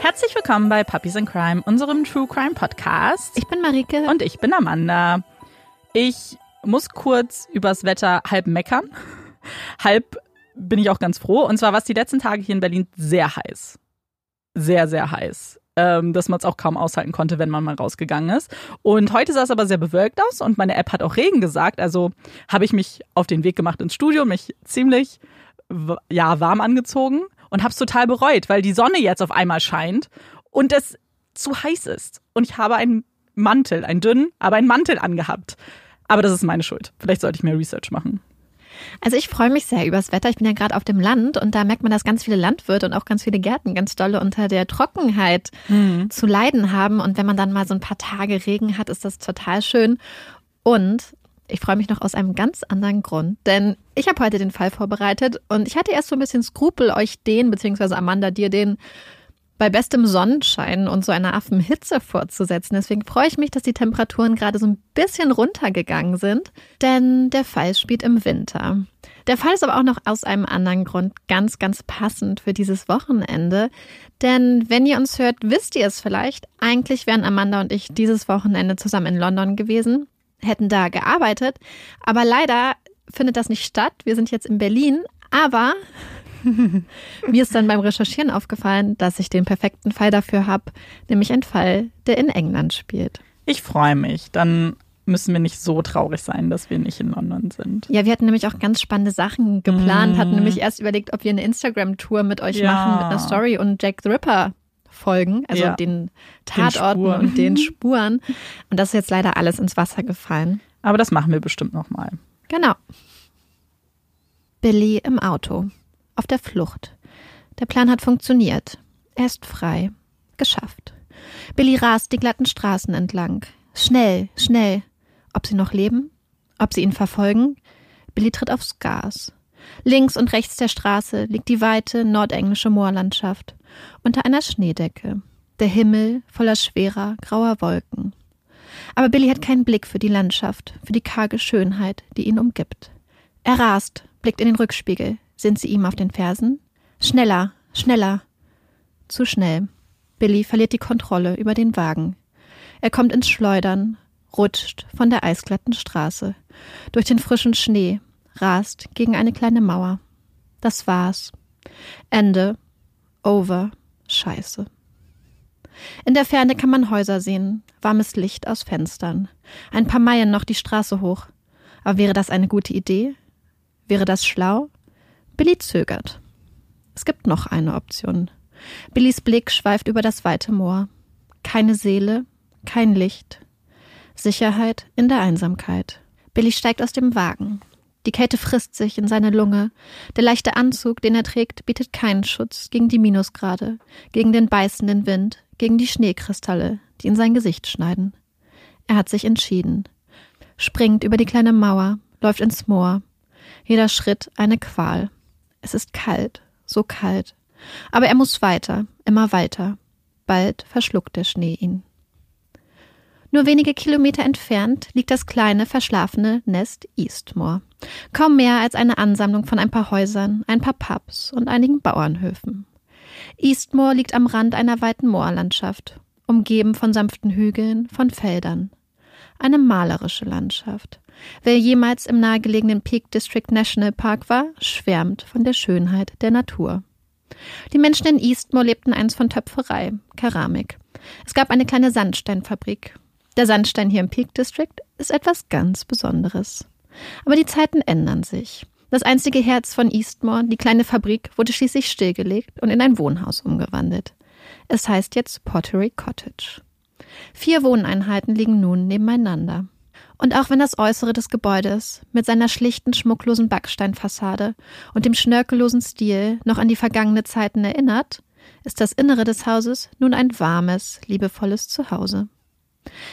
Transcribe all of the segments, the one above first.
Herzlich willkommen bei Puppies in Crime, unserem True Crime Podcast. Ich bin Marike. Und ich bin Amanda. Ich muss kurz übers Wetter halb meckern. Halb bin ich auch ganz froh. Und zwar war es die letzten Tage hier in Berlin sehr heiß. Sehr, sehr heiß. Ähm, dass man es auch kaum aushalten konnte, wenn man mal rausgegangen ist. Und heute sah es aber sehr bewölkt aus und meine App hat auch Regen gesagt. Also habe ich mich auf den Weg gemacht ins Studio, mich ziemlich ja, warm angezogen und habe es total bereut, weil die Sonne jetzt auf einmal scheint und es zu heiß ist. Und ich habe einen Mantel, einen dünnen, aber einen Mantel angehabt. Aber das ist meine Schuld. Vielleicht sollte ich mehr Research machen. Also ich freue mich sehr übers Wetter. Ich bin ja gerade auf dem Land und da merkt man, dass ganz viele Landwirte und auch ganz viele Gärten ganz dolle unter der Trockenheit mhm. zu leiden haben. Und wenn man dann mal so ein paar Tage Regen hat, ist das total schön. Und ich freue mich noch aus einem ganz anderen Grund, denn ich habe heute den Fall vorbereitet und ich hatte erst so ein bisschen Skrupel, euch den, beziehungsweise Amanda, dir den bei bestem Sonnenschein und so einer Affenhitze vorzusetzen. Deswegen freue ich mich, dass die Temperaturen gerade so ein bisschen runtergegangen sind, denn der Fall spielt im Winter. Der Fall ist aber auch noch aus einem anderen Grund ganz, ganz passend für dieses Wochenende. Denn wenn ihr uns hört, wisst ihr es vielleicht. Eigentlich wären Amanda und ich dieses Wochenende zusammen in London gewesen, hätten da gearbeitet. Aber leider findet das nicht statt. Wir sind jetzt in Berlin. Aber Mir ist dann beim Recherchieren aufgefallen, dass ich den perfekten Fall dafür habe, nämlich ein Fall, der in England spielt. Ich freue mich. Dann müssen wir nicht so traurig sein, dass wir nicht in London sind. Ja, wir hatten nämlich auch ganz spannende Sachen geplant, mm. hatten nämlich erst überlegt, ob wir eine Instagram-Tour mit euch ja. machen, mit einer Story und Jack the Ripper folgen, also ja. den Tatorten den und den Spuren. Und das ist jetzt leider alles ins Wasser gefallen. Aber das machen wir bestimmt nochmal. Genau. Billy im Auto auf der Flucht. Der Plan hat funktioniert. Er ist frei. Geschafft. Billy rast die glatten Straßen entlang. Schnell, schnell. Ob sie noch leben? Ob sie ihn verfolgen? Billy tritt aufs Gas. Links und rechts der Straße liegt die weite nordenglische Moorlandschaft unter einer Schneedecke. Der Himmel voller schwerer, grauer Wolken. Aber Billy hat keinen Blick für die Landschaft, für die karge Schönheit, die ihn umgibt. Er rast, blickt in den Rückspiegel, sind sie ihm auf den Fersen? Schneller, schneller. Zu schnell. Billy verliert die Kontrolle über den Wagen. Er kommt ins Schleudern, rutscht von der eisglatten Straße, durch den frischen Schnee, rast gegen eine kleine Mauer. Das war's. Ende. Over. Scheiße. In der Ferne kann man Häuser sehen, warmes Licht aus Fenstern. Ein paar Meilen noch die Straße hoch. Aber wäre das eine gute Idee? Wäre das schlau? Billy zögert. Es gibt noch eine Option. Billys Blick schweift über das weite Moor. Keine Seele, kein Licht. Sicherheit in der Einsamkeit. Billy steigt aus dem Wagen. Die Kälte frisst sich in seine Lunge. Der leichte Anzug, den er trägt, bietet keinen Schutz gegen die Minusgrade, gegen den beißenden Wind, gegen die Schneekristalle, die in sein Gesicht schneiden. Er hat sich entschieden. Springt über die kleine Mauer, läuft ins Moor. Jeder Schritt eine Qual. Es ist kalt, so kalt. Aber er muss weiter, immer weiter. Bald verschluckt der Schnee ihn. Nur wenige Kilometer entfernt liegt das kleine, verschlafene Nest Eastmore. Kaum mehr als eine Ansammlung von ein paar Häusern, ein paar Pubs und einigen Bauernhöfen. Eastmore liegt am Rand einer weiten Moorlandschaft, umgeben von sanften Hügeln, von Feldern. Eine malerische Landschaft. Wer jemals im nahegelegenen Peak District National Park war, schwärmt von der Schönheit der Natur. Die Menschen in Eastmore lebten einst von Töpferei, Keramik. Es gab eine kleine Sandsteinfabrik. Der Sandstein hier im Peak District ist etwas ganz Besonderes. Aber die Zeiten ändern sich. Das einzige Herz von Eastmore, die kleine Fabrik, wurde schließlich stillgelegt und in ein Wohnhaus umgewandelt. Es heißt jetzt Pottery Cottage. Vier Wohneinheiten liegen nun nebeneinander. Und auch wenn das Äußere des Gebäudes mit seiner schlichten, schmucklosen Backsteinfassade und dem schnörkellosen Stil noch an die vergangene Zeiten erinnert, ist das Innere des Hauses nun ein warmes, liebevolles Zuhause.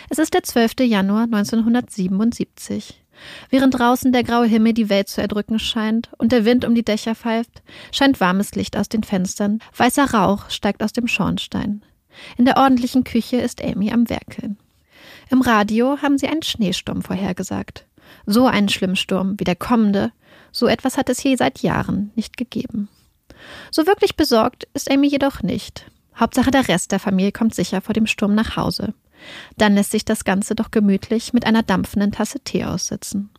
Es ist der 12. Januar 1977. Während draußen der graue Himmel die Welt zu erdrücken scheint und der Wind um die Dächer pfeift, scheint warmes Licht aus den Fenstern, weißer Rauch steigt aus dem Schornstein. In der ordentlichen Küche ist Amy am Werkeln. Im Radio haben sie einen Schneesturm vorhergesagt. So einen schlimmen Sturm wie der kommende, so etwas hat es je seit Jahren nicht gegeben. So wirklich besorgt ist Amy jedoch nicht. Hauptsache der Rest der Familie kommt sicher vor dem Sturm nach Hause. Dann lässt sich das Ganze doch gemütlich mit einer dampfenden Tasse Tee aussitzen.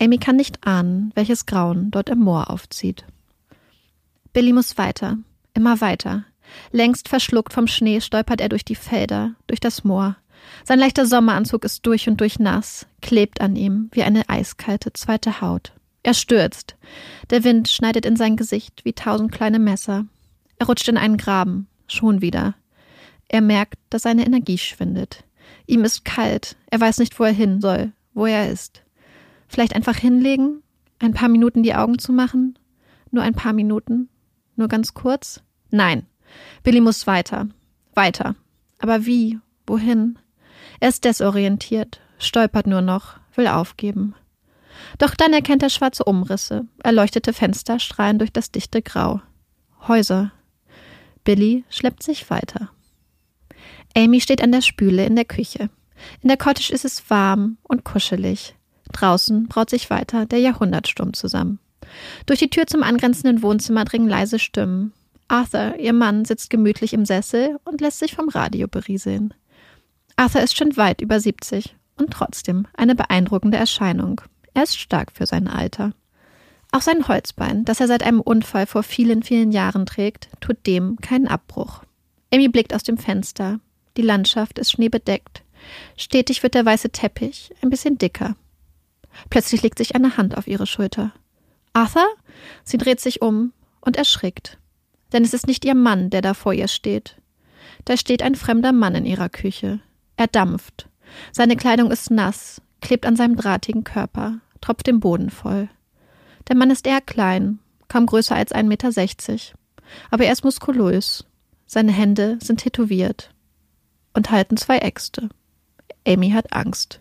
Amy kann nicht ahnen, welches Grauen dort im Moor aufzieht. Billy muss weiter, immer weiter. Längst verschluckt vom Schnee stolpert er durch die Felder, durch das Moor. Sein leichter Sommeranzug ist durch und durch nass, klebt an ihm wie eine eiskalte zweite Haut. Er stürzt. Der Wind schneidet in sein Gesicht wie tausend kleine Messer. Er rutscht in einen Graben, schon wieder. Er merkt, dass seine Energie schwindet. Ihm ist kalt, er weiß nicht, wo er hin soll, wo er ist. Vielleicht einfach hinlegen, ein paar Minuten die Augen zu machen? Nur ein paar Minuten? Nur ganz kurz? Nein. Billy muss weiter. Weiter. Aber wie? Wohin? Er ist desorientiert, stolpert nur noch, will aufgeben. Doch dann erkennt er schwarze Umrisse, erleuchtete Fenster strahlen durch das dichte Grau. Häuser. Billy schleppt sich weiter. Amy steht an der Spüle in der Küche. In der Cottage ist es warm und kuschelig. Draußen braut sich weiter der Jahrhundertsturm zusammen. Durch die Tür zum angrenzenden Wohnzimmer dringen leise Stimmen. Arthur, ihr Mann, sitzt gemütlich im Sessel und lässt sich vom Radio berieseln. Arthur ist schon weit über 70 und trotzdem eine beeindruckende Erscheinung. Er ist stark für sein Alter. Auch sein Holzbein, das er seit einem Unfall vor vielen, vielen Jahren trägt, tut dem keinen Abbruch. Amy blickt aus dem Fenster. Die Landschaft ist schneebedeckt. Stetig wird der weiße Teppich ein bisschen dicker. Plötzlich legt sich eine Hand auf ihre Schulter. Arthur? Sie dreht sich um und erschrickt. Denn es ist nicht ihr Mann, der da vor ihr steht. Da steht ein fremder Mann in ihrer Küche. Er dampft. Seine Kleidung ist nass, klebt an seinem drahtigen Körper, tropft den Boden voll. Der Mann ist eher klein, kaum größer als 1,60 Meter. Aber er ist muskulös. Seine Hände sind tätowiert und halten zwei Äxte. Amy hat Angst.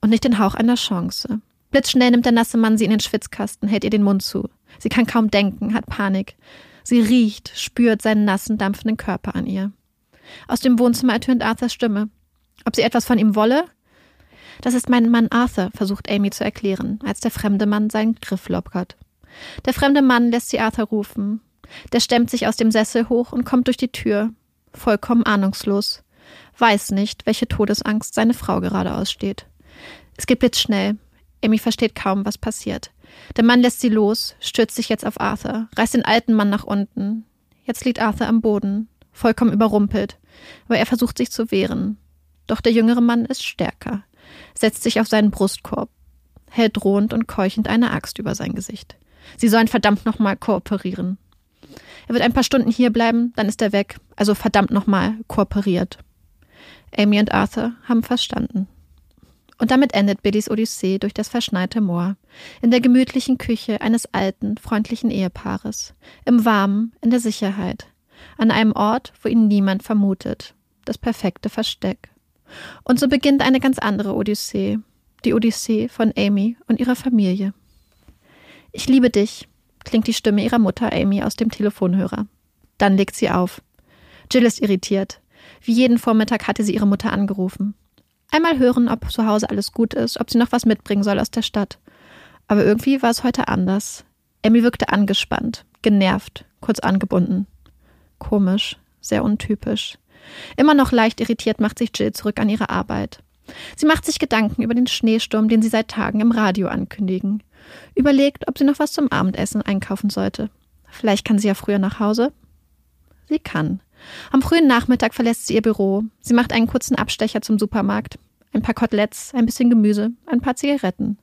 Und nicht den Hauch einer Chance. Blitzschnell nimmt der nasse Mann sie in den Schwitzkasten, hält ihr den Mund zu. Sie kann kaum denken, hat Panik. Sie riecht, spürt seinen nassen, dampfenden Körper an ihr. Aus dem Wohnzimmer ertönt Arthurs Stimme. Ob sie etwas von ihm wolle? Das ist mein Mann Arthur, versucht Amy zu erklären, als der fremde Mann seinen Griff lockert. Der fremde Mann lässt sie Arthur rufen. Der stemmt sich aus dem Sessel hoch und kommt durch die Tür, vollkommen ahnungslos. Weiß nicht, welche Todesangst seine Frau gerade aussteht. Es geht blitzschnell. Amy versteht kaum, was passiert. Der Mann lässt sie los, stürzt sich jetzt auf Arthur, reißt den alten Mann nach unten. Jetzt liegt Arthur am Boden, vollkommen überrumpelt, aber er versucht sich zu wehren. Doch der jüngere Mann ist stärker, setzt sich auf seinen Brustkorb, hält drohend und keuchend eine Axt über sein Gesicht. Sie sollen verdammt nochmal kooperieren. Er wird ein paar Stunden hierbleiben, dann ist er weg, also verdammt nochmal kooperiert. Amy und Arthur haben verstanden. Und damit endet Billys Odyssee durch das verschneite Moor, in der gemütlichen Küche eines alten, freundlichen Ehepaares, im Warmen, in der Sicherheit, an einem Ort, wo ihn niemand vermutet, das perfekte Versteck. Und so beginnt eine ganz andere Odyssee, die Odyssee von Amy und ihrer Familie. Ich liebe dich, klingt die Stimme ihrer Mutter Amy aus dem Telefonhörer. Dann legt sie auf. Jill ist irritiert. Wie jeden Vormittag hatte sie ihre Mutter angerufen. Einmal hören, ob zu Hause alles gut ist, ob sie noch was mitbringen soll aus der Stadt. Aber irgendwie war es heute anders. Amy wirkte angespannt, genervt, kurz angebunden. Komisch, sehr untypisch. Immer noch leicht irritiert macht sich Jill zurück an ihre Arbeit. Sie macht sich Gedanken über den Schneesturm, den sie seit Tagen im Radio ankündigen. Überlegt, ob sie noch was zum Abendessen einkaufen sollte. Vielleicht kann sie ja früher nach Hause. Sie kann. Am frühen Nachmittag verlässt sie ihr Büro. Sie macht einen kurzen Abstecher zum Supermarkt. Ein paar Koteletts, ein bisschen Gemüse, ein paar Zigaretten.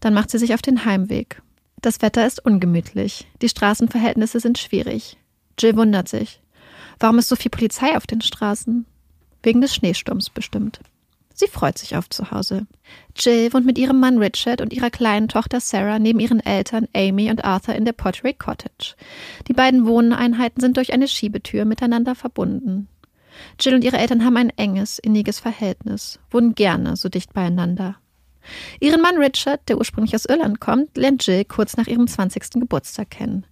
Dann macht sie sich auf den Heimweg. Das Wetter ist ungemütlich. Die Straßenverhältnisse sind schwierig. Jill wundert sich. Warum ist so viel Polizei auf den Straßen? Wegen des Schneesturms bestimmt. Sie freut sich auf Zuhause. Jill wohnt mit ihrem Mann Richard und ihrer kleinen Tochter Sarah neben ihren Eltern Amy und Arthur in der Pottery Cottage. Die beiden Wohneinheiten sind durch eine Schiebetür miteinander verbunden. Jill und ihre Eltern haben ein enges, inniges Verhältnis, wohnen gerne so dicht beieinander. Ihren Mann Richard, der ursprünglich aus Irland kommt, lernt Jill kurz nach ihrem 20. Geburtstag kennen.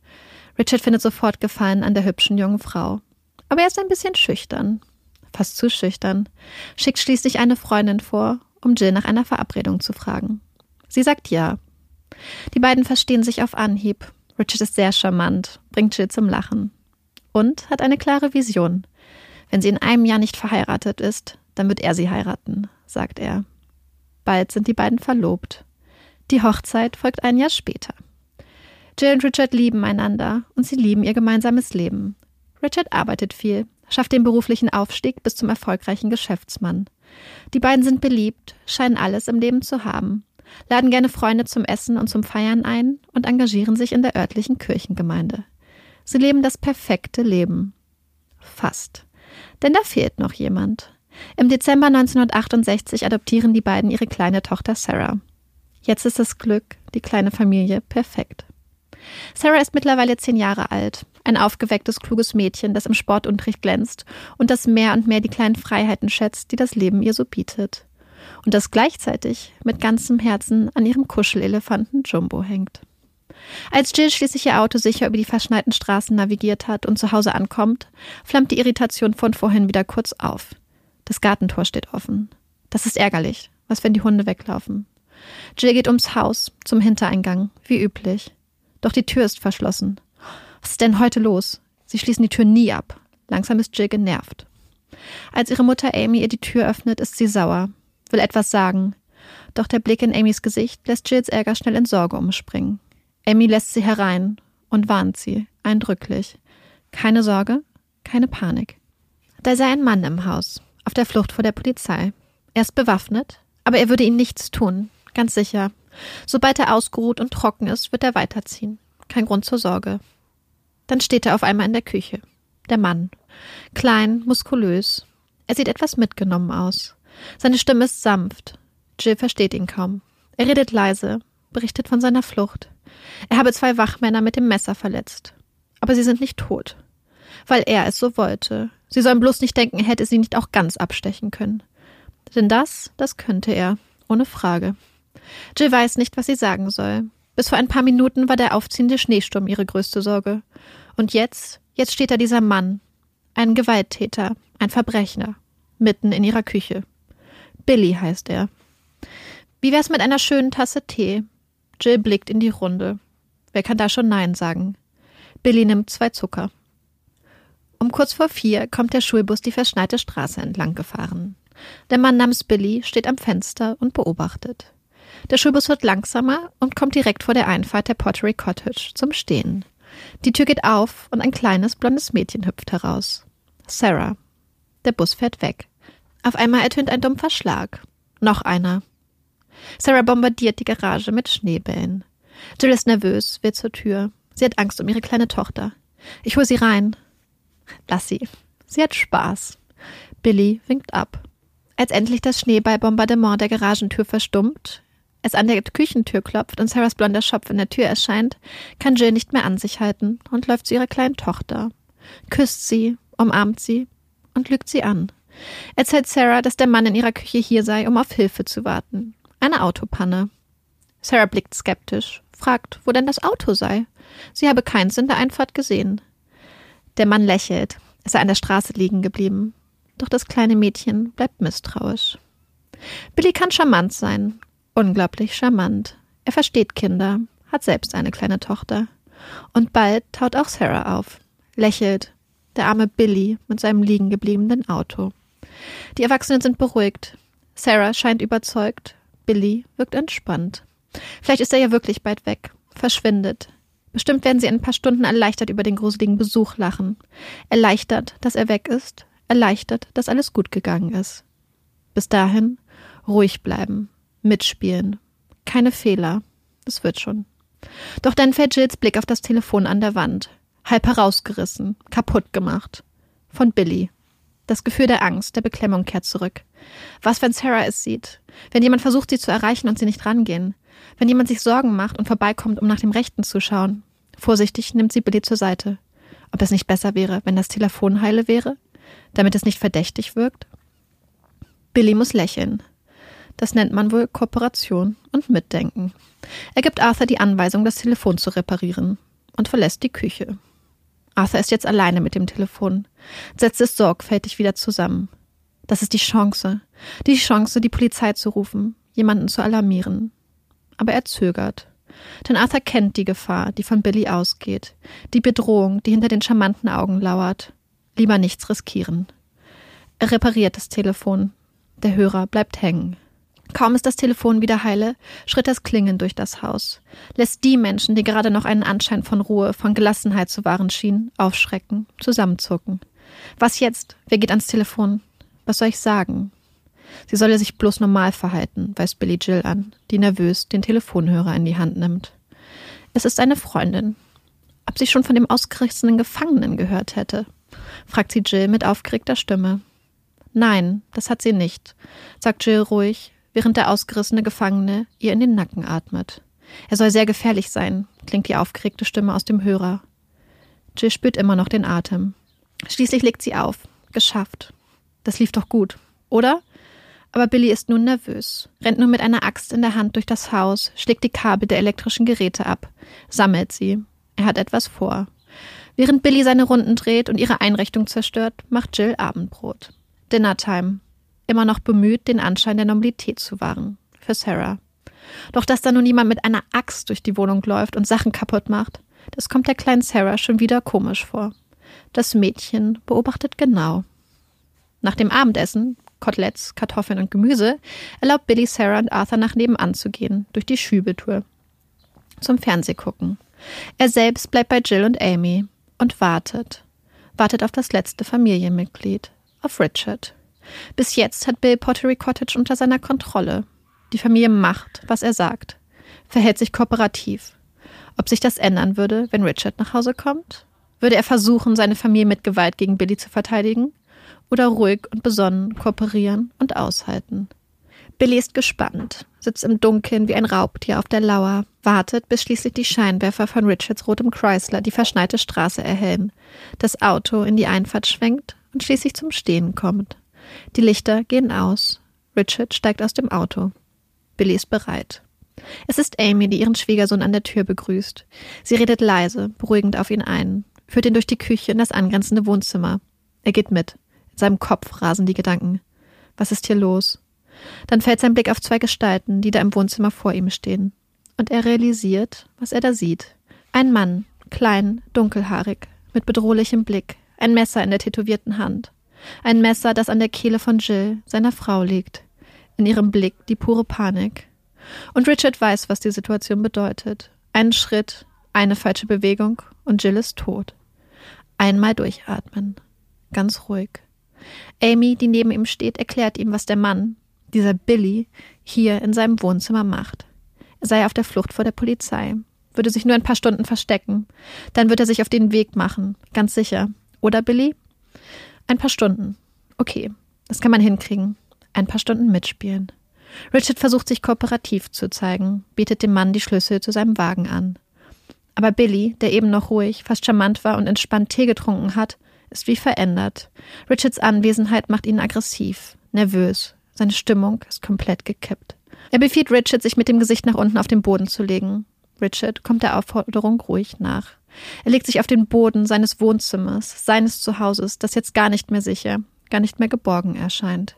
Richard findet sofort Gefallen an der hübschen jungen Frau. Aber er ist ein bisschen schüchtern fast zu schüchtern, schickt schließlich eine Freundin vor, um Jill nach einer Verabredung zu fragen. Sie sagt ja. Die beiden verstehen sich auf Anhieb. Richard ist sehr charmant, bringt Jill zum Lachen. und hat eine klare Vision. Wenn sie in einem Jahr nicht verheiratet ist, dann wird er sie heiraten, sagt er. Bald sind die beiden verlobt. Die Hochzeit folgt ein Jahr später. Jill und Richard lieben einander und sie lieben ihr gemeinsames Leben. Richard arbeitet viel, schafft den beruflichen Aufstieg bis zum erfolgreichen Geschäftsmann. Die beiden sind beliebt, scheinen alles im Leben zu haben, laden gerne Freunde zum Essen und zum Feiern ein und engagieren sich in der örtlichen Kirchengemeinde. Sie leben das perfekte Leben. Fast. Denn da fehlt noch jemand. Im Dezember 1968 adoptieren die beiden ihre kleine Tochter Sarah. Jetzt ist das Glück, die kleine Familie, perfekt. Sarah ist mittlerweile zehn Jahre alt, ein aufgewecktes, kluges Mädchen, das im Sportunterricht glänzt und das mehr und mehr die kleinen Freiheiten schätzt, die das Leben ihr so bietet. Und das gleichzeitig mit ganzem Herzen an ihrem Kuschelelefanten Jumbo hängt. Als Jill schließlich ihr Auto sicher über die verschneiten Straßen navigiert hat und zu Hause ankommt, flammt die Irritation von vorhin wieder kurz auf. Das Gartentor steht offen. Das ist ärgerlich. Was, wenn die Hunde weglaufen? Jill geht ums Haus, zum Hintereingang, wie üblich. Doch die Tür ist verschlossen. Was ist denn heute los? Sie schließen die Tür nie ab. Langsam ist Jill genervt. Als ihre Mutter Amy ihr die Tür öffnet, ist sie sauer, will etwas sagen. Doch der Blick in Amys Gesicht lässt Jills Ärger schnell in Sorge umspringen. Amy lässt sie herein und warnt sie, eindrücklich. Keine Sorge, keine Panik. Da sei ein Mann im Haus, auf der Flucht vor der Polizei. Er ist bewaffnet, aber er würde ihnen nichts tun, ganz sicher. Sobald er ausgeruht und trocken ist, wird er weiterziehen. Kein Grund zur Sorge. Dann steht er auf einmal in der Küche. Der Mann. Klein, muskulös. Er sieht etwas mitgenommen aus. Seine Stimme ist sanft. Jill versteht ihn kaum. Er redet leise, berichtet von seiner Flucht. Er habe zwei Wachmänner mit dem Messer verletzt. Aber sie sind nicht tot. Weil er es so wollte. Sie sollen bloß nicht denken, er hätte sie nicht auch ganz abstechen können. Denn das, das könnte er. Ohne Frage. Jill weiß nicht, was sie sagen soll. Bis vor ein paar Minuten war der aufziehende Schneesturm ihre größte Sorge. Und jetzt, jetzt steht da dieser Mann. Ein Gewalttäter, ein Verbrecher. Mitten in ihrer Küche. Billy heißt er. Wie wär's mit einer schönen Tasse Tee? Jill blickt in die Runde. Wer kann da schon Nein sagen? Billy nimmt zwei Zucker. Um kurz vor vier kommt der Schulbus die verschneite Straße entlang gefahren. Der Mann namens Billy steht am Fenster und beobachtet. Der Schulbus wird langsamer und kommt direkt vor der Einfahrt der Pottery Cottage zum Stehen. Die Tür geht auf und ein kleines blondes Mädchen hüpft heraus. Sarah. Der Bus fährt weg. Auf einmal ertönt ein dumpfer Schlag. Noch einer. Sarah bombardiert die Garage mit Schneebällen. Jill ist nervös, will zur Tür. Sie hat Angst um ihre kleine Tochter. Ich hol sie rein. Lass sie. Sie hat Spaß. Billy winkt ab. Als endlich das Schneeballbombardement der Garagentür verstummt, es an der Küchentür klopft und Sarahs blonder Schopf in der Tür erscheint, kann Jill nicht mehr an sich halten und läuft zu ihrer kleinen Tochter, küsst sie, umarmt sie und lügt sie an. Erzählt Sarah, dass der Mann in ihrer Küche hier sei, um auf Hilfe zu warten. Eine Autopanne. Sarah blickt skeptisch, fragt, wo denn das Auto sei. Sie habe keins in der Einfahrt gesehen. Der Mann lächelt. Er sei an der Straße liegen geblieben. Doch das kleine Mädchen bleibt misstrauisch. Billy kann charmant sein. Unglaublich charmant. Er versteht Kinder, hat selbst eine kleine Tochter. Und bald taut auch Sarah auf, lächelt, der arme Billy mit seinem liegen gebliebenen Auto. Die Erwachsenen sind beruhigt. Sarah scheint überzeugt, Billy wirkt entspannt. Vielleicht ist er ja wirklich bald weg, verschwindet. Bestimmt werden sie in ein paar Stunden erleichtert über den gruseligen Besuch lachen. Erleichtert, dass er weg ist, erleichtert, dass alles gut gegangen ist. Bis dahin ruhig bleiben, mitspielen. Keine Fehler. Das wird schon. Doch dann fällt Jills Blick auf das Telefon an der Wand. Halb herausgerissen, kaputt gemacht. Von Billy. Das Gefühl der Angst, der Beklemmung kehrt zurück. Was, wenn Sarah es sieht? Wenn jemand versucht, sie zu erreichen und sie nicht rangehen? Wenn jemand sich Sorgen macht und vorbeikommt, um nach dem Rechten zu schauen? Vorsichtig nimmt sie Billy zur Seite. Ob es nicht besser wäre, wenn das Telefon heile wäre? Damit es nicht verdächtig wirkt? Billy muss lächeln. Das nennt man wohl Kooperation und Mitdenken. Er gibt Arthur die Anweisung, das Telefon zu reparieren und verlässt die Küche. Arthur ist jetzt alleine mit dem Telefon, setzt es sorgfältig wieder zusammen. Das ist die Chance. Die Chance, die Polizei zu rufen, jemanden zu alarmieren. Aber er zögert. Denn Arthur kennt die Gefahr, die von Billy ausgeht, die Bedrohung, die hinter den charmanten Augen lauert. Lieber nichts riskieren. Er repariert das Telefon. Der Hörer bleibt hängen. Kaum ist das Telefon wieder heile, schritt das Klingen durch das Haus, lässt die Menschen, die gerade noch einen Anschein von Ruhe, von Gelassenheit zu wahren schienen, aufschrecken, zusammenzucken. Was jetzt? Wer geht ans Telefon? Was soll ich sagen? Sie solle sich bloß normal verhalten, weist Billy Jill an, die nervös den Telefonhörer in die Hand nimmt. Es ist eine Freundin. Ob sie schon von dem ausgerissenen Gefangenen gehört hätte? fragt sie Jill mit aufgeregter Stimme. Nein, das hat sie nicht, sagt Jill ruhig, während der ausgerissene Gefangene ihr in den Nacken atmet. Er soll sehr gefährlich sein, klingt die aufgeregte Stimme aus dem Hörer. Jill spürt immer noch den Atem. Schließlich legt sie auf. Geschafft. Das lief doch gut, oder? Aber Billy ist nun nervös, rennt nun mit einer Axt in der Hand durch das Haus, schlägt die Kabel der elektrischen Geräte ab, sammelt sie. Er hat etwas vor. Während Billy seine Runden dreht und ihre Einrichtung zerstört, macht Jill Abendbrot. Dinnertime. Immer noch bemüht, den Anschein der Normalität zu wahren. Für Sarah. Doch dass da nun jemand mit einer Axt durch die Wohnung läuft und Sachen kaputt macht, das kommt der kleinen Sarah schon wieder komisch vor. Das Mädchen beobachtet genau. Nach dem Abendessen Koteletts, Kartoffeln und Gemüse, erlaubt Billy Sarah und Arthur nach nebenan zu gehen, durch die Schübeltour. Zum Fernsehgucken. Er selbst bleibt bei Jill und Amy und wartet. Wartet auf das letzte Familienmitglied, auf Richard. Bis jetzt hat Bill Pottery Cottage unter seiner Kontrolle. Die Familie macht, was er sagt, verhält sich kooperativ. Ob sich das ändern würde, wenn Richard nach Hause kommt? Würde er versuchen, seine Familie mit Gewalt gegen Billy zu verteidigen? oder ruhig und besonnen kooperieren und aushalten. Billy ist gespannt, sitzt im Dunkeln wie ein Raubtier auf der Lauer, wartet, bis schließlich die Scheinwerfer von Richards rotem Chrysler die verschneite Straße erhellen, das Auto in die Einfahrt schwenkt und schließlich zum Stehen kommt. Die Lichter gehen aus. Richard steigt aus dem Auto. Billy ist bereit. Es ist Amy, die ihren Schwiegersohn an der Tür begrüßt. Sie redet leise, beruhigend auf ihn ein, führt ihn durch die Küche in das angrenzende Wohnzimmer. Er geht mit. In seinem Kopf rasen die Gedanken. Was ist hier los? Dann fällt sein Blick auf zwei Gestalten, die da im Wohnzimmer vor ihm stehen. Und er realisiert, was er da sieht. Ein Mann, klein, dunkelhaarig, mit bedrohlichem Blick, ein Messer in der tätowierten Hand. Ein Messer, das an der Kehle von Jill, seiner Frau, liegt. In ihrem Blick die pure Panik. Und Richard weiß, was die Situation bedeutet. Einen Schritt, eine falsche Bewegung und Jill ist tot. Einmal durchatmen. Ganz ruhig. Amy, die neben ihm steht, erklärt ihm, was der Mann, dieser Billy, hier in seinem Wohnzimmer macht. Er sei auf der Flucht vor der Polizei, würde sich nur ein paar Stunden verstecken. Dann wird er sich auf den Weg machen, ganz sicher. Oder, Billy? Ein paar Stunden. Okay, das kann man hinkriegen. Ein paar Stunden mitspielen. Richard versucht sich kooperativ zu zeigen, bietet dem Mann die Schlüssel zu seinem Wagen an. Aber Billy, der eben noch ruhig, fast charmant war und entspannt Tee getrunken hat, ist wie verändert. Richards Anwesenheit macht ihn aggressiv, nervös. Seine Stimmung ist komplett gekippt. Er befiehlt Richard, sich mit dem Gesicht nach unten auf den Boden zu legen. Richard kommt der Aufforderung ruhig nach. Er legt sich auf den Boden seines Wohnzimmers, seines Zuhauses, das jetzt gar nicht mehr sicher, gar nicht mehr geborgen erscheint.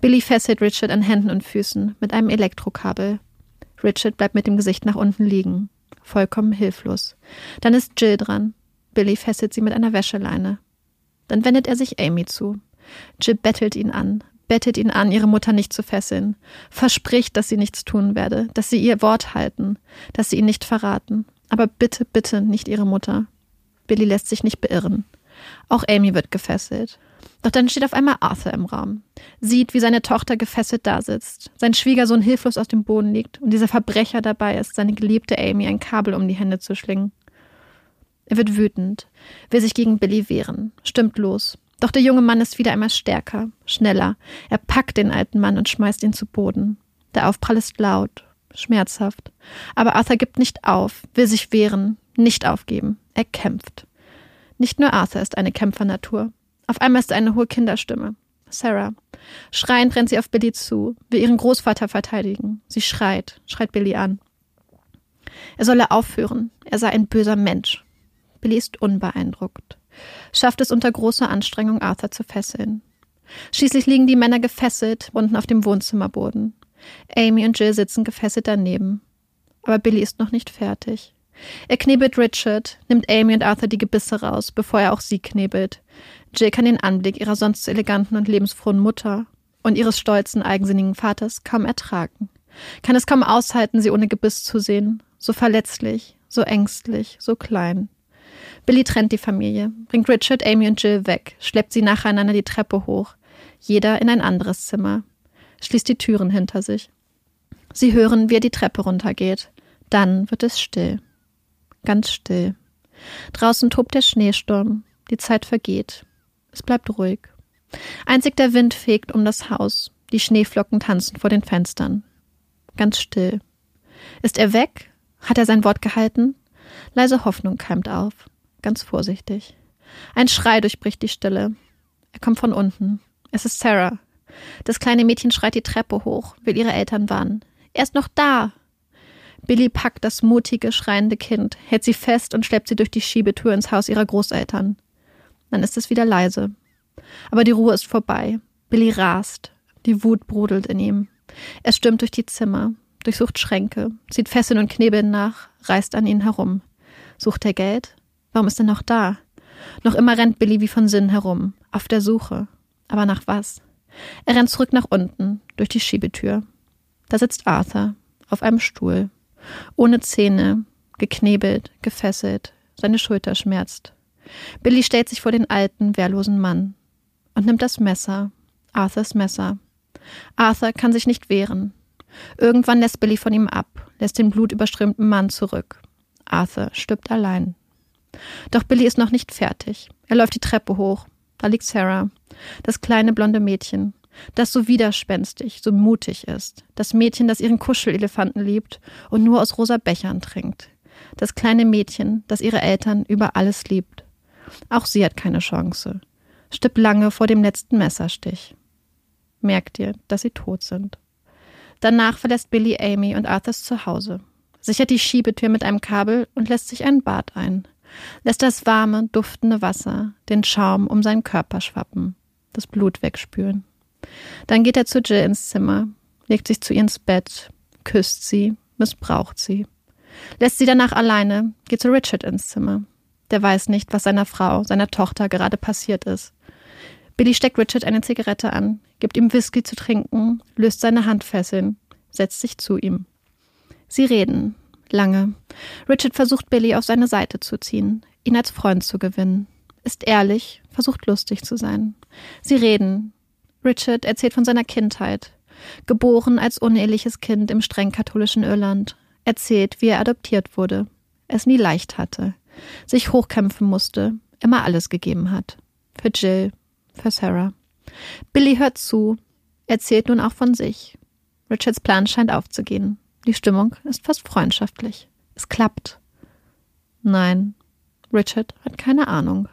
Billy fesselt Richard an Händen und Füßen mit einem Elektrokabel. Richard bleibt mit dem Gesicht nach unten liegen, vollkommen hilflos. Dann ist Jill dran. Billy fesselt sie mit einer Wäscheleine. Dann wendet er sich Amy zu. Jill bettelt ihn an, bettet ihn an, ihre Mutter nicht zu fesseln, verspricht, dass sie nichts tun werde, dass sie ihr Wort halten, dass sie ihn nicht verraten. Aber bitte, bitte nicht ihre Mutter. Billy lässt sich nicht beirren. Auch Amy wird gefesselt. Doch dann steht auf einmal Arthur im Raum, sieht, wie seine Tochter gefesselt dasitzt, sein Schwiegersohn hilflos auf dem Boden liegt und dieser Verbrecher dabei ist, seine geliebte Amy ein Kabel um die Hände zu schlingen. Er wird wütend, will sich gegen Billy wehren, stimmt los. Doch der junge Mann ist wieder einmal stärker, schneller. Er packt den alten Mann und schmeißt ihn zu Boden. Der Aufprall ist laut, schmerzhaft. Aber Arthur gibt nicht auf, will sich wehren, nicht aufgeben. Er kämpft. Nicht nur Arthur ist eine Kämpfernatur. Auf einmal ist eine hohe Kinderstimme. Sarah. Schreiend rennt sie auf Billy zu, will ihren Großvater verteidigen. Sie schreit, schreit Billy an. Er solle aufhören. Er sei ein böser Mensch. Billy ist unbeeindruckt. Schafft es unter großer Anstrengung, Arthur zu fesseln. Schließlich liegen die Männer gefesselt unten auf dem Wohnzimmerboden. Amy und Jill sitzen gefesselt daneben. Aber Billy ist noch nicht fertig. Er knebelt Richard, nimmt Amy und Arthur die Gebisse raus, bevor er auch sie knebelt. Jill kann den Anblick ihrer sonst so eleganten und lebensfrohen Mutter und ihres stolzen, eigensinnigen Vaters kaum ertragen. Kann es kaum aushalten, sie ohne Gebiss zu sehen. So verletzlich, so ängstlich, so klein. Billy trennt die Familie, bringt Richard, Amy und Jill weg, schleppt sie nacheinander die Treppe hoch, jeder in ein anderes Zimmer, schließt die Türen hinter sich. Sie hören, wie er die Treppe runtergeht. Dann wird es still. Ganz still. Draußen tobt der Schneesturm. Die Zeit vergeht. Es bleibt ruhig. Einzig der Wind fegt um das Haus. Die Schneeflocken tanzen vor den Fenstern. Ganz still. Ist er weg? Hat er sein Wort gehalten? Leise Hoffnung keimt auf. Ganz vorsichtig. Ein Schrei durchbricht die Stille. Er kommt von unten. Es ist Sarah. Das kleine Mädchen schreit die Treppe hoch, will ihre Eltern warnen. Er ist noch da. Billy packt das mutige, schreiende Kind, hält sie fest und schleppt sie durch die Schiebetür ins Haus ihrer Großeltern. Dann ist es wieder leise. Aber die Ruhe ist vorbei. Billy rast. Die Wut brodelt in ihm. Er stürmt durch die Zimmer, durchsucht Schränke, zieht Fesseln und Knebeln nach, reißt an ihnen herum. Sucht er Geld? Warum ist er noch da? Noch immer rennt Billy wie von Sinn herum, auf der Suche. Aber nach was? Er rennt zurück nach unten, durch die Schiebetür. Da sitzt Arthur, auf einem Stuhl. Ohne Zähne, geknebelt, gefesselt, seine Schulter schmerzt. Billy stellt sich vor den alten, wehrlosen Mann und nimmt das Messer, Arthurs Messer. Arthur kann sich nicht wehren. Irgendwann lässt Billy von ihm ab, lässt den blutüberströmten Mann zurück. Arthur stirbt allein. Doch Billy ist noch nicht fertig. Er läuft die Treppe hoch. Da liegt Sarah, das kleine blonde Mädchen, das so widerspenstig, so mutig ist. Das Mädchen, das ihren Kuschelelefanten liebt und nur aus rosa Bechern trinkt. Das kleine Mädchen, das ihre Eltern über alles liebt. Auch sie hat keine Chance. Stirbt lange vor dem letzten Messerstich. Merkt ihr, dass sie tot sind. Danach verlässt Billy Amy und Arthurs Zuhause, sichert die Schiebetür mit einem Kabel und lässt sich ein Bad ein. Lässt das warme, duftende Wasser den Schaum um seinen Körper schwappen, das Blut wegspülen. Dann geht er zu Jill ins Zimmer, legt sich zu ihr ins Bett, küsst sie, missbraucht sie. Lässt sie danach alleine, geht zu Richard ins Zimmer. Der weiß nicht, was seiner Frau, seiner Tochter gerade passiert ist. Billy steckt Richard eine Zigarette an, gibt ihm Whisky zu trinken, löst seine Handfesseln, setzt sich zu ihm. Sie reden, lange. Richard versucht Billy auf seine Seite zu ziehen, ihn als Freund zu gewinnen. Ist ehrlich, versucht lustig zu sein. Sie reden, Richard erzählt von seiner Kindheit. Geboren als uneheliches Kind im streng katholischen Irland, erzählt, wie er adoptiert wurde, es nie leicht hatte, sich hochkämpfen musste, immer alles gegeben hat. Für Jill, für Sarah. Billy hört zu, erzählt nun auch von sich. Richards Plan scheint aufzugehen. Die Stimmung ist fast freundschaftlich. Es klappt. Nein, Richard hat keine Ahnung.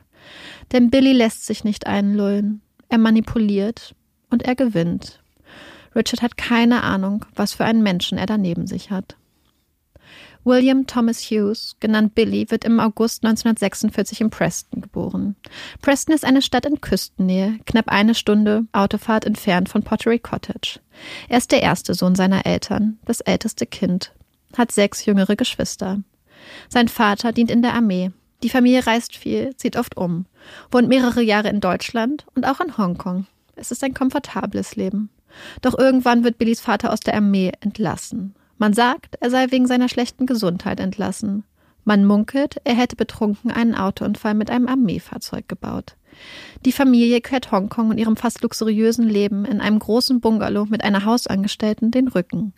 Denn Billy lässt sich nicht einlullen. Er manipuliert, und er gewinnt. Richard hat keine Ahnung, was für einen Menschen er da neben sich hat. William Thomas Hughes, genannt Billy, wird im August 1946 in Preston geboren. Preston ist eine Stadt in Küstennähe, knapp eine Stunde Autofahrt entfernt von Pottery Cottage. Er ist der erste Sohn seiner Eltern, das älteste Kind, hat sechs jüngere Geschwister. Sein Vater dient in der Armee. Die Familie reist viel, zieht oft um, wohnt mehrere Jahre in Deutschland und auch in Hongkong. Es ist ein komfortables Leben. Doch irgendwann wird Billys Vater aus der Armee entlassen. Man sagt, er sei wegen seiner schlechten Gesundheit entlassen. Man munkelt, er hätte betrunken einen Autounfall mit einem Armeefahrzeug gebaut. Die Familie kehrt Hongkong und ihrem fast luxuriösen Leben in einem großen Bungalow mit einer Hausangestellten den Rücken.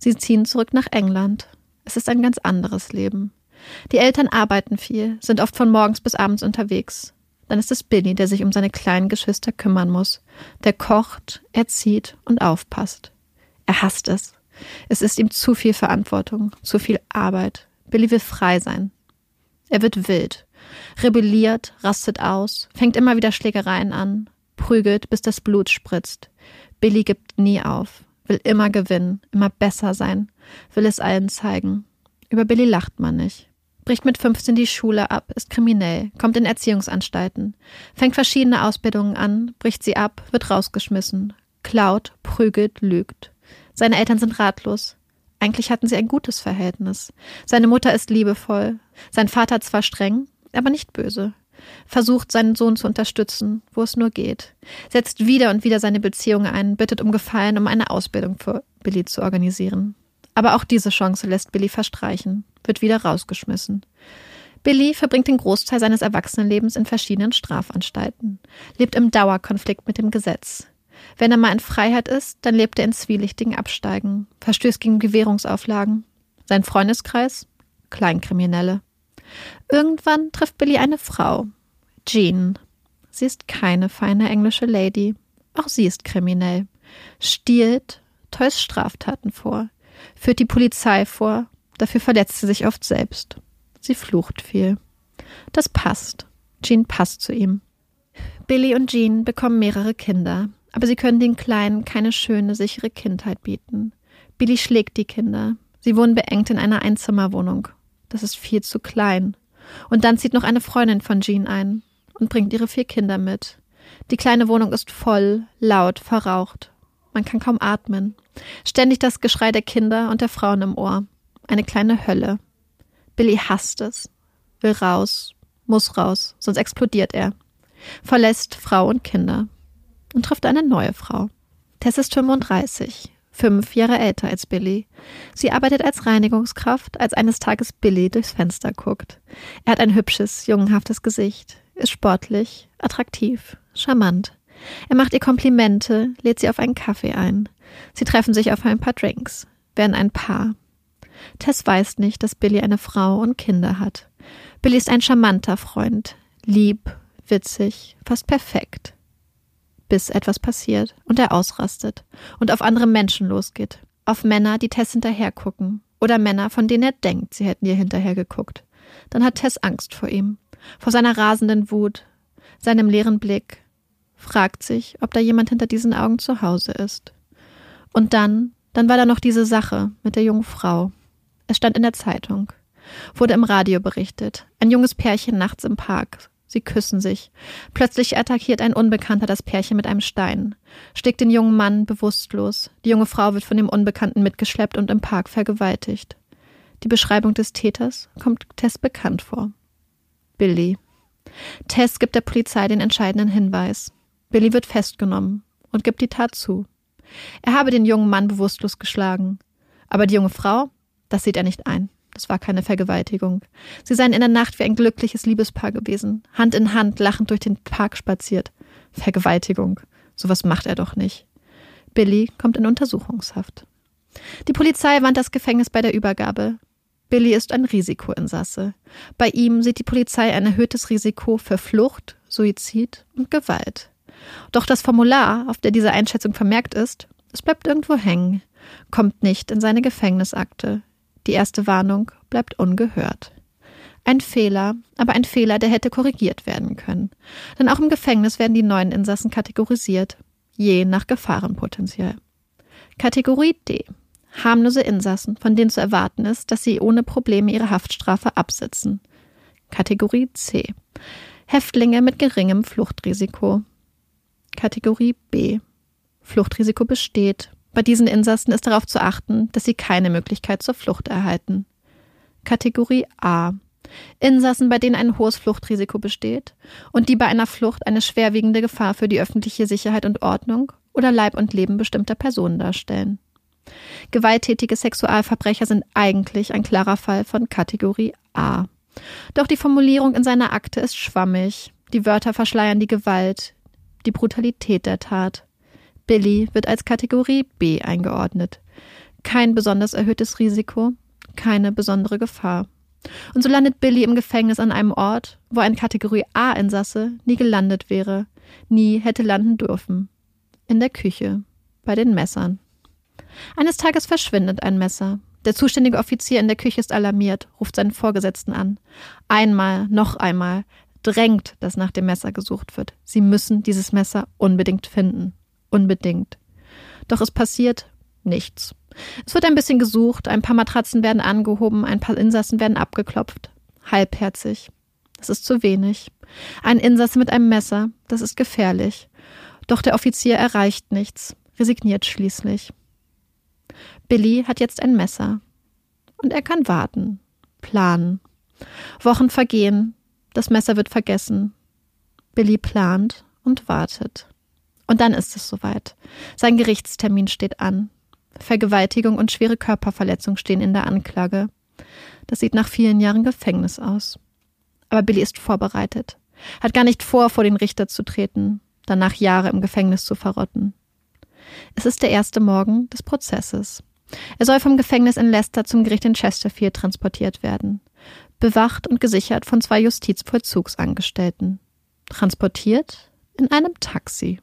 Sie ziehen zurück nach England. Es ist ein ganz anderes Leben. Die Eltern arbeiten viel, sind oft von morgens bis abends unterwegs. Dann ist es Billy, der sich um seine kleinen Geschwister kümmern muss. Der kocht, erzieht und aufpasst. Er hasst es. Es ist ihm zu viel Verantwortung, zu viel Arbeit. Billy will frei sein. Er wird wild, rebelliert, rastet aus, fängt immer wieder Schlägereien an, prügelt, bis das Blut spritzt. Billy gibt nie auf, will immer gewinnen, immer besser sein, will es allen zeigen. Über Billy lacht man nicht bricht mit 15 die Schule ab, ist kriminell, kommt in Erziehungsanstalten, fängt verschiedene Ausbildungen an, bricht sie ab, wird rausgeschmissen, klaut, prügelt, lügt. Seine Eltern sind ratlos. Eigentlich hatten sie ein gutes Verhältnis. Seine Mutter ist liebevoll, sein Vater zwar streng, aber nicht böse. Versucht, seinen Sohn zu unterstützen, wo es nur geht. Setzt wieder und wieder seine Beziehung ein, bittet um Gefallen, um eine Ausbildung für Billy zu organisieren. Aber auch diese Chance lässt Billy verstreichen, wird wieder rausgeschmissen. Billy verbringt den Großteil seines Erwachsenenlebens in verschiedenen Strafanstalten, lebt im Dauerkonflikt mit dem Gesetz. Wenn er mal in Freiheit ist, dann lebt er in zwielichtigen Absteigen, verstößt gegen Gewährungsauflagen. Sein Freundeskreis? Kleinkriminelle. Irgendwann trifft Billy eine Frau, Jean. Sie ist keine feine englische Lady. Auch sie ist kriminell. Stiehlt, täuscht Straftaten vor, führt die Polizei vor, dafür verletzt sie sich oft selbst. Sie flucht viel. Das passt. Jean passt zu ihm. Billy und Jean bekommen mehrere Kinder, aber sie können den Kleinen keine schöne, sichere Kindheit bieten. Billy schlägt die Kinder. Sie wohnen beengt in einer Einzimmerwohnung. Das ist viel zu klein. Und dann zieht noch eine Freundin von Jean ein und bringt ihre vier Kinder mit. Die kleine Wohnung ist voll, laut, verraucht. Man kann kaum atmen. Ständig das Geschrei der Kinder und der Frauen im Ohr. Eine kleine Hölle. Billy hasst es. Will raus, muss raus, sonst explodiert er. Verlässt Frau und Kinder und trifft eine neue Frau. Tess ist 35, fünf Jahre älter als Billy. Sie arbeitet als Reinigungskraft, als eines Tages Billy durchs Fenster guckt. Er hat ein hübsches, jungenhaftes Gesicht, ist sportlich, attraktiv, charmant. Er macht ihr Komplimente, lädt sie auf einen Kaffee ein. Sie treffen sich auf ein paar Drinks, werden ein Paar. Tess weiß nicht, dass Billy eine Frau und Kinder hat. Billy ist ein charmanter Freund, lieb, witzig, fast perfekt bis etwas passiert und er ausrastet und auf andere Menschen losgeht. Auf Männer, die Tess hinterher gucken. Oder Männer, von denen er denkt, sie hätten ihr hinterher geguckt. Dann hat Tess Angst vor ihm, vor seiner rasenden Wut, seinem leeren Blick, fragt sich, ob da jemand hinter diesen Augen zu Hause ist. Und dann, dann war da noch diese Sache mit der jungen Frau. Es stand in der Zeitung, wurde im Radio berichtet. Ein junges Pärchen nachts im Park, Sie küssen sich. Plötzlich attackiert ein Unbekannter das Pärchen mit einem Stein, schlägt den jungen Mann bewusstlos. Die junge Frau wird von dem Unbekannten mitgeschleppt und im Park vergewaltigt. Die Beschreibung des Täters kommt Tess bekannt vor. Billy. Tess gibt der Polizei den entscheidenden Hinweis. Billy wird festgenommen und gibt die Tat zu. Er habe den jungen Mann bewusstlos geschlagen. Aber die junge Frau, das sieht er nicht ein. Das war keine Vergewaltigung. Sie seien in der Nacht wie ein glückliches Liebespaar gewesen, Hand in Hand lachend durch den Park spaziert. Vergewaltigung. Sowas macht er doch nicht. Billy kommt in Untersuchungshaft. Die Polizei warnt das Gefängnis bei der Übergabe. Billy ist ein Risikoinsasse. Bei ihm sieht die Polizei ein erhöhtes Risiko für Flucht, Suizid und Gewalt. Doch das Formular, auf der diese Einschätzung vermerkt ist, es bleibt irgendwo hängen, kommt nicht in seine Gefängnisakte, die erste Warnung bleibt ungehört. Ein Fehler, aber ein Fehler, der hätte korrigiert werden können. Denn auch im Gefängnis werden die neuen Insassen kategorisiert, je nach Gefahrenpotenzial. Kategorie D. Harmlose Insassen, von denen zu erwarten ist, dass sie ohne Probleme ihre Haftstrafe absitzen. Kategorie C. Häftlinge mit geringem Fluchtrisiko. Kategorie B. Fluchtrisiko besteht, bei diesen Insassen ist darauf zu achten, dass sie keine Möglichkeit zur Flucht erhalten. Kategorie A. Insassen, bei denen ein hohes Fluchtrisiko besteht und die bei einer Flucht eine schwerwiegende Gefahr für die öffentliche Sicherheit und Ordnung oder Leib und Leben bestimmter Personen darstellen. Gewalttätige Sexualverbrecher sind eigentlich ein klarer Fall von Kategorie A. Doch die Formulierung in seiner Akte ist schwammig. Die Wörter verschleiern die Gewalt, die Brutalität der Tat. Billy wird als Kategorie B eingeordnet. Kein besonders erhöhtes Risiko, keine besondere Gefahr. Und so landet Billy im Gefängnis an einem Ort, wo ein Kategorie A-Insasse nie gelandet wäre, nie hätte landen dürfen. In der Küche, bei den Messern. Eines Tages verschwindet ein Messer. Der zuständige Offizier in der Küche ist alarmiert, ruft seinen Vorgesetzten an. Einmal, noch einmal, drängt, dass nach dem Messer gesucht wird. Sie müssen dieses Messer unbedingt finden unbedingt. Doch es passiert nichts. Es wird ein bisschen gesucht, ein paar Matratzen werden angehoben, ein paar Insassen werden abgeklopft. Halbherzig. Das ist zu wenig. Ein Insasse mit einem Messer, das ist gefährlich. Doch der Offizier erreicht nichts, resigniert schließlich. Billy hat jetzt ein Messer. Und er kann warten, planen. Wochen vergehen, das Messer wird vergessen. Billy plant und wartet. Und dann ist es soweit. Sein Gerichtstermin steht an. Vergewaltigung und schwere Körperverletzung stehen in der Anklage. Das sieht nach vielen Jahren Gefängnis aus. Aber Billy ist vorbereitet, hat gar nicht vor, vor den Richter zu treten, danach Jahre im Gefängnis zu verrotten. Es ist der erste Morgen des Prozesses. Er soll vom Gefängnis in Leicester zum Gericht in Chesterfield transportiert werden. Bewacht und gesichert von zwei Justizvollzugsangestellten. Transportiert in einem Taxi.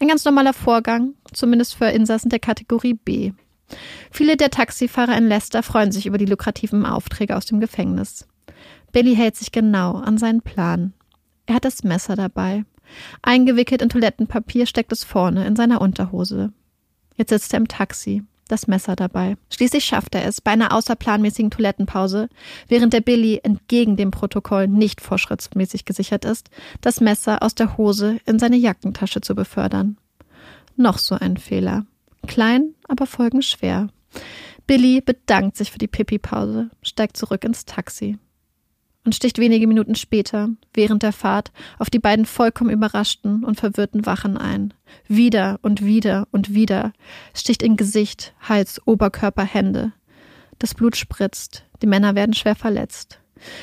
Ein ganz normaler Vorgang, zumindest für Insassen der Kategorie B. Viele der Taxifahrer in Leicester freuen sich über die lukrativen Aufträge aus dem Gefängnis. Billy hält sich genau an seinen Plan. Er hat das Messer dabei. Eingewickelt in Toilettenpapier steckt es vorne in seiner Unterhose. Jetzt sitzt er im Taxi, das Messer dabei. Schließlich schafft er es bei einer außerplanmäßigen Toilettenpause, während der Billy entgegen dem Protokoll nicht vorschrittsmäßig gesichert ist, das Messer aus der Hose in seine Jackentasche zu befördern. Noch so ein Fehler. Klein, aber folgenschwer. Billy bedankt sich für die Pipi-Pause, steigt zurück ins Taxi und sticht wenige Minuten später, während der Fahrt, auf die beiden vollkommen überraschten und verwirrten Wachen ein. Wieder und wieder und wieder sticht in Gesicht, Hals, Oberkörper, Hände. Das Blut spritzt, die Männer werden schwer verletzt.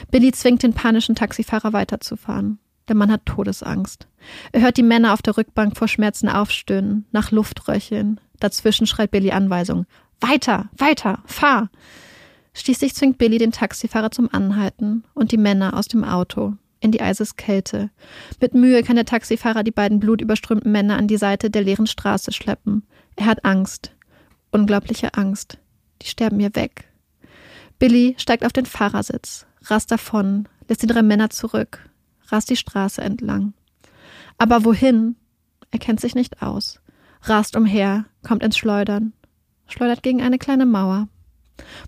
Billy zwingt den panischen Taxifahrer weiterzufahren. Der Mann hat Todesangst. Er hört die Männer auf der Rückbank vor Schmerzen aufstöhnen, nach Luft röcheln. Dazwischen schreit Billy Anweisung. Weiter, weiter, fahr! Schließlich zwingt Billy den Taxifahrer zum Anhalten und die Männer aus dem Auto in die Eiseskälte. Mit Mühe kann der Taxifahrer die beiden blutüberströmten Männer an die Seite der leeren Straße schleppen. Er hat Angst. Unglaubliche Angst. Die sterben mir weg. Billy steigt auf den Fahrersitz, rast davon, lässt die drei Männer zurück, rast die Straße entlang. Aber wohin? Er kennt sich nicht aus. Rast umher, kommt ins Schleudern, schleudert gegen eine kleine Mauer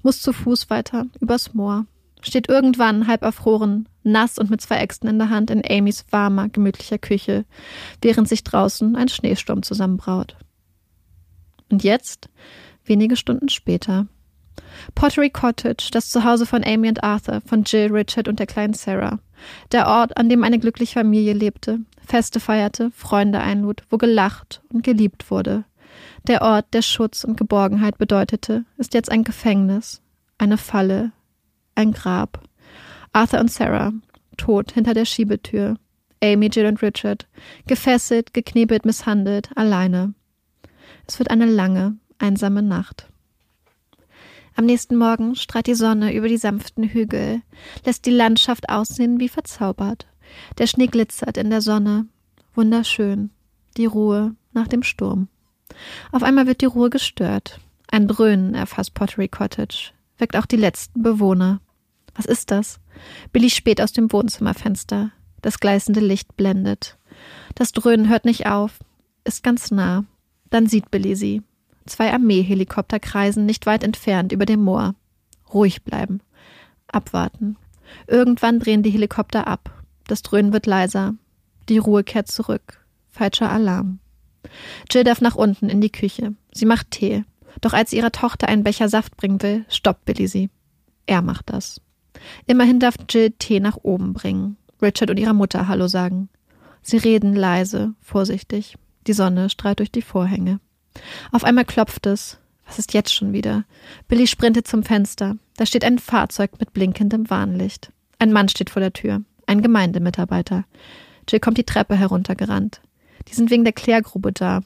muss zu Fuß weiter, übers Moor, steht irgendwann halb erfroren, nass und mit zwei Äxten in der Hand in Amys warmer, gemütlicher Küche, während sich draußen ein Schneesturm zusammenbraut. Und jetzt, wenige Stunden später, Pottery Cottage, das Zuhause von Amy und Arthur, von Jill, Richard und der kleinen Sarah. Der Ort, an dem eine glückliche Familie lebte, Feste feierte, Freunde einlud, wo gelacht und geliebt wurde, der Ort, der Schutz und Geborgenheit bedeutete, ist jetzt ein Gefängnis, eine Falle, ein Grab. Arthur und Sarah, tot hinter der Schiebetür. Amy, Jill und Richard, gefesselt, geknebelt, misshandelt, alleine. Es wird eine lange, einsame Nacht. Am nächsten Morgen strahlt die Sonne über die sanften Hügel, lässt die Landschaft aussehen wie verzaubert. Der Schnee glitzert in der Sonne. Wunderschön. Die Ruhe nach dem Sturm. Auf einmal wird die Ruhe gestört. Ein Dröhnen erfasst Pottery Cottage, weckt auch die letzten Bewohner. Was ist das? Billy späht aus dem Wohnzimmerfenster. Das gleißende Licht blendet. Das Dröhnen hört nicht auf, ist ganz nah. Dann sieht Billy sie. Zwei Armeehelikopter kreisen nicht weit entfernt über dem Moor. Ruhig bleiben. Abwarten. Irgendwann drehen die Helikopter ab. Das Dröhnen wird leiser. Die Ruhe kehrt zurück. Falscher Alarm. Jill darf nach unten in die Küche. Sie macht Tee. Doch als sie ihrer Tochter einen Becher Saft bringen will, stoppt Billy sie. Er macht das. Immerhin darf Jill Tee nach oben bringen. Richard und ihrer Mutter Hallo sagen. Sie reden leise, vorsichtig. Die Sonne strahlt durch die Vorhänge. Auf einmal klopft es. Was ist jetzt schon wieder? Billy sprintet zum Fenster. Da steht ein Fahrzeug mit blinkendem Warnlicht. Ein Mann steht vor der Tür. Ein Gemeindemitarbeiter. Jill kommt die Treppe heruntergerannt. Die sind wegen der Klärgrube da.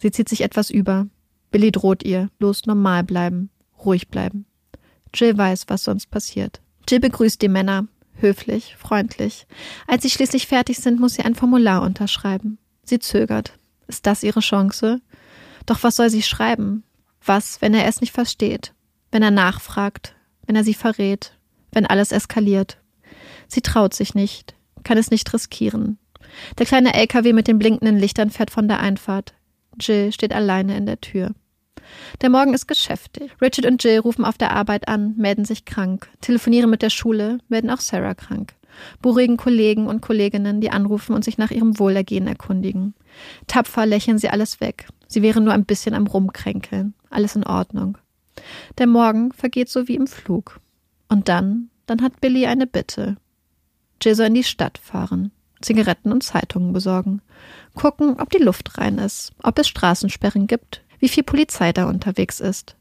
Sie zieht sich etwas über. Billy droht ihr. Los, normal bleiben. Ruhig bleiben. Jill weiß, was sonst passiert. Jill begrüßt die Männer. Höflich, freundlich. Als sie schließlich fertig sind, muss sie ein Formular unterschreiben. Sie zögert. Ist das ihre Chance? Doch was soll sie schreiben? Was, wenn er es nicht versteht? Wenn er nachfragt? Wenn er sie verrät? Wenn alles eskaliert? Sie traut sich nicht, kann es nicht riskieren. Der kleine LKW mit den blinkenden Lichtern fährt von der Einfahrt. Jill steht alleine in der Tür. Der Morgen ist geschäftig. Richard und Jill rufen auf der Arbeit an, melden sich krank, telefonieren mit der Schule, melden auch Sarah krank. Beruhigen Kollegen und Kolleginnen, die anrufen und sich nach ihrem Wohlergehen erkundigen. Tapfer lächeln sie alles weg. Sie wären nur ein bisschen am Rumkränkeln. Alles in Ordnung. Der Morgen vergeht so wie im Flug. Und dann, dann hat Billy eine Bitte. Jill soll in die Stadt fahren, Zigaretten und Zeitungen besorgen, gucken, ob die Luft rein ist, ob es Straßensperren gibt, wie viel Polizei da unterwegs ist.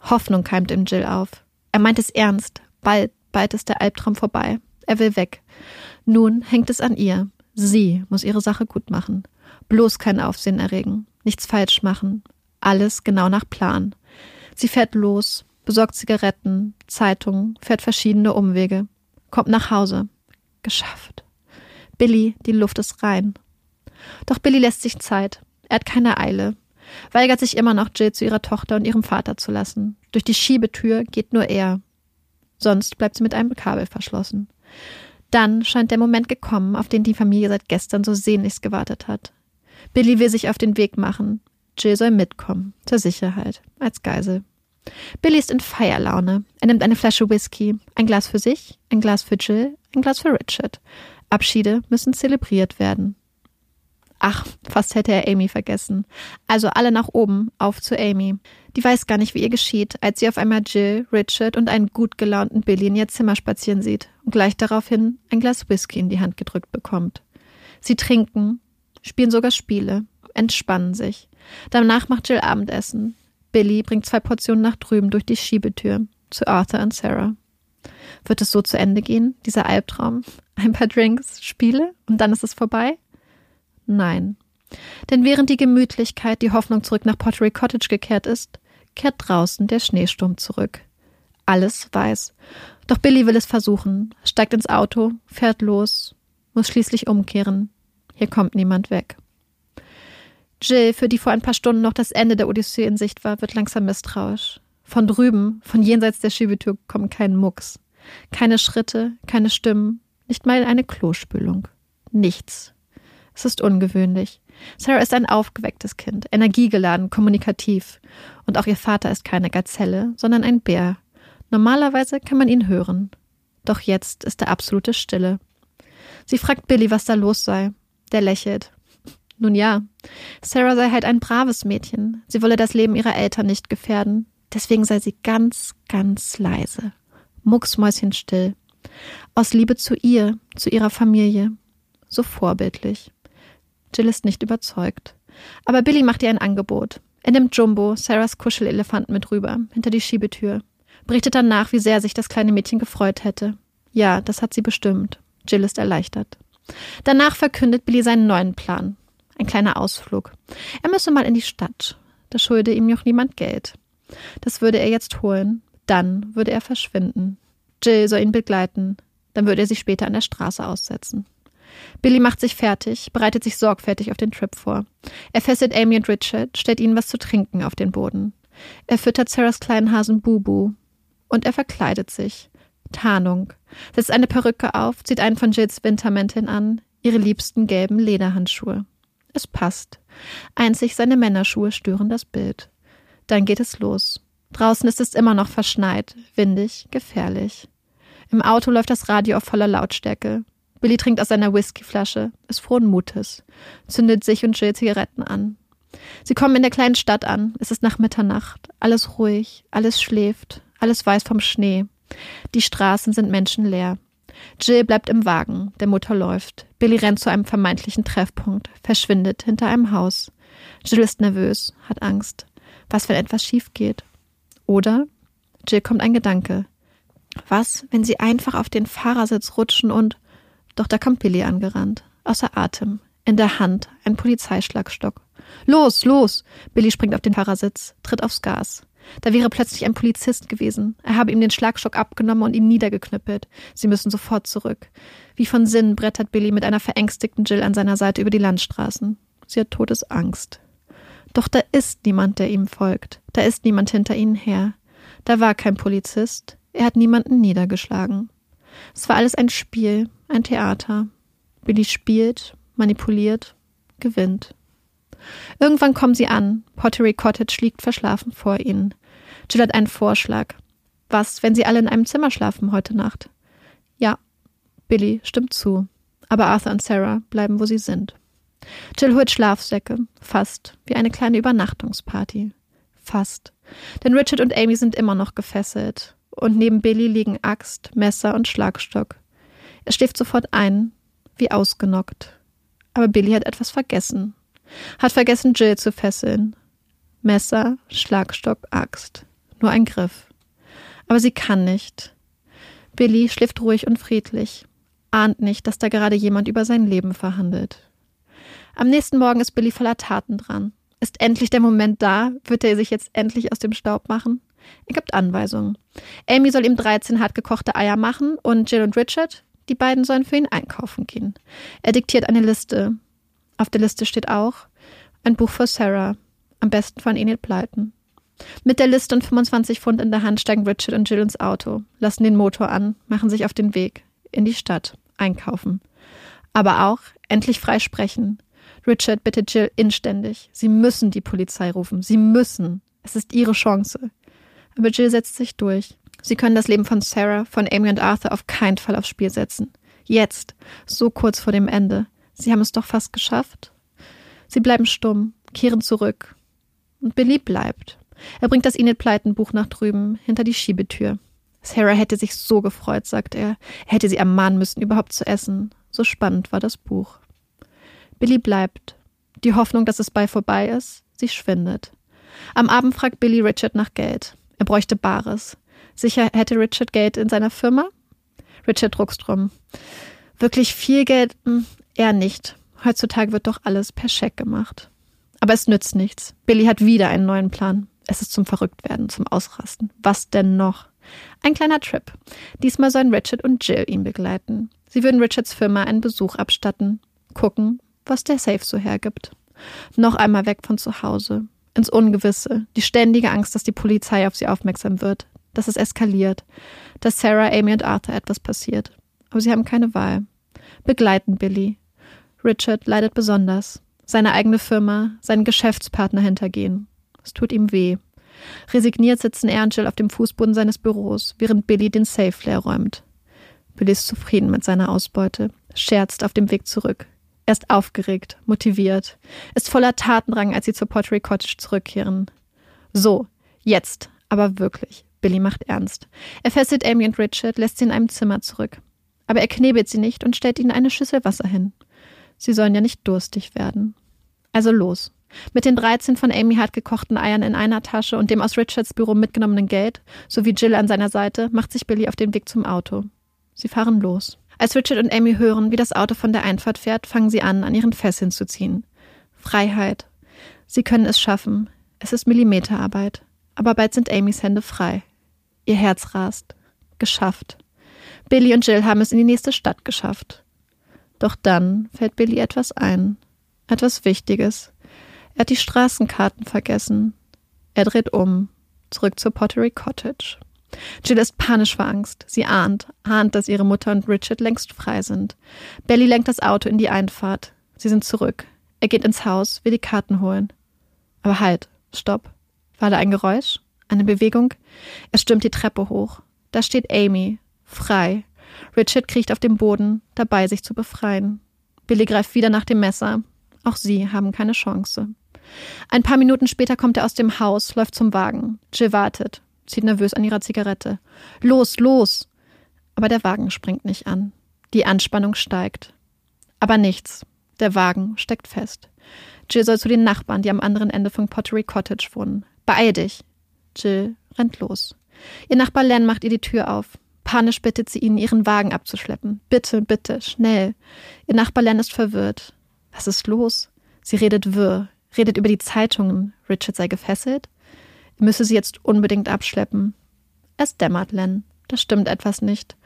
Hoffnung keimt im Jill auf. Er meint es ernst. Bald, bald ist der Albtraum vorbei. Er will weg. Nun hängt es an ihr. Sie muss ihre Sache gut machen. Bloß kein Aufsehen erregen. Nichts falsch machen. Alles genau nach Plan. Sie fährt los, besorgt Zigaretten, Zeitungen, fährt verschiedene Umwege, kommt nach Hause. Geschafft. Billy, die Luft ist rein. Doch Billy lässt sich Zeit. Er hat keine Eile. Weigert sich immer noch, Jill zu ihrer Tochter und ihrem Vater zu lassen. Durch die Schiebetür geht nur er. Sonst bleibt sie mit einem Kabel verschlossen. Dann scheint der Moment gekommen, auf den die Familie seit gestern so sehnlichst gewartet hat. Billy will sich auf den Weg machen. Jill soll mitkommen, zur Sicherheit, als Geisel. Billy ist in Feierlaune. Er nimmt eine Flasche Whisky, ein Glas für sich, ein Glas für Jill, ein Glas für Richard. Abschiede müssen zelebriert werden. Ach, fast hätte er Amy vergessen. Also alle nach oben, auf zu Amy. Die weiß gar nicht, wie ihr geschieht, als sie auf einmal Jill, Richard und einen gut gelaunten Billy in ihr Zimmer spazieren sieht und gleich daraufhin ein Glas Whisky in die Hand gedrückt bekommt. Sie trinken, spielen sogar Spiele, entspannen sich. Danach macht Jill Abendessen. Billy bringt zwei Portionen nach drüben durch die Schiebetür zu Arthur und Sarah. Wird es so zu Ende gehen, dieser Albtraum? Ein paar Drinks, Spiele und dann ist es vorbei? Nein. Denn während die Gemütlichkeit, die Hoffnung zurück nach Pottery Cottage gekehrt ist, kehrt draußen der Schneesturm zurück. Alles weiß. Doch Billy will es versuchen, steigt ins Auto, fährt los, muss schließlich umkehren. Hier kommt niemand weg. Jill, für die vor ein paar Stunden noch das Ende der Odyssee in Sicht war, wird langsam misstrauisch. Von drüben, von jenseits der Schiebetür, kommt kein Mucks. Keine Schritte, keine Stimmen, nicht mal eine Klospülung. Nichts. Es ist ungewöhnlich. Sarah ist ein aufgewecktes Kind, energiegeladen, kommunikativ. Und auch ihr Vater ist keine Gazelle, sondern ein Bär. Normalerweise kann man ihn hören. Doch jetzt ist er absolute Stille. Sie fragt Billy, was da los sei. Der lächelt. Nun ja, Sarah sei halt ein braves Mädchen. Sie wolle das Leben ihrer Eltern nicht gefährden. Deswegen sei sie ganz, ganz leise. Mucksmäuschenstill. Aus Liebe zu ihr, zu ihrer Familie. So vorbildlich. Jill ist nicht überzeugt. Aber Billy macht ihr ein Angebot. Er nimmt Jumbo, Sarahs Kuschelelefant, mit rüber, hinter die Schiebetür. Berichtet danach, wie sehr sich das kleine Mädchen gefreut hätte. Ja, das hat sie bestimmt. Jill ist erleichtert. Danach verkündet Billy seinen neuen Plan. Ein kleiner Ausflug. Er müsse mal in die Stadt. Da schulde ihm noch niemand Geld. Das würde er jetzt holen. Dann würde er verschwinden. Jill soll ihn begleiten. Dann würde er sich später an der Straße aussetzen. Billy macht sich fertig, bereitet sich sorgfältig auf den Trip vor. Er fesselt Amy und Richard, stellt ihnen was zu trinken auf den Boden. Er füttert Sarahs kleinen Hasen Bubu. Und er verkleidet sich. Tarnung. Setzt eine Perücke auf, zieht einen von Jills Wintermänteln an, ihre liebsten gelben Lederhandschuhe. Es passt. Einzig seine Männerschuhe stören das Bild. Dann geht es los. Draußen ist es immer noch verschneit, windig, gefährlich. Im Auto läuft das Radio auf voller Lautstärke. Billy trinkt aus seiner Whiskyflasche, ist frohen Mutes, zündet sich und Jill Zigaretten an. Sie kommen in der kleinen Stadt an. Es ist nach Mitternacht. Alles ruhig, alles schläft, alles weiß vom Schnee. Die Straßen sind menschenleer. Jill bleibt im Wagen, der Mutter läuft. Billy rennt zu einem vermeintlichen Treffpunkt, verschwindet hinter einem Haus. Jill ist nervös, hat Angst. Was, wenn etwas schief geht? Oder? Jill kommt ein Gedanke. Was, wenn sie einfach auf den Fahrersitz rutschen und doch da kommt Billy angerannt, außer Atem, in der Hand ein Polizeischlagstock. Los, los! Billy springt auf den Fahrersitz, tritt aufs Gas. Da wäre plötzlich ein Polizist gewesen. Er habe ihm den Schlagstock abgenommen und ihm niedergeknüppelt. Sie müssen sofort zurück. Wie von Sinnen brettert Billy mit einer verängstigten Jill an seiner Seite über die Landstraßen. Sie hat Todesangst. Doch da ist niemand, der ihm folgt. Da ist niemand hinter ihnen her. Da war kein Polizist. Er hat niemanden niedergeschlagen. Es war alles ein Spiel, ein Theater. Billy spielt, manipuliert, gewinnt. Irgendwann kommen sie an. Pottery Cottage liegt verschlafen vor ihnen. Jill hat einen Vorschlag. Was, wenn sie alle in einem Zimmer schlafen heute Nacht? Ja, Billy stimmt zu. Aber Arthur und Sarah bleiben, wo sie sind. Jill holt Schlafsäcke, fast wie eine kleine Übernachtungsparty. Fast. Denn Richard und Amy sind immer noch gefesselt. Und neben Billy liegen Axt, Messer und Schlagstock. Er schläft sofort ein, wie ausgenockt. Aber Billy hat etwas vergessen. Hat vergessen, Jill zu fesseln. Messer, Schlagstock, Axt. Nur ein Griff. Aber sie kann nicht. Billy schläft ruhig und friedlich, ahnt nicht, dass da gerade jemand über sein Leben verhandelt. Am nächsten Morgen ist Billy voller Taten dran. Ist endlich der Moment da? Wird er sich jetzt endlich aus dem Staub machen? Er gibt Anweisungen. Amy soll ihm 13 hartgekochte Eier machen und Jill und Richard, die beiden sollen für ihn einkaufen gehen. Er diktiert eine Liste. Auf der Liste steht auch ein Buch für Sarah, am besten von Enid Blyton. Mit der Liste und 25 Pfund in der Hand steigen Richard und Jill ins Auto, lassen den Motor an, machen sich auf den Weg in die Stadt, einkaufen. Aber auch endlich frei sprechen. Richard bittet Jill inständig. Sie müssen die Polizei rufen. Sie müssen. Es ist ihre Chance. Aber Jill setzt sich durch. Sie können das Leben von Sarah, von Amy und Arthur auf keinen Fall aufs Spiel setzen. Jetzt, so kurz vor dem Ende. Sie haben es doch fast geschafft. Sie bleiben stumm, kehren zurück. Und Billy bleibt. Er bringt das Enid Pleiten Buch nach drüben, hinter die Schiebetür. Sarah hätte sich so gefreut, sagt er. Er hätte sie ermahnen müssen, überhaupt zu essen. So spannend war das Buch. Billy bleibt. Die Hoffnung, dass es bald vorbei ist, sie schwindet. Am Abend fragt Billy Richard nach Geld. Er bräuchte Bares. Sicher hätte Richard Geld in seiner Firma? Richard Druckstrom. Wirklich viel Geld? Hm, eher nicht. Heutzutage wird doch alles per Scheck gemacht. Aber es nützt nichts. Billy hat wieder einen neuen Plan. Es ist zum Verrücktwerden, zum Ausrasten. Was denn noch? Ein kleiner Trip. Diesmal sollen Richard und Jill ihn begleiten. Sie würden Richards Firma einen Besuch abstatten, gucken, was der Safe so hergibt. Noch einmal weg von zu Hause, ins Ungewisse, die ständige Angst, dass die Polizei auf sie aufmerksam wird, dass es eskaliert, dass Sarah, Amy und Arthur etwas passiert. Aber sie haben keine Wahl. Begleiten Billy. Richard leidet besonders. Seine eigene Firma, seinen Geschäftspartner hintergehen. Es tut ihm weh. Resigniert sitzen Jill auf dem Fußboden seines Büros, während Billy den Safe leer räumt. Billy ist zufrieden mit seiner Ausbeute, scherzt auf dem Weg zurück. Er ist aufgeregt, motiviert, ist voller Tatendrang, als sie zur Pottery Cottage zurückkehren. So, jetzt, aber wirklich. Billy macht ernst. Er fesselt Amy und Richard, lässt sie in einem Zimmer zurück. Aber er knebelt sie nicht und stellt ihnen eine Schüssel Wasser hin. Sie sollen ja nicht durstig werden. Also los. Mit den 13 von Amy hart gekochten Eiern in einer Tasche und dem aus Richards Büro mitgenommenen Geld, sowie Jill an seiner Seite, macht sich Billy auf den Weg zum Auto. Sie fahren los. Als Richard und Amy hören, wie das Auto von der Einfahrt fährt, fangen sie an, an ihren Fesseln zu ziehen. Freiheit. Sie können es schaffen. Es ist Millimeterarbeit. Aber bald sind Amys Hände frei. Ihr Herz rast. Geschafft. Billy und Jill haben es in die nächste Stadt geschafft. Doch dann fällt Billy etwas ein. Etwas Wichtiges. Er hat die Straßenkarten vergessen. Er dreht um. Zurück zur Pottery Cottage. Jill ist panisch vor Angst. Sie ahnt, ahnt, dass ihre Mutter und Richard längst frei sind. Belly lenkt das Auto in die Einfahrt. Sie sind zurück. Er geht ins Haus, will die Karten holen. Aber halt, stopp. War da ein Geräusch? Eine Bewegung? Er stürmt die Treppe hoch. Da steht Amy, frei. Richard kriecht auf dem Boden, dabei sich zu befreien. Billy greift wieder nach dem Messer. Auch sie haben keine Chance. Ein paar Minuten später kommt er aus dem Haus, läuft zum Wagen. Jill wartet, zieht nervös an ihrer Zigarette. Los, los! Aber der Wagen springt nicht an. Die Anspannung steigt. Aber nichts. Der Wagen steckt fest. Jill soll zu den Nachbarn, die am anderen Ende von Pottery Cottage wohnen. Beeil dich! Jill rennt los. Ihr Nachbar Len macht ihr die Tür auf. Panisch bittet sie ihn, ihren Wagen abzuschleppen. Bitte, bitte, schnell. Ihr Nachbar Len ist verwirrt. Was ist los? Sie redet wirr, redet über die Zeitungen. Richard sei gefesselt. Er müsse sie jetzt unbedingt abschleppen. Es dämmert Len. Da stimmt etwas nicht.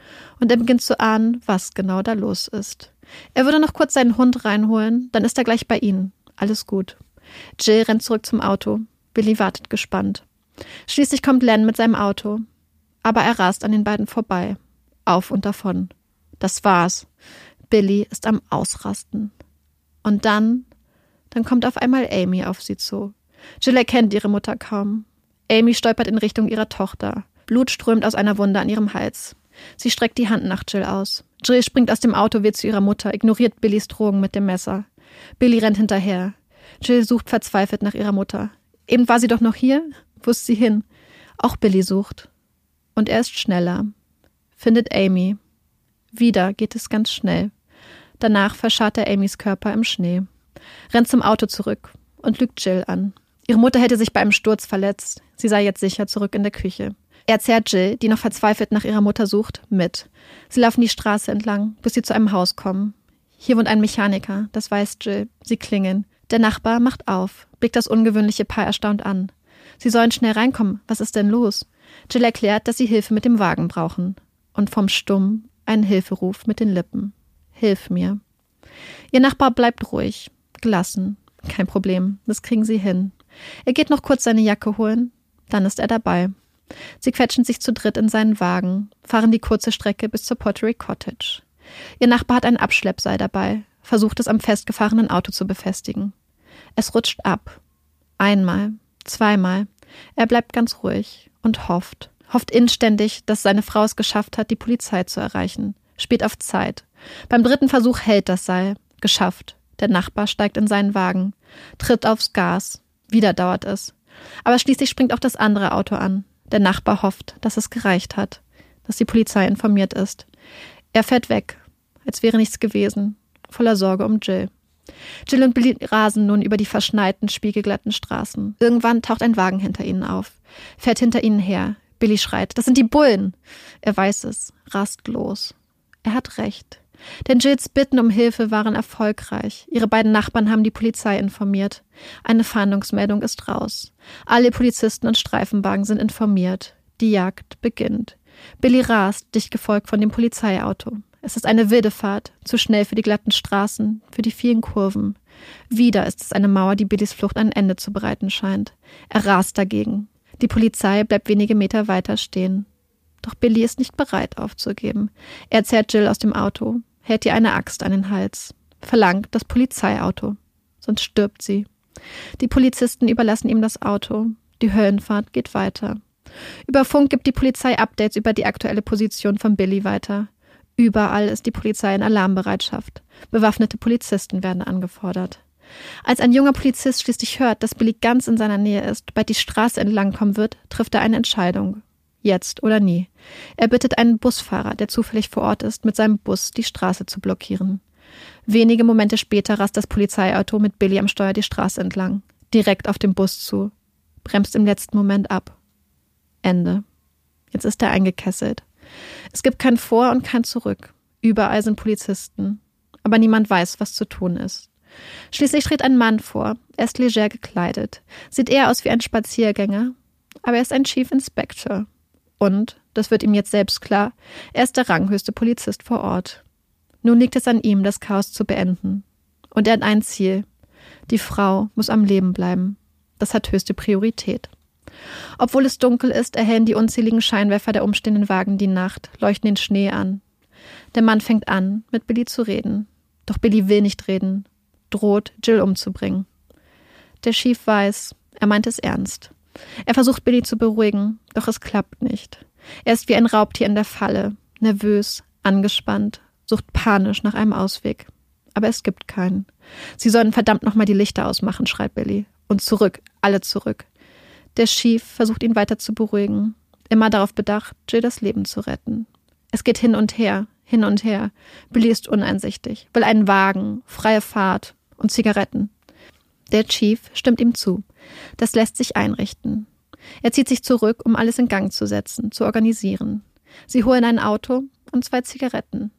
Und er beginnt zu ahnen, was genau da los ist. Er würde noch kurz seinen Hund reinholen, dann ist er gleich bei ihnen. Alles gut. Jill rennt zurück zum Auto. Billy wartet gespannt. Schließlich kommt Len mit seinem Auto aber er rast an den beiden vorbei. Auf und davon. Das war's. Billy ist am Ausrasten. Und dann, dann kommt auf einmal Amy auf sie zu. Jill erkennt ihre Mutter kaum. Amy stolpert in Richtung ihrer Tochter. Blut strömt aus einer Wunde an ihrem Hals. Sie streckt die Hand nach Jill aus. Jill springt aus dem Auto, wird zu ihrer Mutter, ignoriert Billys Drogen mit dem Messer. Billy rennt hinterher. Jill sucht verzweifelt nach ihrer Mutter. Eben war sie doch noch hier. Wo ist sie hin? Auch Billy sucht. Und er ist schneller. Findet Amy. Wieder geht es ganz schnell. Danach verscharrt er Amys Körper im Schnee. Rennt zum Auto zurück und lügt Jill an. Ihre Mutter hätte sich bei einem Sturz verletzt. Sie sei jetzt sicher zurück in der Küche. Er zerrt Jill, die noch verzweifelt nach ihrer Mutter sucht, mit. Sie laufen die Straße entlang, bis sie zu einem Haus kommen. Hier wohnt ein Mechaniker, das weiß Jill. Sie klingeln. Der Nachbar macht auf, blickt das ungewöhnliche Paar erstaunt an. Sie sollen schnell reinkommen. Was ist denn los? Jill erklärt, dass sie Hilfe mit dem Wagen brauchen. Und vom Stumm einen Hilferuf mit den Lippen. Hilf mir. Ihr Nachbar bleibt ruhig, gelassen. Kein Problem, das kriegen sie hin. Er geht noch kurz seine Jacke holen, dann ist er dabei. Sie quetschen sich zu dritt in seinen Wagen, fahren die kurze Strecke bis zur Pottery Cottage. Ihr Nachbar hat ein Abschleppseil dabei, versucht es am festgefahrenen Auto zu befestigen. Es rutscht ab. Einmal, zweimal. Er bleibt ganz ruhig und hofft, hofft inständig, dass seine Frau es geschafft hat, die Polizei zu erreichen. Spät auf Zeit. Beim dritten Versuch hält das Seil. Geschafft. Der Nachbar steigt in seinen Wagen, tritt aufs Gas. Wieder dauert es. Aber schließlich springt auch das andere Auto an. Der Nachbar hofft, dass es gereicht hat, dass die Polizei informiert ist. Er fährt weg, als wäre nichts gewesen, voller Sorge um Jill. Jill und Billy rasen nun über die verschneiten, spiegelglatten Straßen. Irgendwann taucht ein Wagen hinter ihnen auf, fährt hinter ihnen her. Billy schreit, das sind die Bullen. Er weiß es, rast los. Er hat recht. Denn Jills Bitten um Hilfe waren erfolgreich. Ihre beiden Nachbarn haben die Polizei informiert. Eine Fahndungsmeldung ist raus. Alle Polizisten und Streifenwagen sind informiert. Die Jagd beginnt. Billy rast, dicht gefolgt von dem Polizeiauto. Es ist eine wilde Fahrt, zu schnell für die glatten Straßen, für die vielen Kurven. Wieder ist es eine Mauer, die Billys Flucht ein Ende zu bereiten scheint. Er rast dagegen. Die Polizei bleibt wenige Meter weiter stehen. Doch Billy ist nicht bereit aufzugeben. Er zerrt Jill aus dem Auto, hält ihr eine Axt an den Hals, verlangt das Polizeiauto. Sonst stirbt sie. Die Polizisten überlassen ihm das Auto. Die Höllenfahrt geht weiter. Über Funk gibt die Polizei Updates über die aktuelle Position von Billy weiter. Überall ist die Polizei in Alarmbereitschaft. Bewaffnete Polizisten werden angefordert. Als ein junger Polizist schließlich hört, dass Billy ganz in seiner Nähe ist, bald die Straße entlangkommen wird, trifft er eine Entscheidung. Jetzt oder nie. Er bittet einen Busfahrer, der zufällig vor Ort ist, mit seinem Bus die Straße zu blockieren. Wenige Momente später rast das Polizeiauto mit Billy am Steuer die Straße entlang, direkt auf den Bus zu, bremst im letzten Moment ab. Ende. Jetzt ist er eingekesselt. Es gibt kein Vor und kein Zurück. Überall sind Polizisten. Aber niemand weiß, was zu tun ist. Schließlich tritt ein Mann vor. Er ist leger gekleidet. Sieht eher aus wie ein Spaziergänger. Aber er ist ein Chief Inspector. Und, das wird ihm jetzt selbst klar, er ist der ranghöchste Polizist vor Ort. Nun liegt es an ihm, das Chaos zu beenden. Und er hat ein Ziel. Die Frau muss am Leben bleiben. Das hat höchste Priorität. Obwohl es dunkel ist, erhellen die unzähligen Scheinwerfer der umstehenden Wagen die Nacht, leuchten den Schnee an. Der Mann fängt an, mit Billy zu reden. Doch Billy will nicht reden, droht, Jill umzubringen. Der Chief weiß, er meint es ernst. Er versucht Billy zu beruhigen, doch es klappt nicht. Er ist wie ein Raubtier in der Falle, nervös, angespannt, sucht panisch nach einem Ausweg. Aber es gibt keinen. Sie sollen verdammt nochmal die Lichter ausmachen, schreit Billy. Und zurück, alle zurück. Der Chief versucht ihn weiter zu beruhigen, immer darauf bedacht, Jill das Leben zu retten. Es geht hin und her, hin und her. Billy ist uneinsichtig, will einen Wagen, freie Fahrt und Zigaretten. Der Chief stimmt ihm zu. Das lässt sich einrichten. Er zieht sich zurück, um alles in Gang zu setzen, zu organisieren. Sie holen ein Auto und zwei Zigaretten.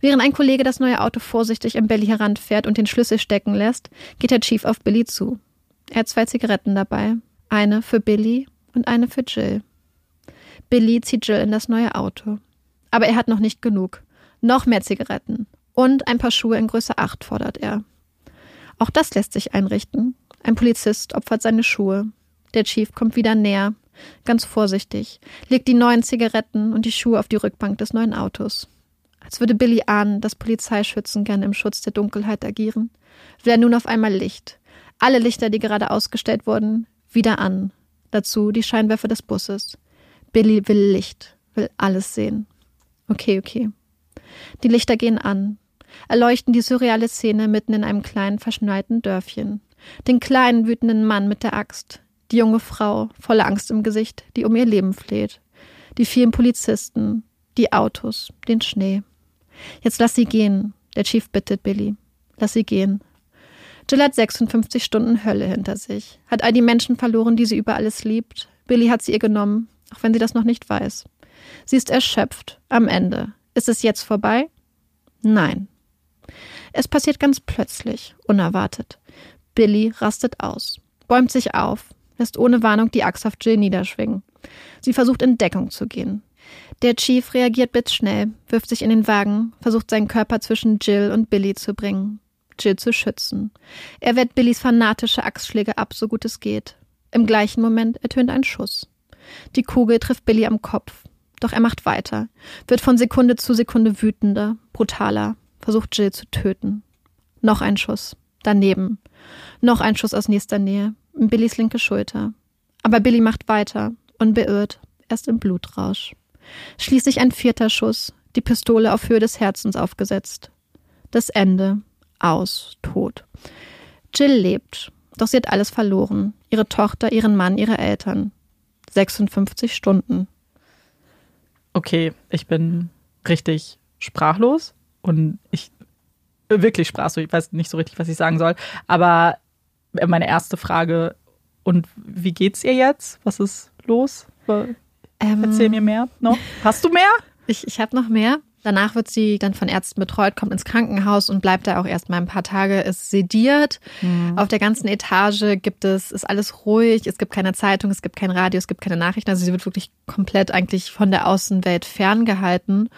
Während ein Kollege das neue Auto vorsichtig im Billy heranfährt und den Schlüssel stecken lässt, geht der Chief auf Billy zu. Er hat zwei Zigaretten dabei eine für Billy und eine für Jill. Billy zieht Jill in das neue Auto. Aber er hat noch nicht genug. Noch mehr Zigaretten. Und ein paar Schuhe in Größe 8 fordert er. Auch das lässt sich einrichten. Ein Polizist opfert seine Schuhe. Der Chief kommt wieder näher, ganz vorsichtig, legt die neuen Zigaretten und die Schuhe auf die Rückbank des neuen Autos. Als würde Billy ahnen, dass Polizeischützen gerne im Schutz der Dunkelheit agieren, will er nun auf einmal Licht. Alle Lichter, die gerade ausgestellt wurden, wieder an. Dazu die Scheinwerfer des Busses. Billy will Licht, will alles sehen. Okay, okay. Die Lichter gehen an, erleuchten die surreale Szene mitten in einem kleinen, verschneiten Dörfchen. Den kleinen, wütenden Mann mit der Axt, Die junge Frau, voller Angst im Gesicht, die um ihr Leben fleht. Die vielen Polizisten, die Autos, den Schnee. Jetzt lass sie gehen, der Chief bittet Billy. Lass sie gehen. Jill hat 56 Stunden Hölle hinter sich, hat all die Menschen verloren, die sie über alles liebt. Billy hat sie ihr genommen, auch wenn sie das noch nicht weiß. Sie ist erschöpft, am Ende. Ist es jetzt vorbei? Nein. Es passiert ganz plötzlich, unerwartet. Billy rastet aus, bäumt sich auf, lässt ohne Warnung die Axt auf Jill niederschwingen. Sie versucht in Deckung zu gehen. Der Chief reagiert blitzschnell, wirft sich in den Wagen, versucht seinen Körper zwischen Jill und Billy zu bringen, Jill zu schützen. Er wehrt Billys fanatische Axtschläge ab, so gut es geht. Im gleichen Moment ertönt ein Schuss. Die Kugel trifft Billy am Kopf. Doch er macht weiter, wird von Sekunde zu Sekunde wütender, brutaler, versucht Jill zu töten. Noch ein Schuss. Daneben. Noch ein Schuss aus nächster Nähe. In Billys linke Schulter. Aber Billy macht weiter, unbeirrt, erst im Blutrausch. Schließlich ein vierter Schuss, die Pistole auf Höhe des Herzens aufgesetzt. Das Ende. Aus. Tot. Jill lebt, doch sie hat alles verloren. Ihre Tochter, ihren Mann, ihre Eltern. 56 Stunden. Okay, ich bin richtig sprachlos und ich wirklich sprachlos. Ich weiß nicht so richtig, was ich sagen soll. Aber meine erste Frage: Und wie geht's ihr jetzt? Was ist los? Ähm, Erzähl mir mehr noch. Hast du mehr? Ich, ich habe noch mehr. Danach wird sie dann von Ärzten betreut, kommt ins Krankenhaus und bleibt da auch erstmal ein paar Tage, ist sediert. Mhm. Auf der ganzen Etage gibt es, ist alles ruhig, es gibt keine Zeitung, es gibt kein Radio, es gibt keine Nachrichten. Also sie wird wirklich komplett eigentlich von der Außenwelt ferngehalten.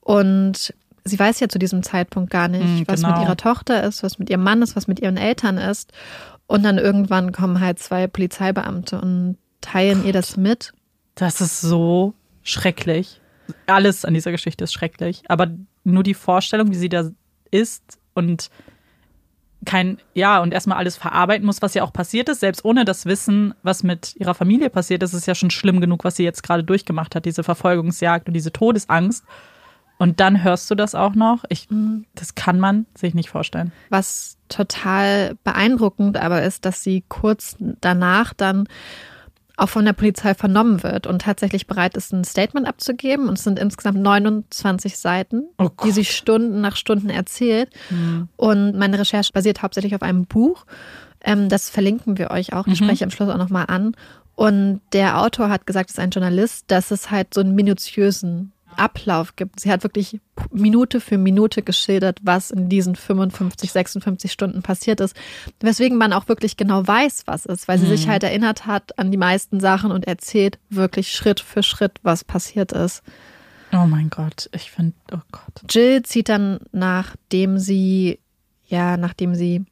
Und sie weiß ja zu diesem Zeitpunkt gar nicht, mhm, was mit genau. ihrer Tochter ist, was mit ihrem Mann ist, was mit ihren Eltern ist. Und dann irgendwann kommen halt zwei Polizeibeamte und teilen Gott. ihr das mit. Das ist so schrecklich alles an dieser Geschichte ist schrecklich. Aber nur die Vorstellung, wie sie da ist und kein, ja, und erstmal alles verarbeiten muss, was ja auch passiert ist, selbst ohne das Wissen, was mit ihrer Familie passiert ist, ist ja schon schlimm genug, was sie jetzt gerade durchgemacht hat, diese Verfolgungsjagd und diese Todesangst. Und dann hörst du das auch noch. Ich, mhm. das kann man sich nicht vorstellen. Was total beeindruckend aber ist, dass sie kurz danach dann auch von der Polizei vernommen wird und tatsächlich bereit ist, ein Statement abzugeben. Und es sind insgesamt 29 Seiten, oh die sie Stunden nach Stunden erzählt. Mhm. Und meine Recherche basiert hauptsächlich auf einem Buch. Ähm, das verlinken wir euch auch. Ich mhm. spreche am Schluss auch nochmal an. Und der Autor hat gesagt, ist ein Journalist, dass es halt so einen minutiösen Ablauf gibt. Sie hat wirklich Minute für Minute geschildert, was in diesen 55, 56 Stunden passiert ist. Weswegen man auch wirklich genau weiß, was ist, weil sie mhm. sich halt erinnert hat an die meisten Sachen und erzählt wirklich Schritt für Schritt, was passiert ist. Oh mein Gott, ich finde, oh Gott. Jill zieht dann, nachdem sie, ja, nachdem sie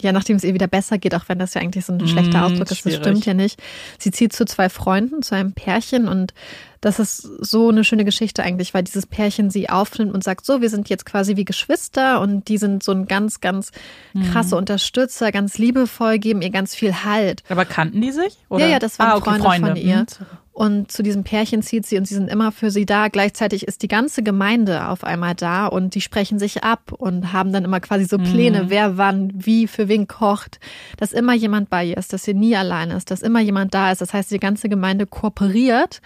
ja, nachdem es ihr wieder besser geht, auch wenn das ja eigentlich so ein schlechter mm, Ausdruck ist, das stimmt ja nicht. Sie zieht zu zwei Freunden, zu einem Pärchen und das ist so eine schöne Geschichte eigentlich, weil dieses Pärchen sie aufnimmt und sagt, so, wir sind jetzt quasi wie Geschwister und die sind so ein ganz, ganz krasse mhm. Unterstützer, ganz liebevoll, geben ihr ganz viel Halt. Aber kannten die sich? Oder? Ja, ja, das waren ah, okay, Freunde, Freunde, von ihr. Mhm. Und zu diesem Pärchen zieht sie und sie sind immer für sie da. Gleichzeitig ist die ganze Gemeinde auf einmal da und die sprechen sich ab und haben dann immer quasi so Pläne, mhm. wer wann, wie, für wen kocht. Dass immer jemand bei ihr ist, dass sie nie allein ist, dass immer jemand da ist. Das heißt, die ganze Gemeinde kooperiert,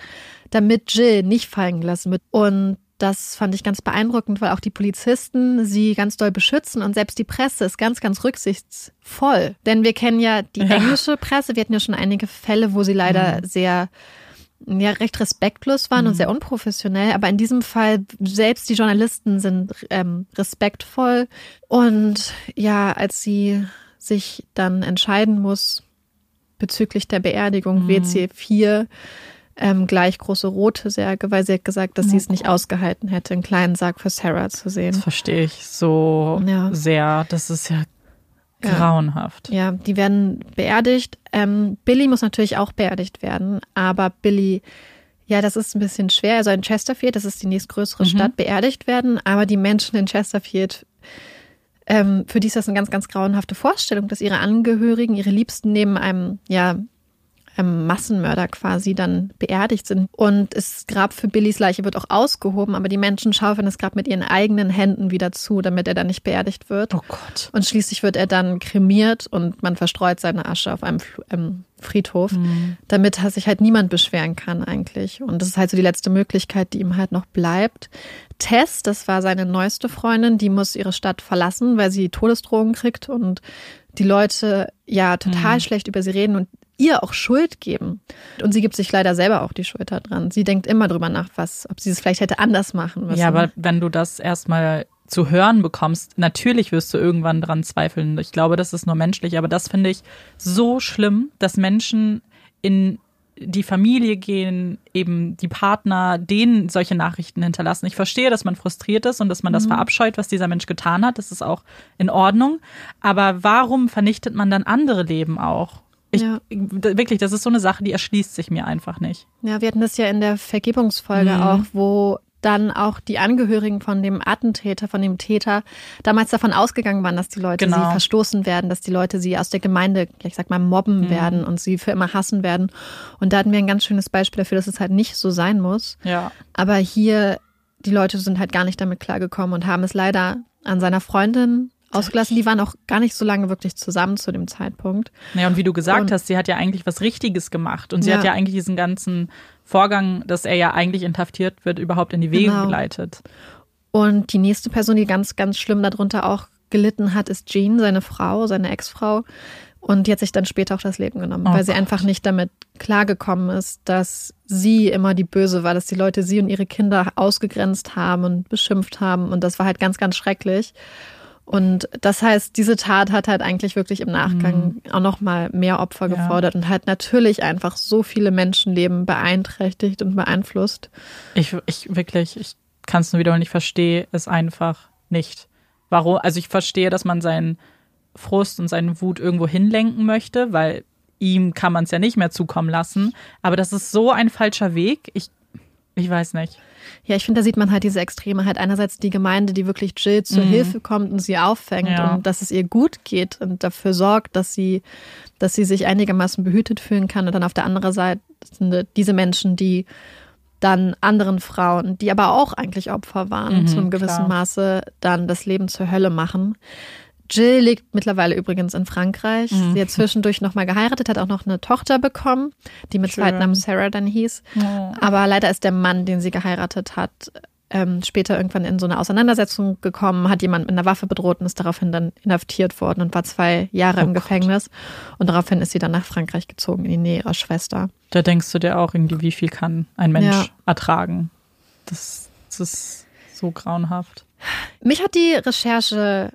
damit Jill nicht fallen gelassen wird. Und das fand ich ganz beeindruckend, weil auch die Polizisten sie ganz doll beschützen und selbst die Presse ist ganz, ganz rücksichtsvoll. Denn wir kennen ja die englische Presse. Wir hatten ja schon einige Fälle, wo sie leider mhm. sehr ja recht respektlos waren mhm. und sehr unprofessionell, aber in diesem Fall selbst die Journalisten sind ähm, respektvoll und ja, als sie sich dann entscheiden muss bezüglich der Beerdigung, mhm. wählt sie vier ähm, gleich große rote Särge, weil sie hat gesagt, dass sie es nicht ausgehalten hätte, einen kleinen Sarg für Sarah zu sehen. Das verstehe ich so ja. sehr. Das ist ja Grauenhaft. Ja, die werden beerdigt. Ähm, Billy muss natürlich auch beerdigt werden, aber Billy, ja, das ist ein bisschen schwer. Er soll in Chesterfield, das ist die nächstgrößere mhm. Stadt, beerdigt werden, aber die Menschen in Chesterfield, ähm, für die ist das eine ganz, ganz grauenhafte Vorstellung, dass ihre Angehörigen, ihre Liebsten neben einem, ja, ähm, Massenmörder quasi dann beerdigt sind. Und das Grab für Billys Leiche wird auch ausgehoben, aber die Menschen schaufeln das Grab mit ihren eigenen Händen wieder zu, damit er dann nicht beerdigt wird. Oh Gott. Und schließlich wird er dann kremiert und man verstreut seine Asche auf einem ähm, Friedhof, mhm. damit sich halt niemand beschweren kann eigentlich. Und das ist halt so die letzte Möglichkeit, die ihm halt noch bleibt. Tess, das war seine neueste Freundin, die muss ihre Stadt verlassen, weil sie Todesdrohungen kriegt und die Leute ja total mhm. schlecht über sie reden und ihr auch Schuld geben. Und sie gibt sich leider selber auch die Schuld daran. Sie denkt immer drüber nach, was, ob sie es vielleicht hätte anders machen müssen. Ja, aber wenn du das erstmal zu hören bekommst, natürlich wirst du irgendwann dran zweifeln. Ich glaube, das ist nur menschlich, aber das finde ich so schlimm, dass Menschen in die Familie gehen, eben die Partner, denen solche Nachrichten hinterlassen. Ich verstehe, dass man frustriert ist und dass man das mhm. verabscheut, was dieser Mensch getan hat. Das ist auch in Ordnung. Aber warum vernichtet man dann andere Leben auch? Ich, ja. Wirklich, das ist so eine Sache, die erschließt sich mir einfach nicht. Ja, wir hatten das ja in der Vergebungsfolge mhm. auch, wo dann auch die Angehörigen von dem Attentäter, von dem Täter, damals davon ausgegangen waren, dass die Leute genau. sie verstoßen werden, dass die Leute sie aus der Gemeinde, ich sag mal, mobben mhm. werden und sie für immer hassen werden. Und da hatten wir ein ganz schönes Beispiel dafür, dass es halt nicht so sein muss. Ja. Aber hier, die Leute sind halt gar nicht damit klargekommen und haben es leider an seiner Freundin ausgelassen. Die waren auch gar nicht so lange wirklich zusammen zu dem Zeitpunkt. Ja, und wie du gesagt und, hast, sie hat ja eigentlich was Richtiges gemacht und sie ja. hat ja eigentlich diesen ganzen Vorgang, dass er ja eigentlich inhaftiert wird, überhaupt in die Wege genau. geleitet. Und die nächste Person, die ganz, ganz schlimm darunter auch gelitten hat, ist Jean, seine Frau, seine Ex-Frau. Und die hat sich dann später auch das Leben genommen, oh weil Gott. sie einfach nicht damit klargekommen ist, dass sie immer die Böse war, dass die Leute sie und ihre Kinder ausgegrenzt haben und beschimpft haben. Und das war halt ganz, ganz schrecklich. Und das heißt, diese Tat hat halt eigentlich wirklich im Nachgang mhm. auch nochmal mehr Opfer ja. gefordert und hat natürlich einfach so viele Menschenleben beeinträchtigt und beeinflusst. Ich, ich wirklich, ich kann es nur wiederholen, ich verstehe es einfach nicht. Warum? Also ich verstehe, dass man seinen Frust und seine Wut irgendwo hinlenken möchte, weil ihm kann man es ja nicht mehr zukommen lassen. Aber das ist so ein falscher Weg. Ich, ich weiß nicht. Ja, ich finde, da sieht man halt diese Extreme. Halt einerseits die Gemeinde, die wirklich Jill zur mhm. Hilfe kommt und sie auffängt ja. und dass es ihr gut geht und dafür sorgt, dass sie, dass sie sich einigermaßen behütet fühlen kann. Und dann auf der anderen Seite sind diese Menschen, die dann anderen Frauen, die aber auch eigentlich Opfer waren, mhm, zu einem gewissen klar. Maße dann das Leben zur Hölle machen. Jill lebt mittlerweile übrigens in Frankreich. Mhm. Sie hat zwischendurch nochmal geheiratet, hat auch noch eine Tochter bekommen, die mit Schön. Zweitnamen Sarah dann hieß. Oh. Aber leider ist der Mann, den sie geheiratet hat, ähm, später irgendwann in so eine Auseinandersetzung gekommen, hat jemand mit einer Waffe bedroht und ist daraufhin dann inhaftiert worden und war zwei Jahre oh im Gott. Gefängnis. Und daraufhin ist sie dann nach Frankreich gezogen, in die Nähe ihrer Schwester. Da denkst du dir auch irgendwie, wie viel kann ein Mensch ja. ertragen? Das, das ist so grauenhaft. Mich hat die Recherche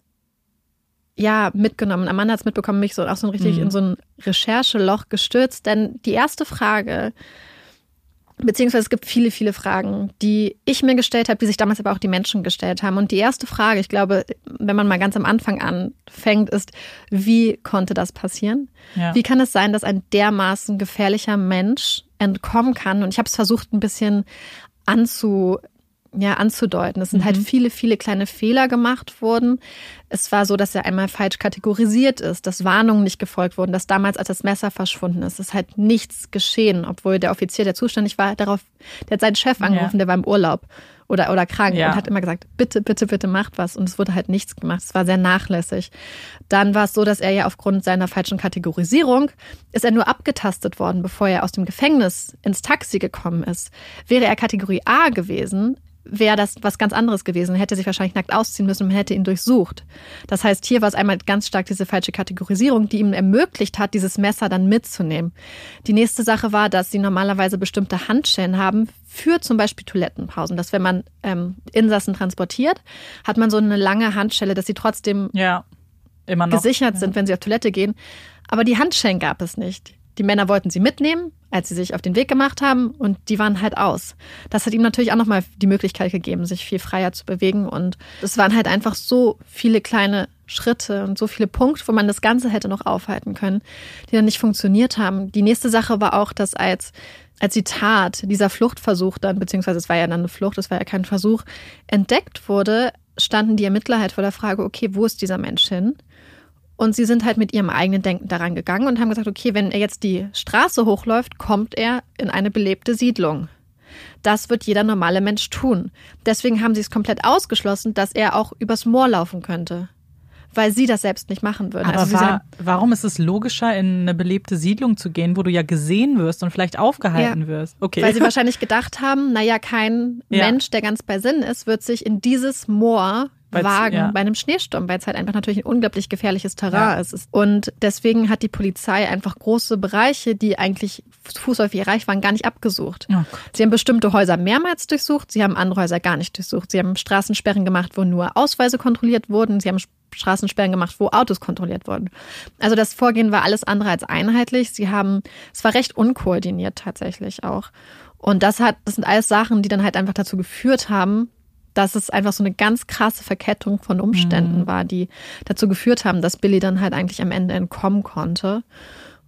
ja, mitgenommen. Amanda hat es mitbekommen, mich so auch so richtig mhm. in so ein Rechercheloch gestürzt. Denn die erste Frage, beziehungsweise es gibt viele, viele Fragen, die ich mir gestellt habe, die sich damals aber auch die Menschen gestellt haben. Und die erste Frage, ich glaube, wenn man mal ganz am Anfang anfängt, ist, wie konnte das passieren? Ja. Wie kann es sein, dass ein dermaßen gefährlicher Mensch entkommen kann? Und ich habe es versucht, ein bisschen anzu ja, anzudeuten. Es sind halt mhm. halt viele, viele kleine Fehler gemacht worden. Es war so, dass er einmal falsch kategorisiert ist, dass Warnungen nicht gefolgt wurden, dass damals, als das Messer verschwunden ist, ist halt nichts geschehen, obwohl der Offizier, der zuständig war, darauf, der hat seinen Chef angerufen, ja. der war im Urlaub oder, oder krank ja. und hat immer gesagt, bitte, bitte, bitte macht was. Und es wurde halt nichts gemacht. Es war sehr nachlässig. Dann war es so, dass er ja aufgrund seiner falschen Kategorisierung ist er nur abgetastet worden, bevor er aus dem Gefängnis ins Taxi gekommen ist. Wäre er Kategorie A gewesen, wäre das was ganz anderes gewesen. Er hätte sich wahrscheinlich nackt ausziehen müssen und man hätte ihn durchsucht. Das heißt, hier war es einmal ganz stark diese falsche Kategorisierung, die ihm ermöglicht hat, dieses Messer dann mitzunehmen. Die nächste Sache war, dass sie normalerweise bestimmte Handschellen haben für zum Beispiel Toilettenpausen. Dass wenn man ähm, Insassen transportiert, hat man so eine lange Handschelle, dass sie trotzdem ja, gesichert ja. sind, wenn sie auf Toilette gehen. Aber die Handschellen gab es nicht. Die Männer wollten sie mitnehmen, als sie sich auf den Weg gemacht haben und die waren halt aus. Das hat ihm natürlich auch nochmal die Möglichkeit gegeben, sich viel freier zu bewegen und es waren halt einfach so viele kleine Schritte und so viele Punkte, wo man das Ganze hätte noch aufhalten können, die dann nicht funktioniert haben. Die nächste Sache war auch, dass als als die Tat, dieser Fluchtversuch dann, beziehungsweise es war ja dann eine Flucht, es war ja kein Versuch, entdeckt wurde, standen die Ermittler halt vor der Frage, okay, wo ist dieser Mensch hin? Und sie sind halt mit ihrem eigenen Denken daran gegangen und haben gesagt, okay, wenn er jetzt die Straße hochläuft, kommt er in eine belebte Siedlung. Das wird jeder normale Mensch tun. Deswegen haben sie es komplett ausgeschlossen, dass er auch übers Moor laufen könnte. weil sie das selbst nicht machen würden. Aber also war, sagen, warum ist es logischer, in eine belebte Siedlung zu gehen, wo du ja gesehen wirst und vielleicht aufgehalten Ja. wirst? Okay. Weil sie wahrscheinlich gedacht haben, naja, kein Ja. Mensch, der ganz bei Sinn ist, wird sich in dieses Moor Weil's- wagen ja. bei einem Schneesturm, weil es halt einfach natürlich ein unglaublich gefährliches Terrain Ja. ist. Und deswegen hat die Polizei einfach große Bereiche, die eigentlich fußläufig erreicht waren, gar nicht abgesucht. Oh. Sie haben bestimmte Häuser mehrmals durchsucht, sie haben andere Häuser gar nicht durchsucht. Sie haben Straßensperren gemacht, wo nur Ausweise kontrolliert wurden. Sie haben Straßensperren gemacht, wo Autos kontrolliert wurden. Also das Vorgehen war alles andere als einheitlich. Sie haben, es war recht unkoordiniert tatsächlich auch. Und das hat, das sind alles Sachen, die dann halt einfach dazu geführt haben, dass es einfach so eine ganz krasse Verkettung von Umständen war, die dazu geführt haben, dass Billy dann halt eigentlich am Ende entkommen konnte.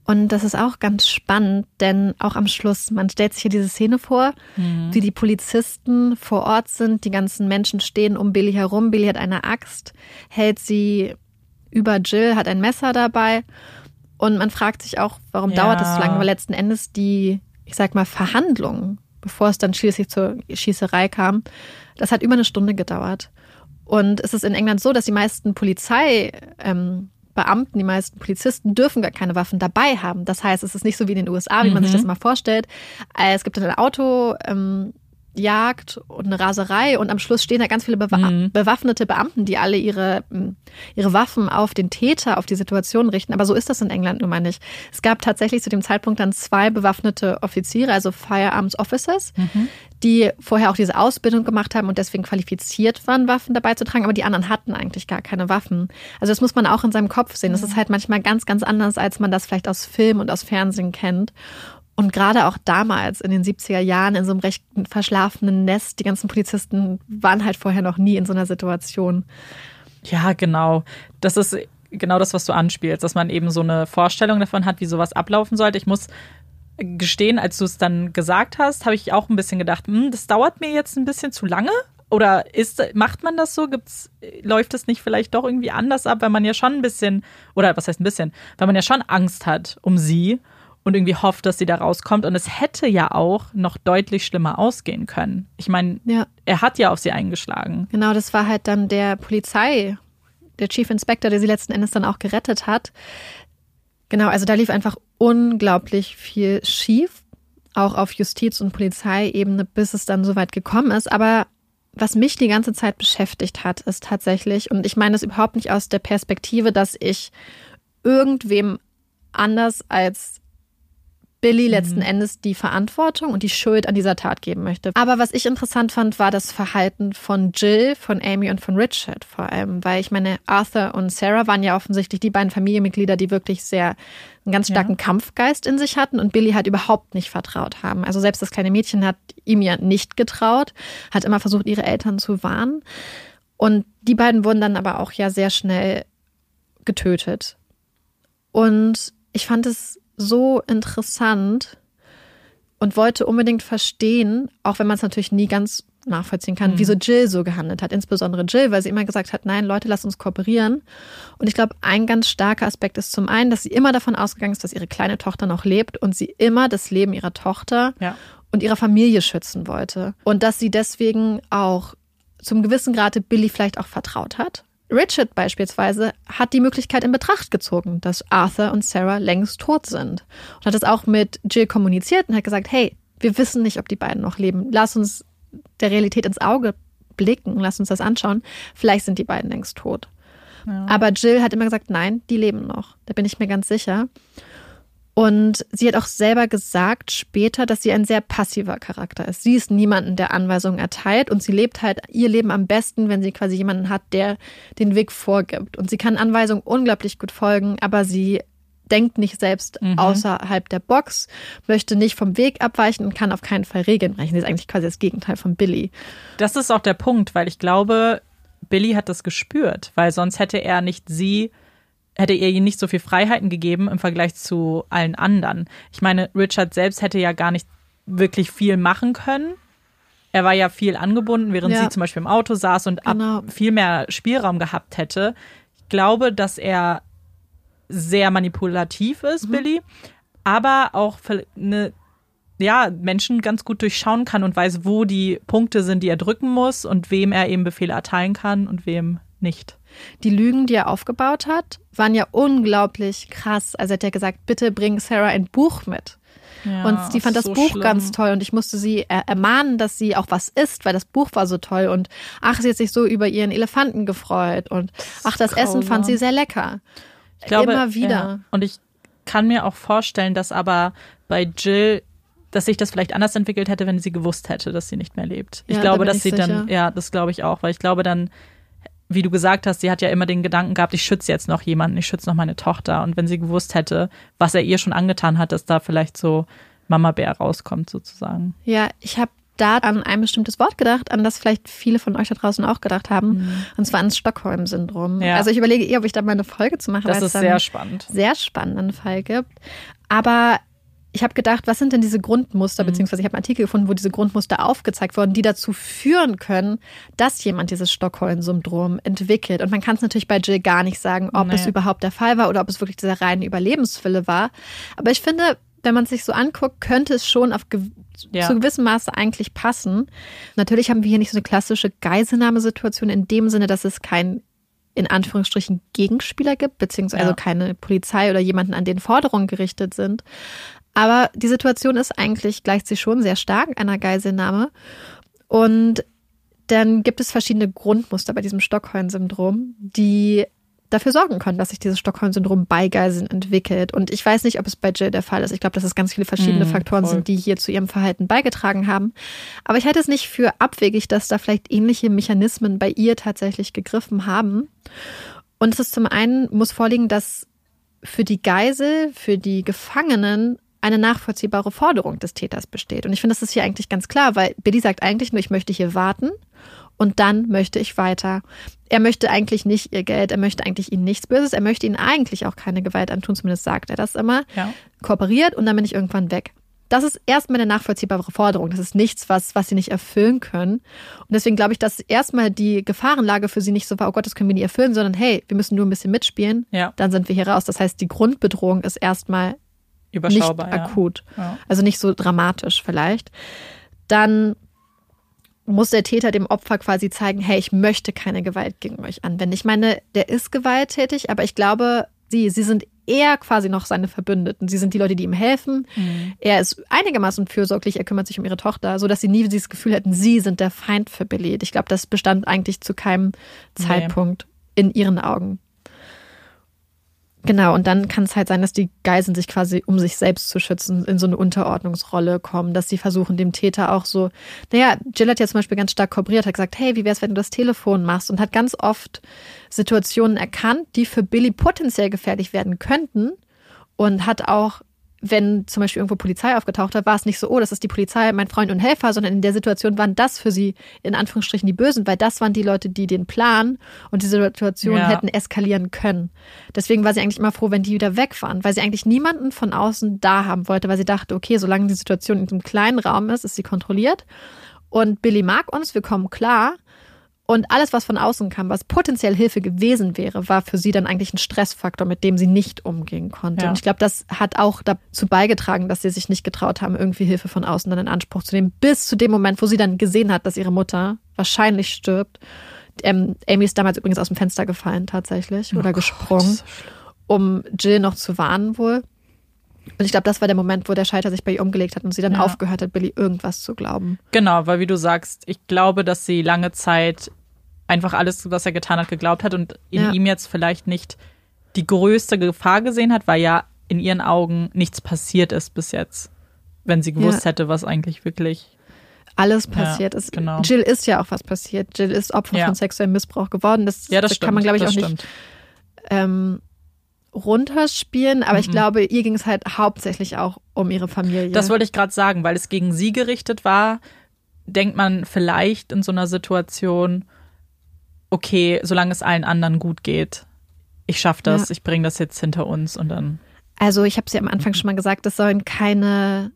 Und das ist auch ganz spannend, denn auch am Schluss, man stellt sich hier diese Szene vor, wie die Polizisten vor Ort sind, die ganzen Menschen stehen um Billy herum. Billy hat eine Axt, hält sie über Jill, hat ein Messer dabei. Und man fragt sich auch, warum Ja. dauert das so lange? Weil letzten Endes die, ich sag mal, Verhandlungen, bevor es dann schließlich zur Schießerei kam, das hat über eine Stunde gedauert. Und es ist in England so, dass die meisten Polizei, ähm, Beamten, die meisten Polizisten dürfen gar keine Waffen dabei haben. Das heißt, es ist nicht so wie in den USA, wie man sich das immer vorstellt. Äh, Es gibt ein Auto, ähm, Jagd und eine Raserei und am Schluss stehen da ganz viele bewa Mhm. bewaffnete Beamten, die alle ihre, m, ihre Waffen auf den Täter, auf die Situation richten. Aber so ist das in England nun mal nicht. Es gab tatsächlich zu dem Zeitpunkt dann zwei bewaffnete Offiziere, also Firearms Officers, die vorher auch diese Ausbildung gemacht haben und deswegen qualifiziert waren, Waffen dabei zu tragen, aber die anderen hatten eigentlich gar keine Waffen. Also das muss man auch in seinem Kopf sehen. Das ist halt manchmal ganz, ganz anders, als man das vielleicht aus Film und aus Fernsehen kennt. Und gerade auch damals in den 70er Jahren in so einem recht verschlafenen Nest, die ganzen Polizisten waren halt vorher noch nie in so einer Situation. Ja, genau. Das ist genau das, was du anspielst, dass man eben so eine Vorstellung davon hat, wie sowas ablaufen sollte. Ich muss gestehen, als du es dann gesagt hast, habe ich auch ein bisschen gedacht, hm, das dauert mir jetzt ein bisschen zu lange. Oder ist, macht man das so? Gibt's, läuft es nicht vielleicht doch irgendwie anders ab, weil man ja schon ein bisschen, oder was heißt ein bisschen, weil man ja schon Angst hat um sie und irgendwie hofft, dass sie da rauskommt. Und es hätte ja auch noch deutlich schlimmer ausgehen können. Ich meine, Ja. er hat ja auf sie eingeschlagen. Genau, das war halt dann der Polizei, der Chief Inspector, der sie letzten Endes dann auch gerettet hat. Genau, also da lief einfach unglaublich viel schief, auch auf Justiz- und Polizeiebene, bis es dann so weit gekommen ist. Aber was mich die ganze Zeit beschäftigt hat, ist tatsächlich, und ich meine das überhaupt nicht aus der Perspektive, dass ich irgendwem anders als Billy letzten Endes die Verantwortung und die Schuld an dieser Tat geben möchte. Aber was ich interessant fand, war das Verhalten von Jill, von Amy und von Richard vor allem, weil ich meine, Arthur und Sarah waren ja offensichtlich die beiden Familienmitglieder, die wirklich sehr einen ganz starken Kampfgeist in sich hatten und Billy halt überhaupt nicht vertraut haben. Also selbst das kleine Mädchen hat ihm ja nicht getraut, hat immer versucht, ihre Eltern zu warnen. Und die beiden wurden dann aber auch ja sehr schnell getötet. Und ich fand es so interessant und wollte unbedingt verstehen, auch wenn man es natürlich nie ganz nachvollziehen kann, wieso Jill so gehandelt hat. Insbesondere Jill, weil sie immer gesagt hat, nein, Leute, lasst uns kooperieren. Und ich glaube, ein ganz starker Aspekt ist zum einen, dass sie immer davon ausgegangen ist, dass ihre kleine Tochter noch lebt und sie immer das Leben ihrer Tochter Ja. und ihrer Familie schützen wollte. Und dass sie deswegen auch zum gewissen Grade Billy vielleicht auch vertraut hat. Richard beispielsweise hat die Möglichkeit in Betracht gezogen, dass Arthur und Sarah längst tot sind. Und hat es auch mit Jill kommuniziert und hat gesagt, hey, wir wissen nicht, ob die beiden noch leben. Lass uns der Realität ins Auge blicken, lass uns das anschauen. Vielleicht sind die beiden längst tot. Aber Jill hat immer gesagt, nein, die leben noch. Da bin ich mir ganz sicher. Und sie hat auch selber gesagt später, dass sie ein sehr passiver Charakter ist. Sie ist niemanden, der Anweisungen erteilt und sie lebt halt ihr Leben am besten, wenn sie quasi jemanden hat, der den Weg vorgibt. Und sie kann Anweisungen unglaublich gut folgen, aber sie denkt nicht selbst außerhalb der Box, möchte nicht vom Weg abweichen und kann auf keinen Fall Regeln brechen. Sie ist eigentlich quasi das Gegenteil von Billy. Das ist auch der Punkt, weil ich glaube, Billy hat das gespürt, weil sonst hätte er nicht sie, hätte ihr nicht so viel Freiheiten gegeben im Vergleich zu allen anderen. Ich meine, Richard selbst hätte ja gar nicht wirklich viel machen können. Er war ja viel angebunden, während Ja. sie zum Beispiel im Auto saß und Genau. ab viel mehr Spielraum gehabt hätte. Ich glaube, dass er sehr manipulativ ist, Mhm. Billy, aber auch für eine ja, Menschen ganz gut durchschauen kann und weiß, wo die Punkte sind, die er drücken muss und wem er eben Befehle erteilen kann und wem nicht. Die Lügen, die er aufgebaut hat, waren ja unglaublich krass. Also hat er gesagt, bitte bring Sarah ein Buch mit. Ja, und sie fand das so Buch schlimm. ganz toll und ich musste sie er ermahnen, dass sie auch was isst, weil das Buch war so toll und ach, sie hat sich so über ihren Elefanten gefreut und ach, das Essen fand grausam. sie sehr lecker. Ich glaube, Immer wieder. Ja. Und ich kann mir auch vorstellen, dass aber bei Jill, dass sich das vielleicht anders entwickelt hätte, wenn sie gewusst hätte, dass sie nicht mehr lebt. Ich Ja, da glaube, bin dass sie dann, sicher. ja, das glaube ich auch, weil ich glaube dann, wie du gesagt hast, sie hat ja immer den Gedanken gehabt, ich schütze jetzt noch jemanden, ich schütze noch meine Tochter. Und wenn sie gewusst hätte, was er ihr schon angetan hat, dass da vielleicht so Mama Bär rauskommt, sozusagen. Ja, ich habe da an ein bestimmtes Wort gedacht, an das vielleicht viele von euch da draußen auch gedacht haben, und zwar ans Stockholm-Syndrom. Mhm. Ja. Also ich überlege eher, ob ich da mal eine Folge zu machen, Das ist sehr spannend. sehr spannenden Fall gibt. Aber ich habe gedacht, was sind denn diese Grundmuster, Mhm. beziehungsweise ich habe einen Artikel gefunden, wo diese Grundmuster aufgezeigt wurden, die dazu führen können, dass jemand dieses Stockholm-Syndrom entwickelt. Und man kann es natürlich bei Jill gar nicht sagen, ob Nee. es überhaupt der Fall war oder ob es wirklich dieser reine Überlebenswille war. Aber ich finde, wenn man es sich so anguckt, könnte es schon auf gew Ja. zu gewissem Maße eigentlich passen. Natürlich haben wir hier nicht so eine klassische Geiselnahmesituation in dem Sinne, dass es kein in Anführungsstrichen Gegenspieler gibt, beziehungsweise Ja. keine Polizei oder jemanden, an den Forderungen gerichtet sind. Aber die Situation ist eigentlich, gleicht sie schon sehr stark einer Geiselnahme. Und dann gibt es verschiedene Grundmuster bei diesem Stockholm-Syndrom, die dafür sorgen können, dass sich dieses Stockholm-Syndrom bei Geiseln entwickelt. Und ich weiß nicht, ob es bei Jill der Fall ist. Ich glaube, dass es ganz viele verschiedene Mm, Faktoren voll. sind, die hier zu ihrem Verhalten beigetragen haben. Aber ich halte es nicht für abwegig, dass da vielleicht ähnliche Mechanismen bei ihr tatsächlich gegriffen haben. Und es ist zum einen, muss vorliegen, dass für die Geisel, für die Gefangenen eine nachvollziehbare Forderung des Täters besteht. Und ich finde, das ist hier eigentlich ganz klar, weil Billy sagt eigentlich nur, ich möchte hier warten und dann möchte ich weiter. Er möchte eigentlich nicht ihr Geld, er möchte eigentlich ihnen nichts Böses, er möchte ihnen eigentlich auch keine Gewalt antun, zumindest sagt er das immer. Ja. Kooperiert und dann bin ich irgendwann weg. Das ist erstmal eine nachvollziehbare Forderung. Das ist nichts, was, was sie nicht erfüllen können. Und deswegen glaube ich, dass erstmal die Gefahrenlage für sie nicht so war, oh Gott, das können wir nie erfüllen, sondern hey, wir müssen nur ein bisschen mitspielen, Ja. dann sind wir hier raus. Das heißt, die Grundbedrohung ist erstmal nicht Überschaubar. ja. akut. Ja. Also nicht so dramatisch vielleicht. Dann muss der Täter dem Opfer quasi zeigen, hey, ich möchte keine Gewalt gegen euch anwenden. Ich meine, der ist gewalttätig, aber ich glaube, sie, sie sind eher quasi noch seine Verbündeten. Sie sind die Leute, die ihm helfen. Mhm. Er ist einigermaßen fürsorglich, er kümmert sich um ihre Tochter, so dass sie nie dieses Gefühl hätten, sie sind der Feind für Billy. Ich glaube, das bestand eigentlich zu keinem Nee. Zeitpunkt in ihren Augen. Genau, und dann kann es halt sein, dass die Geiseln sich quasi, um sich selbst zu schützen, in so eine Unterordnungsrolle kommen, dass sie versuchen, dem Täter auch so, naja, Jill hat ja zum Beispiel ganz stark kooperiert, hat gesagt, hey, wie wär's, wenn du das Telefon machst? Und hat ganz oft Situationen erkannt, die für Billy potenziell gefährlich werden könnten und hat auch, wenn zum Beispiel irgendwo Polizei aufgetaucht hat, war es nicht so, oh, das ist die Polizei, mein Freund und Helfer, sondern in der Situation waren das für sie in Anführungsstrichen die Bösen, weil das waren die Leute, die den Plan und die Situation Ja. hätten eskalieren können. Deswegen war sie eigentlich immer froh, wenn die wieder weg waren, weil sie eigentlich niemanden von außen da haben wollte, weil sie dachte, okay, solange die Situation in diesem kleinen Raum ist, ist sie kontrolliert. Und Billy mag uns, wir kommen klar. Und alles, was von außen kam, was potenziell Hilfe gewesen wäre, war für sie dann eigentlich ein Stressfaktor, mit dem sie nicht umgehen konnte. Ja. Und ich glaube, das hat auch dazu beigetragen, dass sie sich nicht getraut haben, irgendwie Hilfe von außen dann in Anspruch zu nehmen, bis zu dem Moment, wo sie dann gesehen hat, dass ihre Mutter wahrscheinlich stirbt. Ähm, Amy ist damals übrigens aus dem Fenster gefallen tatsächlich oder gesprungen, um Jill noch zu warnen wohl. Und ich glaube, das war der Moment, wo der Scheiter sich bei ihr umgelegt hat und sie dann Ja. aufgehört hat, Billy irgendwas zu glauben. Genau, weil wie du sagst, ich glaube, dass sie lange Zeit einfach alles, was er getan hat, geglaubt hat und in Ja. ihm jetzt vielleicht nicht die größte Gefahr gesehen hat, weil ja in ihren Augen nichts passiert ist bis jetzt. Wenn sie gewusst Ja. hätte, was eigentlich wirklich. alles Ja, passiert ist. genau. Jill ist ja auch was passiert. Jill ist Opfer Ja. von sexuellem Missbrauch geworden. Das, Ja, das, das kann man, glaube ich, das auch nicht stimmt. ähm, runterspielen. Aber ich Mhm. glaube, ihr ging es halt hauptsächlich auch um ihre Familie. Das wollte ich gerade sagen, weil es gegen sie gerichtet war, denkt man vielleicht in so einer Situation, okay, solange es allen anderen gut geht, ich schaffe das, Ja. ich bringe das jetzt hinter uns und dann. also ich habe es ja am Anfang schon mal gesagt, es sollen keine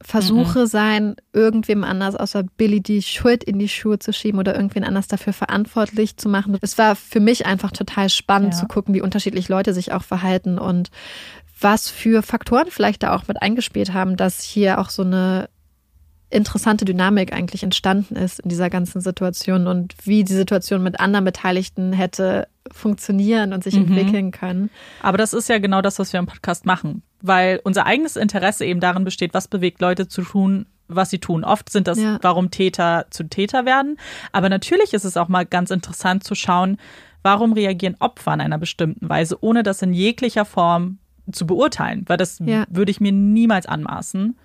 Versuche Mhm. sein, irgendwem anders außer Billy die Schuld in die Schuhe zu schieben oder irgendwen anders dafür verantwortlich zu machen. Es war für mich einfach total spannend Ja. zu gucken, wie unterschiedlich Leute sich auch verhalten und was für Faktoren vielleicht da auch mit eingespielt haben, dass hier auch so eine interessante Dynamik eigentlich entstanden ist in dieser ganzen Situation und wie die Situation mit anderen Beteiligten hätte funktionieren und sich mhm. entwickeln können. Aber das ist ja genau das, was wir im Podcast machen, weil unser eigenes Interesse eben darin besteht, was bewegt Leute zu tun, was sie tun. Oft sind das, ja. warum Täter zu Täter werden. Aber natürlich ist es auch mal ganz interessant zu schauen, warum reagieren Opfer in einer bestimmten Weise, ohne das in jeglicher Form zu beurteilen, weil das ja. würde ich mir niemals anmaßen.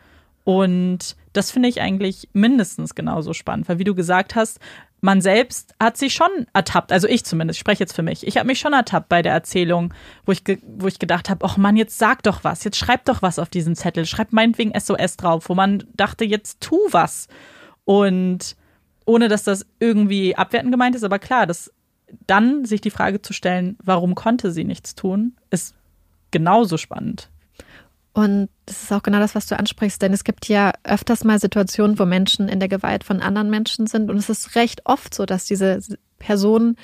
Und das finde ich eigentlich mindestens genauso spannend, weil wie du gesagt hast, man selbst hat sich schon ertappt, also ich zumindest, ich spreche jetzt für mich. Ich habe mich schon ertappt bei der Erzählung, wo ich, wo ich gedacht habe, ach Mann, jetzt sag doch was, jetzt schreib doch was auf diesen Zettel, schreib meinetwegen SOS drauf, wo man dachte, jetzt tu was. Und ohne dass das irgendwie abwertend gemeint ist, aber klar, das dann sich die Frage zu stellen, warum konnte sie nichts tun, ist genauso spannend. Und das ist auch genau das, was du ansprichst, denn es gibt ja öfters mal Situationen, wo Menschen in der Gewalt von anderen Menschen sind. Und es ist recht oft so, dass diese Personen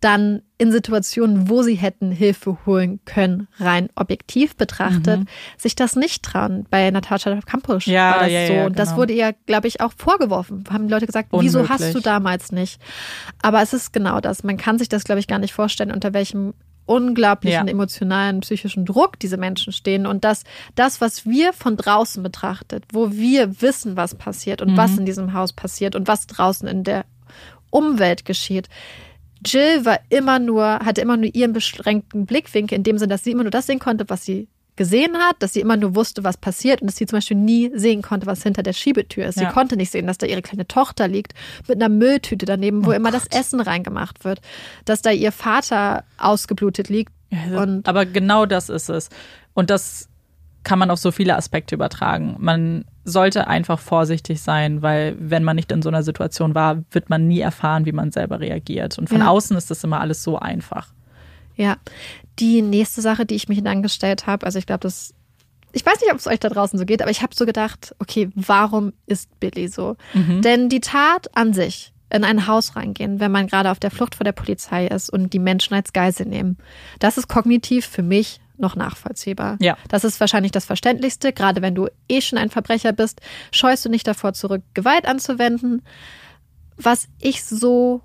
dann in Situationen, wo sie hätten Hilfe holen können, rein objektiv betrachtet, mhm. sich das nicht trauen. Bei Natascha Kampusch ja, war das ja, so. Ja, und das genau. wurde ihr, glaube ich, auch vorgeworfen. Haben die Leute gesagt, Unmöglich. wieso hast du damals nicht? Aber es ist genau das. Man kann sich das, glaube ich, gar nicht vorstellen, unter welchem unglaublichen ja. emotionalen, psychischen Druck diese Menschen stehen und dass das, was wir von draußen betrachtet, wo wir wissen, was passiert und mhm. was in diesem Haus passiert und was draußen in der Umwelt geschieht. Jill war immer nur, hatte immer nur ihren beschränkten Blickwinkel in dem Sinne, dass sie immer nur das sehen konnte, was sie gesehen hat, dass sie immer nur wusste, was passiert und dass sie zum Beispiel nie sehen konnte, was hinter der Schiebetür ist. Ja. Sie konnte nicht sehen, dass da ihre kleine Tochter liegt mit einer Mülltüte daneben, wo oh immer Gott. das Essen reingemacht wird, dass da ihr Vater ausgeblutet liegt. Ja, aber genau das ist es. Und das kann man auf so viele Aspekte übertragen. Man sollte einfach vorsichtig sein, weil wenn man nicht in so einer Situation war, wird man nie erfahren, wie man selber reagiert. Und von ja. außen ist das immer alles so einfach. Ja, die nächste Sache, die ich mich dann gestellt habe, also ich glaube, das, ich weiß nicht, ob es euch da draußen so geht, aber ich habe so gedacht, okay, warum ist Billy so? Mhm. Denn die Tat an sich, in ein Haus reingehen, wenn man gerade auf der Flucht vor der Polizei ist und die Menschen als Geisel nehmen, das ist kognitiv für mich noch nachvollziehbar. Ja. Das ist wahrscheinlich das Verständlichste, gerade wenn du eh schon ein Verbrecher bist, scheust du nicht davor zurück, Gewalt anzuwenden. Was ich so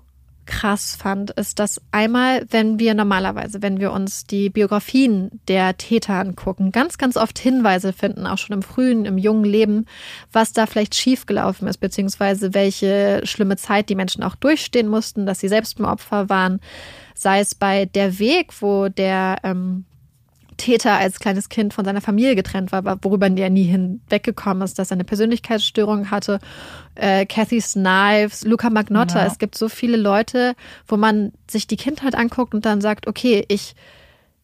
krass fand, ist, dass einmal, wenn wir normalerweise, wenn wir uns die Biografien der Täter angucken, ganz, ganz oft Hinweise finden, auch schon im frühen, im jungen Leben, was da vielleicht schiefgelaufen ist, beziehungsweise welche schlimme Zeit die Menschen auch durchstehen mussten, dass sie selbst ein Opfer waren. Sei es bei der Weg, wo der ähm, Täter als kleines Kind von seiner Familie getrennt war, worüber er nie hinweggekommen ist, dass er eine Persönlichkeitsstörung hatte. Äh, Kathy Knives, Luca Magnotta. Ja. Es gibt so viele Leute, wo man sich die Kindheit anguckt und dann sagt, okay, ich,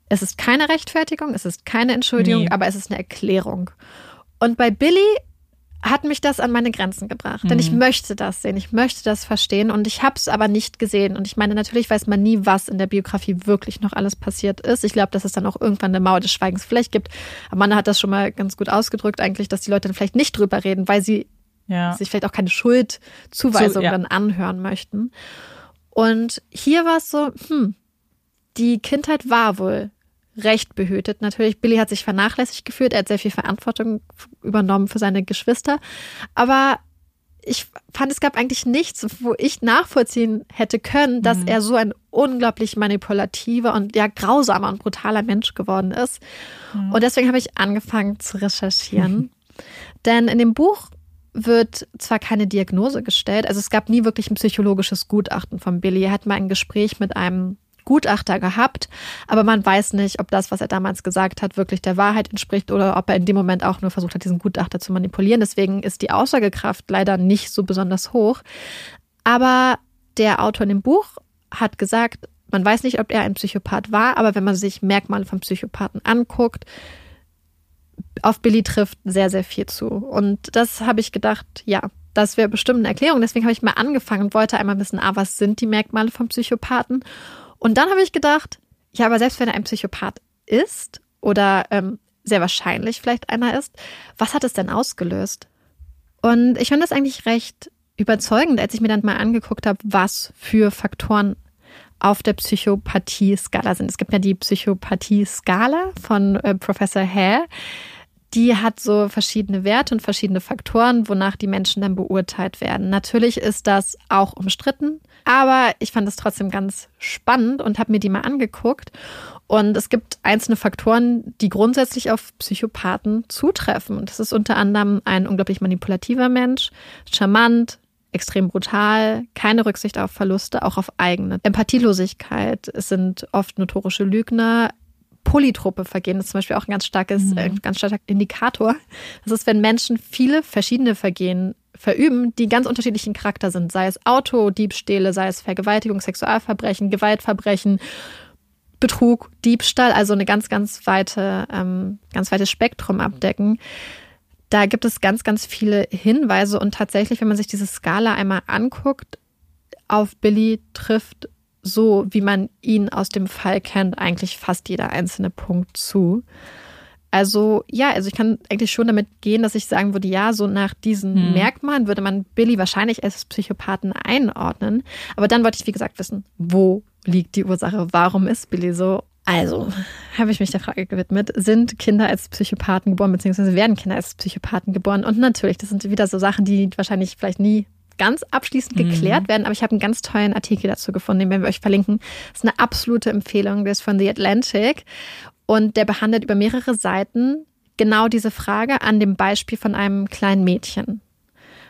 es ist keine Rechtfertigung, es ist keine Entschuldigung, nee. aber es ist eine Erklärung. Und bei Billy hat mich das an meine Grenzen gebracht. Mhm. Denn ich mhm. möchte das sehen, ich möchte das verstehen und ich habe es aber nicht gesehen. Und ich meine, natürlich weiß man nie, was in der Biografie wirklich noch alles passiert ist. Ich glaube, dass es dann auch irgendwann eine Mauer des Schweigens vielleicht gibt. Man hat das schon mal ganz gut ausgedrückt eigentlich, dass die Leute dann vielleicht nicht drüber reden, weil sie ja. sich vielleicht auch keine Schuldzuweisung so, ja. dann anhören möchten. Und hier war es so, hm, die Kindheit war wohl recht behütet. Natürlich, Billy hat sich vernachlässigt gefühlt, er hat sehr viel Verantwortung übernommen für seine Geschwister. Aber ich fand, es gab eigentlich nichts, wo ich nachvollziehen hätte können, dass mhm. er so ein unglaublich manipulativer und ja grausamer und brutaler Mensch geworden ist. Mhm. Und deswegen habe ich angefangen zu recherchieren. Mhm. Denn in dem Buch wird zwar keine Diagnose gestellt, also es gab nie wirklich ein psychologisches Gutachten von Billy. Er hat mal ein Gespräch mit einem Gutachter gehabt, aber man weiß nicht, ob das, was er damals gesagt hat, wirklich der Wahrheit entspricht oder ob er in dem Moment auch nur versucht hat, diesen Gutachter zu manipulieren. Deswegen ist die Aussagekraft leider nicht so besonders hoch. Aber der Autor in dem Buch hat gesagt, man weiß nicht, ob er ein Psychopath war, aber wenn man sich Merkmale von Psychopathen anguckt, auf Billy trifft sehr, sehr viel zu. Und das habe ich gedacht, ja, das wäre bestimmt eine Erklärung. Deswegen habe ich mal angefangen und wollte einmal wissen, ah, was sind die Merkmale von Psychopathen? Und dann habe ich gedacht, ja, aber selbst wenn er ein Psychopath ist oder ähm, sehr wahrscheinlich vielleicht einer ist, was hat es denn ausgelöst? Und ich fand das eigentlich recht überzeugend, als ich mir dann mal angeguckt habe, was für Faktoren auf der Psychopathie-Skala sind. Es gibt ja die Psychopathie-Skala von äh, Professor Hare. Die hat so verschiedene Werte und verschiedene Faktoren, wonach die Menschen dann beurteilt werden. Natürlich ist das auch umstritten, aber ich fand es trotzdem ganz spannend und habe mir die mal angeguckt. Und es gibt einzelne Faktoren, die grundsätzlich auf Psychopathen zutreffen. Und das ist unter anderem ein unglaublich manipulativer Mensch, charmant, extrem brutal, keine Rücksicht auf Verluste, auch auf eigene. Empathielosigkeit, es sind oft notorische Lügner, polytrope Vergehen ist zum Beispiel auch ein ganz starkes, mhm. äh, ganz starker Indikator. Das ist, wenn Menschen viele verschiedene Vergehen verüben, die ganz unterschiedlichen Charakter sind, sei es Autodiebstähle, sei es Vergewaltigung, Sexualverbrechen, Gewaltverbrechen, Betrug, Diebstahl, also eine ganz, ganz weite, ähm, ganz weites Spektrum abdecken. Da gibt es ganz, ganz viele Hinweise und tatsächlich, wenn man sich diese Skala einmal anguckt, auf Billy trifft so, wie man ihn aus dem Fall kennt, eigentlich fast jeder einzelne Punkt zu. Also ja, also ich kann eigentlich schon damit gehen, dass ich sagen würde, ja, so nach diesen hm. Merkmalen würde man Billy wahrscheinlich als Psychopathen einordnen. Aber dann wollte ich, wie gesagt, wissen, wo liegt die Ursache? Warum ist Billy so? Also habe ich mich der Frage gewidmet, sind Kinder als Psychopathen geboren, beziehungsweise werden Kinder als Psychopathen geboren? Und natürlich, das sind wieder so Sachen, die wahrscheinlich vielleicht nie ganz abschließend mhm. geklärt werden, aber ich habe einen ganz tollen Artikel dazu gefunden, den werden wir euch verlinken. Das ist eine absolute Empfehlung, der ist von The Atlantic und der behandelt über mehrere Seiten genau diese Frage an dem Beispiel von einem kleinen Mädchen,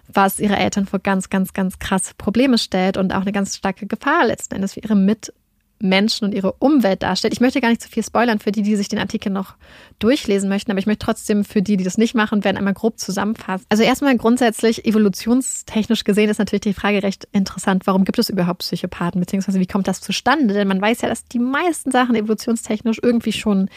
was ihre Eltern vor ganz, ganz, ganz krasse Probleme stellt und auch eine ganz starke Gefahr letzten Endes für ihre Mit- Menschen und ihre Umwelt darstellt. Ich möchte gar nicht zu viel spoilern für die, die sich den Artikel noch durchlesen möchten, aber ich möchte trotzdem für die, die das nicht machen, werden einmal grob zusammenfassen. Also erstmal grundsätzlich evolutionstechnisch gesehen ist natürlich die Frage recht interessant, warum gibt es überhaupt Psychopathen, beziehungsweise wie kommt das zustande? Denn man weiß ja, dass die meisten Sachen evolutionstechnisch irgendwie schon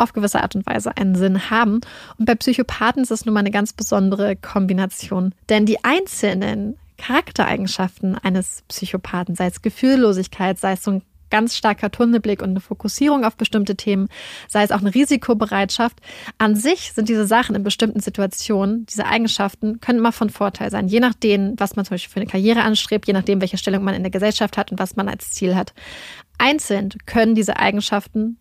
auf gewisse Art und Weise einen Sinn haben. Und bei Psychopathen ist es nun mal eine ganz besondere Kombination. Denn die einzelnen Charaktereigenschaften eines Psychopathen, sei es Gefühllosigkeit, sei es so ein ganz starker Tunnelblick und eine Fokussierung auf bestimmte Themen, sei es auch eine Risikobereitschaft. An sich sind diese Sachen in bestimmten Situationen, diese Eigenschaften können immer von Vorteil sein, je nachdem, was man zum Beispiel für eine Karriere anstrebt, je nachdem, welche Stellung man in der Gesellschaft hat und was man als Ziel hat. Einzeln können diese Eigenschaften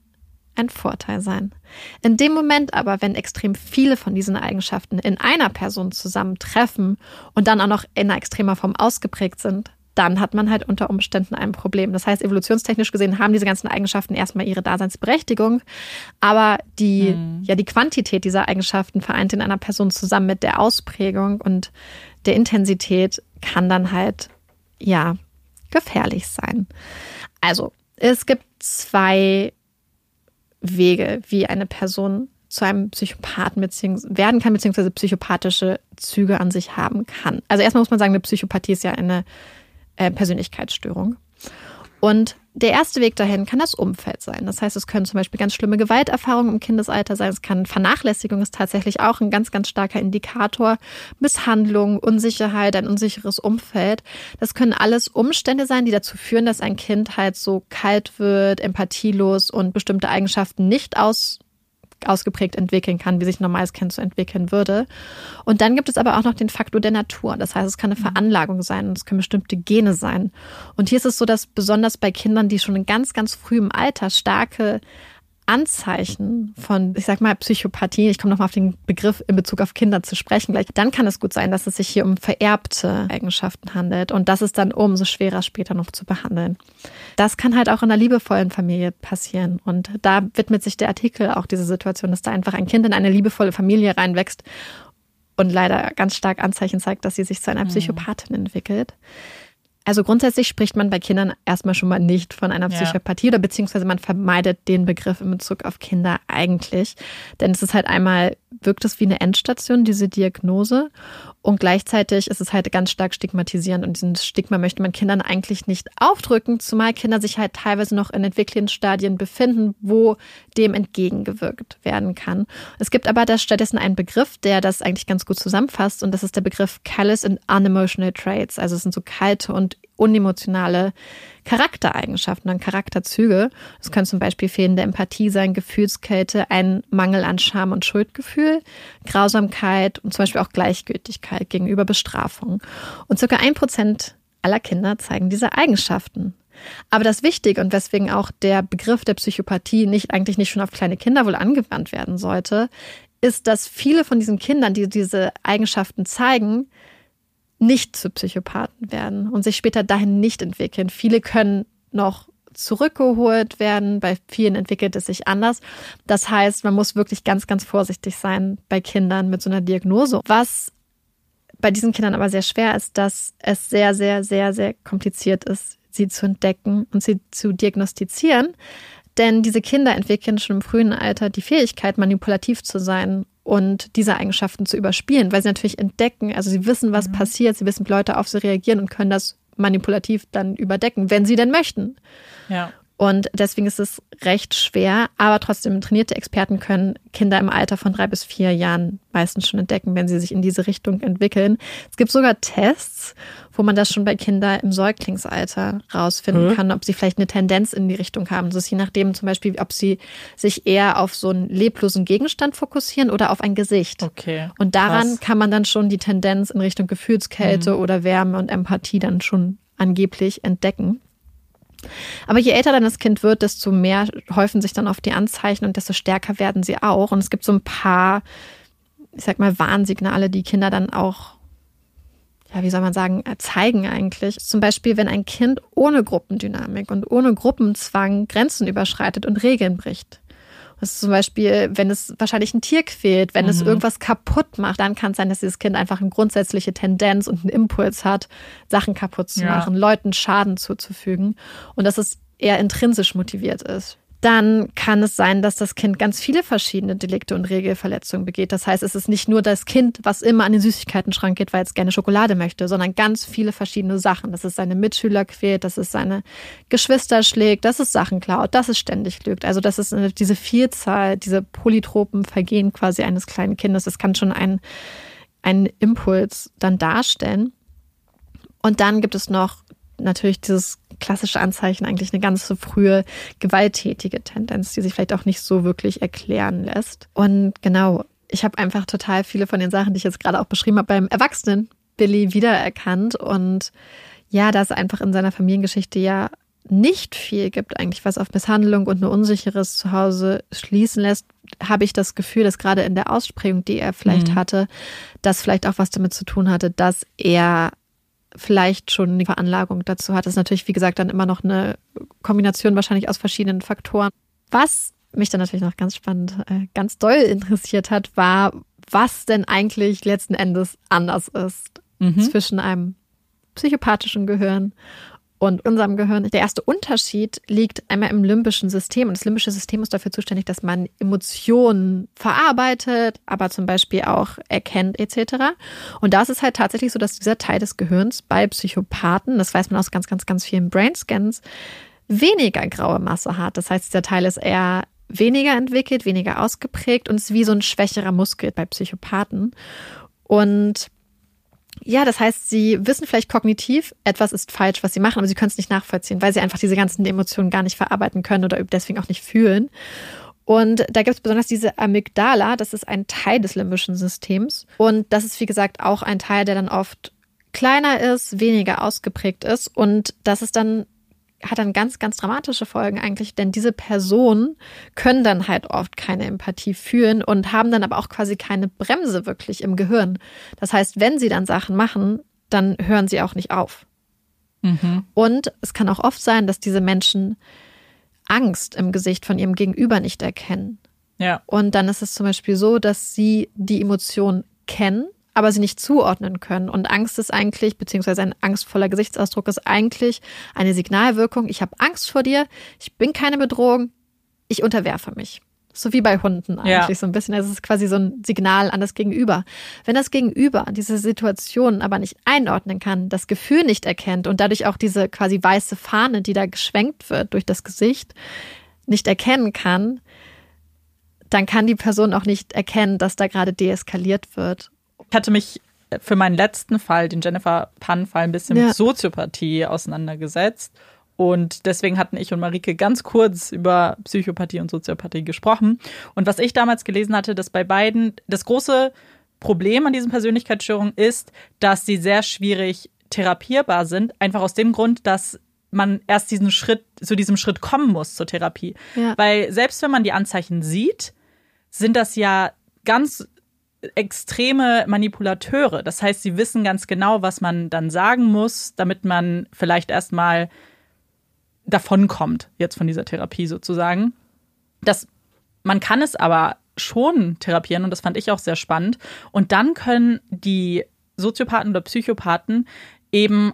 ein Vorteil sein. In dem Moment aber, wenn extrem viele von diesen Eigenschaften in einer Person zusammentreffen und dann auch noch in einer extremer Form ausgeprägt sind, dann hat man halt unter Umständen ein Problem. Das heißt, evolutionstechnisch gesehen haben diese ganzen Eigenschaften erstmal ihre Daseinsberechtigung, aber die, mhm. ja, die Quantität dieser Eigenschaften vereint in einer Person zusammen mit der Ausprägung und der Intensität kann dann halt, ja, gefährlich sein. Also, es gibt zwei Wege, wie eine Person zu einem Psychopathen werden kann, beziehungsweise psychopathische Züge an sich haben kann. Also erstmal muss man sagen, eine Psychopathie ist ja eine äh, Persönlichkeitsstörung. Und der erste Weg dahin kann das Umfeld sein. Das heißt, es können zum Beispiel ganz schlimme Gewalterfahrungen im Kindesalter sein. Es kann Vernachlässigung ist tatsächlich auch ein ganz, ganz starker Indikator. Misshandlung, Unsicherheit, ein unsicheres Umfeld. Das können alles Umstände sein, die dazu führen, dass ein Kind halt so kalt wird, empathielos und bestimmte Eigenschaften nicht aus ausgeprägt entwickeln kann, wie sich ein normales Kind so entwickeln würde. Und dann gibt es aber auch noch den Faktor der Natur. Das heißt, es kann eine mhm. Veranlagung sein und es können bestimmte Gene sein. Und hier ist es so, dass besonders bei Kindern, die schon in ganz, ganz frühem Alter starke Anzeichen von, ich sag mal, Psychopathie, ich komme nochmal auf den Begriff in Bezug auf Kinder zu sprechen gleich, dann kann es gut sein, dass es sich hier um vererbte Eigenschaften handelt und das ist dann umso schwerer später noch zu behandeln. Das kann halt auch in einer liebevollen Familie passieren und da widmet sich der Artikel auch dieser Situation, dass da einfach ein Kind in eine liebevolle Familie reinwächst und leider ganz stark Anzeichen zeigt, dass sie sich zu einer mhm. Psychopathin entwickelt. Also grundsätzlich spricht man bei Kindern erstmal schon mal nicht von einer Psychopathie ja. oder beziehungsweise man vermeidet den Begriff in Bezug auf Kinder eigentlich. Denn es ist halt einmal, wirkt es wie eine Endstation, diese Diagnose. Und gleichzeitig ist es halt ganz stark stigmatisierend und diesen Stigma möchte man Kindern eigentlich nicht aufdrücken, zumal Kinder sich halt teilweise noch in Entwicklungsstadien befinden, wo dem entgegengewirkt werden kann. Es gibt aber da stattdessen einen Begriff, der das eigentlich ganz gut zusammenfasst und das ist der Begriff Callous and Unemotional Traits. Also es sind so kalte und unemotionale Charaktereigenschaften und Charakterzüge. Das können zum Beispiel fehlende Empathie sein, Gefühlskälte, ein Mangel an Scham und Schuldgefühl, Grausamkeit und zum Beispiel auch Gleichgültigkeit gegenüber Bestrafung. Und circa ein Prozent aller Kinder zeigen diese Eigenschaften. Aber das Wichtige und weswegen auch der Begriff der Psychopathie nicht eigentlich nicht schon auf kleine Kinder wohl angewandt werden sollte, ist, dass viele von diesen Kindern, die diese Eigenschaften zeigen, nicht zu Psychopathen werden und sich später dahin nicht entwickeln. Viele können noch zurückgeholt werden, bei vielen entwickelt es sich anders. Das heißt, man muss wirklich ganz, ganz vorsichtig sein bei Kindern mit so einer Diagnose. Was bei diesen Kindern aber sehr schwer ist, dass es sehr, sehr, sehr, sehr kompliziert ist, sie zu entdecken und sie zu diagnostizieren. Denn diese Kinder entwickeln schon im frühen Alter die Fähigkeit, manipulativ zu sein und diese Eigenschaften zu überspielen, weil sie natürlich entdecken, also sie wissen, was mhm. passiert, sie wissen, wie Leute auf sie reagieren und können das manipulativ dann überdecken, wenn sie denn möchten. Ja. Und deswegen ist es recht schwer, aber trotzdem trainierte Experten können Kinder im Alter von drei bis vier Jahren meistens schon entdecken, wenn sie sich in diese Richtung entwickeln. Es gibt sogar Tests, wo man das schon bei Kindern im Säuglingsalter rausfinden mhm. kann, ob sie vielleicht eine Tendenz in die Richtung haben. Das ist je nachdem zum Beispiel, ob sie sich eher auf so einen leblosen Gegenstand fokussieren oder auf ein Gesicht. Okay. Und daran Krass. kann man dann schon die Tendenz in Richtung Gefühlskälte mhm. oder Wärme und Empathie dann schon angeblich entdecken. Aber je älter dann das Kind wird, desto mehr häufen sich dann auf die Anzeichen und desto stärker werden sie auch. Und es gibt so ein paar, ich sag mal, Warnsignale, die Kinder dann auch, ja, wie soll man sagen, zeigen eigentlich. Zum Beispiel, wenn ein Kind ohne Gruppendynamik und ohne Gruppenzwang Grenzen überschreitet und Regeln bricht. Das ist zum Beispiel, wenn es wahrscheinlich ein Tier quält, wenn mhm. es irgendwas kaputt macht, dann kann es sein, dass dieses Kind einfach eine grundsätzliche Tendenz und einen Impuls hat, Sachen kaputt zu ja. machen, Leuten Schaden zuzufügen und dass es eher intrinsisch motiviert ist dann kann es sein, dass das Kind ganz viele verschiedene Delikte und Regelverletzungen begeht. Das heißt, es ist nicht nur das Kind, was immer an den Süßigkeiten-Schrank geht, weil es gerne Schokolade möchte, sondern ganz viele verschiedene Sachen. Dass es seine Mitschüler quält, dass es seine Geschwister schlägt, dass es Sachen klaut, dass es ständig lügt. Also das ist diese Vielzahl, diese polytropen Vergehen quasi eines kleinen Kindes. Das kann schon ein, einen Impuls dann darstellen. Und dann gibt es noch natürlich dieses klassische Anzeichen eigentlich eine ganz so frühe gewalttätige Tendenz, die sich vielleicht auch nicht so wirklich erklären lässt. Und genau, ich habe einfach total viele von den Sachen, die ich jetzt gerade auch beschrieben habe, beim Erwachsenen Billy wiedererkannt. Und ja, dass einfach in seiner Familiengeschichte ja nicht viel gibt, eigentlich, was auf Misshandlung und ein unsicheres Zuhause schließen lässt, habe ich das Gefühl, dass gerade in der Ausprägung, die er vielleicht mhm. hatte, das vielleicht auch was damit zu tun hatte, dass er vielleicht schon eine Veranlagung dazu hat. Das ist natürlich, wie gesagt, dann immer noch eine Kombination wahrscheinlich aus verschiedenen Faktoren. Was mich dann natürlich noch ganz spannend, äh, ganz doll interessiert hat, war, was denn eigentlich letzten Endes anders ist mhm. zwischen einem psychopathischen Gehirn und unserem Gehirn. Der erste Unterschied liegt einmal im limbischen System. Und das limbische System ist dafür zuständig, dass man Emotionen verarbeitet, aber zum Beispiel auch erkennt etc. Und da ist es halt tatsächlich so, dass dieser Teil des Gehirns bei Psychopathen, das weiß man aus ganz, ganz, ganz vielen Brainscans, weniger graue Masse hat. Das heißt, dieser Teil ist eher weniger entwickelt, weniger ausgeprägt und ist wie so ein schwächerer Muskel bei Psychopathen. Und ja, das heißt, sie wissen vielleicht kognitiv, etwas ist falsch, was sie machen, aber sie können es nicht nachvollziehen, weil sie einfach diese ganzen Emotionen gar nicht verarbeiten können oder deswegen auch nicht fühlen. Und da gibt es besonders diese Amygdala, das ist ein Teil des limbischen Systems. Und das ist, wie gesagt, auch ein Teil, der dann oft kleiner ist, weniger ausgeprägt ist. Und das ist dann hat dann ganz, ganz dramatische Folgen eigentlich, denn diese Personen können dann halt oft keine Empathie fühlen und haben dann aber auch quasi keine Bremse wirklich im Gehirn. Das heißt, wenn sie dann Sachen machen, dann hören sie auch nicht auf. Mhm. Und es kann auch oft sein, dass diese Menschen Angst im Gesicht von ihrem Gegenüber nicht erkennen. Ja. Und dann ist es zum Beispiel so, dass sie die Emotion kennen, aber sie nicht zuordnen können. Und Angst ist eigentlich, beziehungsweise ein angstvoller Gesichtsausdruck ist eigentlich eine Signalwirkung. Ich habe Angst vor dir, ich bin keine Bedrohung, ich unterwerfe mich. So wie bei Hunden eigentlich ja. so ein bisschen. Es ist quasi so ein Signal an das Gegenüber. Wenn das Gegenüber diese Situation aber nicht einordnen kann, das Gefühl nicht erkennt und dadurch auch diese quasi weiße Fahne, die da geschwenkt wird durch das Gesicht, nicht erkennen kann, dann kann die Person auch nicht erkennen, dass da gerade deeskaliert wird. Ich hatte mich für meinen letzten Fall, den Jennifer Pan-Fall, ein bisschen ja. mit Soziopathie auseinandergesetzt. Und deswegen hatten ich und Marike ganz kurz über Psychopathie und Soziopathie gesprochen. Und was ich damals gelesen hatte, dass bei beiden das große Problem an diesen Persönlichkeitsstörungen ist, dass sie sehr schwierig therapierbar sind. Einfach aus dem Grund, dass man erst diesen Schritt, zu diesem Schritt kommen muss zur Therapie. Ja. Weil selbst wenn man die Anzeichen sieht, sind das ja ganz extreme Manipulateure. Das heißt, sie wissen ganz genau, was man dann sagen muss, damit man vielleicht erstmal davonkommt, jetzt von dieser Therapie sozusagen. Das, man kann es aber schon therapieren und das fand ich auch sehr spannend. Und dann können die Soziopathen oder Psychopathen eben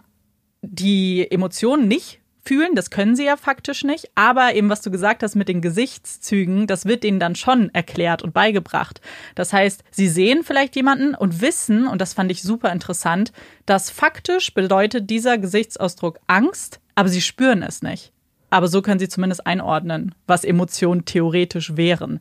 die Emotionen nicht fühlen, das können sie ja faktisch nicht, aber eben was du gesagt hast mit den Gesichtszügen, das wird ihnen dann schon erklärt und beigebracht. Das heißt, sie sehen vielleicht jemanden und wissen, und das fand ich super interessant, dass faktisch bedeutet dieser Gesichtsausdruck Angst, aber sie spüren es nicht. Aber so können sie zumindest einordnen, was Emotionen theoretisch wären.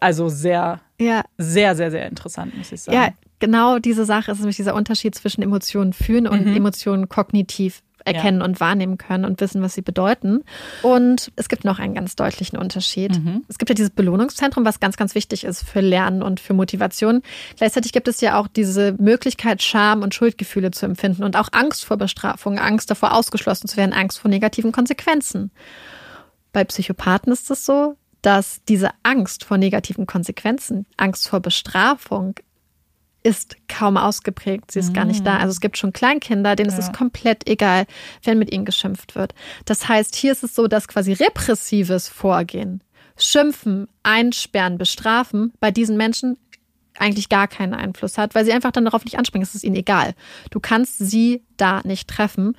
Also sehr, Ja, sehr, sehr, sehr interessant, muss ich sagen. ja, genau diese Sache ist nämlich dieser Unterschied zwischen Emotionen fühlen und Mhm. Emotionen kognitiv erkennen und wahrnehmen können und wissen, was sie bedeuten. Und es gibt noch einen ganz deutlichen Unterschied. Mhm. Es gibt ja dieses Belohnungszentrum, was ganz, ganz wichtig ist für Lernen und für Motivation. Gleichzeitig gibt es ja auch diese Möglichkeit, Scham und Schuldgefühle zu empfinden und auch Angst vor Bestrafung, Angst davor, ausgeschlossen zu werden, Angst vor negativen Konsequenzen. Bei Psychopathen ist es so, dass diese Angst vor negativen Konsequenzen, Angst vor Bestrafung, ist kaum ausgeprägt. Sie ist gar nicht da. Also es gibt schon Kleinkinder, denen ist es Ja. komplett egal, wenn mit ihnen geschimpft wird. Das heißt, hier ist es so, dass quasi repressives Vorgehen, Schimpfen, Einsperren, Bestrafen bei diesen Menschen eigentlich gar keinen Einfluss hat, weil sie einfach dann darauf nicht anspringen. Es ist ihnen egal. Du kannst sie da nicht treffen.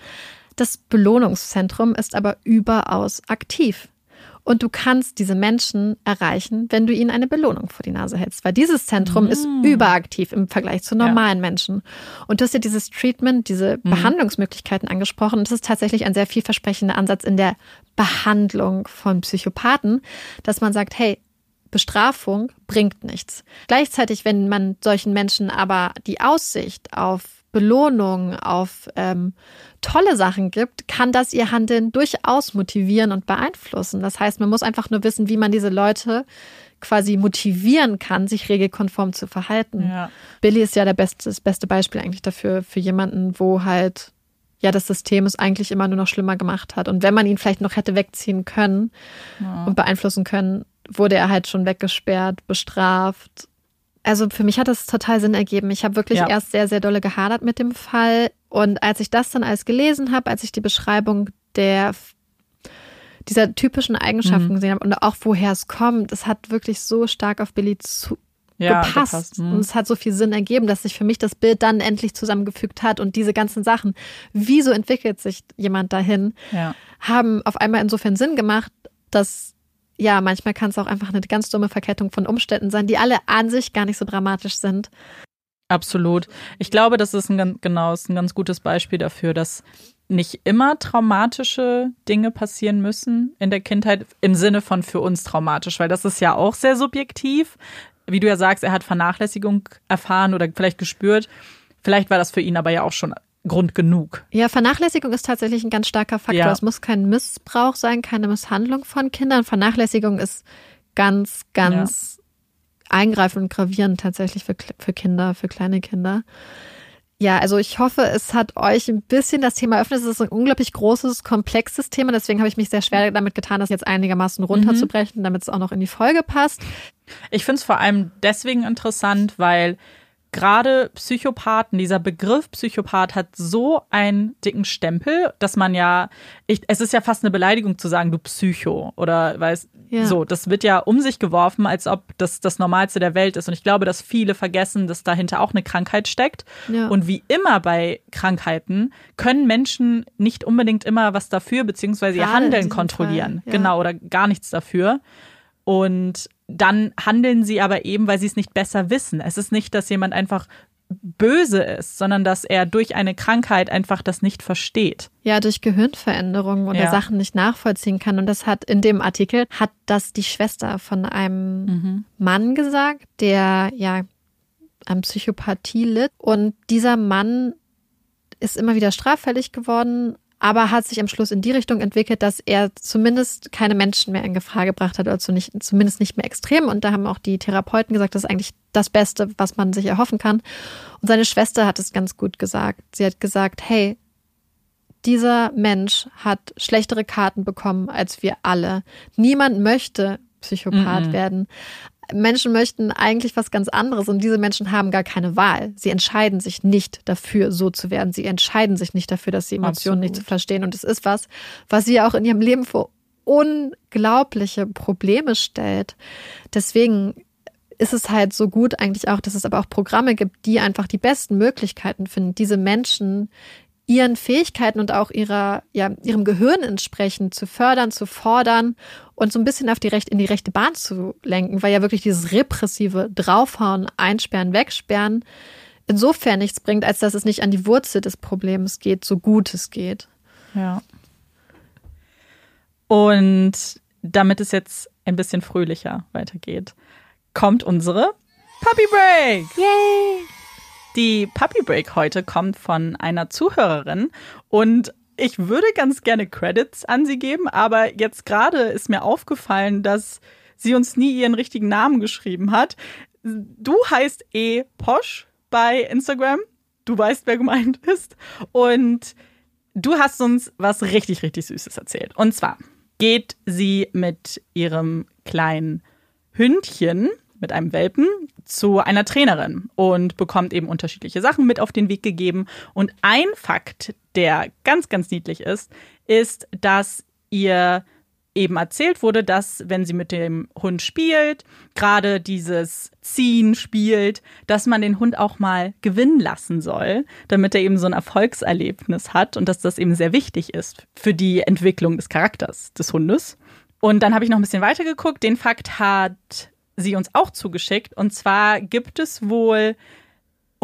Das Belohnungszentrum ist aber überaus aktiv. Und du kannst diese Menschen erreichen, wenn du ihnen eine Belohnung vor die Nase hältst. Weil dieses Zentrum ist überaktiv im Vergleich zu normalen Menschen. Und du hast ja dieses Treatment, diese Behandlungsmöglichkeiten angesprochen. Und das ist tatsächlich ein sehr vielversprechender Ansatz in der Behandlung von Psychopathen, dass man sagt, hey, Bestrafung bringt nichts. Gleichzeitig, wenn man solchen Menschen aber die Aussicht auf Belohnung, auf ähm, tolle Sachen gibt, kann das ihr Handeln durchaus motivieren und beeinflussen. Das heißt, man muss einfach nur wissen, wie man diese Leute quasi motivieren kann, sich regelkonform zu verhalten. Ja. Billy ist ja der beste, das beste Beispiel eigentlich dafür, für jemanden, wo halt ja das System es eigentlich immer nur noch schlimmer gemacht hat. Und wenn man ihn vielleicht noch hätte wegziehen können und beeinflussen können, wurde er halt schon weggesperrt, bestraft. Also für mich hat das total Sinn ergeben. Ich habe wirklich Ja. erst sehr, sehr dolle gehadert mit dem Fall. Und als ich das dann alles gelesen habe, als ich die Beschreibung der dieser typischen Eigenschaften Mhm. gesehen habe und auch woher es kommt, es hat wirklich so stark auf Billy zu, Ja, gepasst. gepasst. Und Mhm. es hat so viel Sinn ergeben, dass sich für mich das Bild dann endlich zusammengefügt hat und diese ganzen Sachen, wieso entwickelt sich jemand dahin, Ja. haben auf einmal insofern Sinn gemacht, dass ja, manchmal kann es auch einfach eine ganz dumme Verkettung von Umständen sein, die alle an sich gar nicht so dramatisch sind. Absolut. Ich glaube, das ist ein genau, ist ein ganz gutes Beispiel dafür, dass nicht immer traumatische Dinge passieren müssen in der Kindheit im Sinne von für uns traumatisch, weil das ist ja auch sehr subjektiv. Wie du ja sagst, er hat Vernachlässigung erfahren oder vielleicht gespürt. Vielleicht war das für ihn aber ja auch schon Grund genug. Ja, Vernachlässigung ist tatsächlich ein ganz starker Faktor. Ja. Es muss kein Missbrauch sein, keine Misshandlung von Kindern. Vernachlässigung ist ganz, ganz eingreifend und gravierend tatsächlich für, für Kinder, für kleine Kinder. Ja, also ich hoffe, es hat euch ein bisschen das Thema eröffnet. Es ist ein unglaublich großes, komplexes Thema. Deswegen habe ich mich sehr schwer damit getan, das jetzt einigermaßen runterzubrechen, damit es auch noch in die Folge passt. Ich finde es vor allem deswegen interessant, weil gerade Psychopathen, dieser Begriff Psychopath hat so einen dicken Stempel, dass man ja, ich, es ist ja fast eine Beleidigung zu sagen, du Psycho oder weiß, Ja. so, das wird ja um sich geworfen, als ob das das Normalste der Welt ist. Und ich glaube, dass viele vergessen, dass dahinter auch eine Krankheit steckt. Ja. Und wie immer bei Krankheiten können Menschen nicht unbedingt immer was dafür, beziehungsweise ihr Handeln kontrollieren. Ja. Genau, oder gar nichts dafür. Und dann handeln sie aber eben, weil sie es nicht besser wissen. Es ist nicht, dass jemand einfach böse ist, sondern dass er durch eine Krankheit einfach das nicht versteht. Ja, durch Gehirnveränderungen oder Ja. Sachen nicht nachvollziehen kann. Und das hat in dem Artikel hat das die Schwester von einem Mann gesagt, der ja an Psychopathie litt. Und dieser Mann ist immer wieder straffällig geworden, aber hat sich am Schluss in die Richtung entwickelt, dass er zumindest keine Menschen mehr in Gefahr gebracht hat, oder zu nicht, zumindest nicht mehr extrem. Und da haben auch die Therapeuten gesagt, das ist eigentlich das Beste, was man sich erhoffen kann. Und seine Schwester hat es ganz gut gesagt. Sie hat gesagt, hey, dieser Mensch hat schlechtere Karten bekommen als wir alle. Niemand möchte Psychopath Mhm. werden. Menschen möchten eigentlich was ganz anderes und diese Menschen haben gar keine Wahl. Sie entscheiden sich nicht dafür, so zu werden. Sie entscheiden sich nicht dafür, dass sie Emotionen Absolut. nicht zu verstehen. Und es ist was, was sie auch in ihrem Leben vor unglaubliche Probleme stellt. Deswegen ist es halt so gut eigentlich auch, dass es aber auch Programme gibt, die einfach die besten Möglichkeiten finden, diese Menschen ihren Fähigkeiten und auch ihrer, ja, ihrem Gehirn entsprechend zu fördern, zu fordern und so ein bisschen auf die Recht, in die rechte Bahn zu lenken, weil ja wirklich dieses repressive Draufhauen, Einsperren, Wegsperren insofern nichts bringt, als dass es nicht an die Wurzel des Problems geht, so gut es geht. Ja. Und damit es jetzt ein bisschen fröhlicher weitergeht, kommt unsere Puppy Break. Yay! Die Puppy Break heute kommt von einer Zuhörerin und ich würde ganz gerne Credits an sie geben, aber jetzt gerade ist mir aufgefallen, dass sie uns nie ihren richtigen Namen geschrieben hat. Du heißt E. Posch bei Instagram. Du weißt, wer gemeint ist. Und du hast uns was richtig, richtig Süßes erzählt. Und zwar geht sie mit ihrem kleinen Hündchen mit einem Welpen zu einer Trainerin und bekommt eben unterschiedliche Sachen mit auf den Weg gegeben. Und ein Fakt, der ganz, ganz niedlich ist, ist, dass ihr eben erzählt wurde, dass wenn sie mit dem Hund spielt, gerade dieses Ziehen spielt, dass man den Hund auch mal gewinnen lassen soll, damit er eben so ein Erfolgserlebnis hat und dass das eben sehr wichtig ist für die Entwicklung des Charakters des Hundes. Und dann habe ich noch ein bisschen weiter geguckt. Den Fakt hat sie uns auch zugeschickt. Und zwar gibt es wohl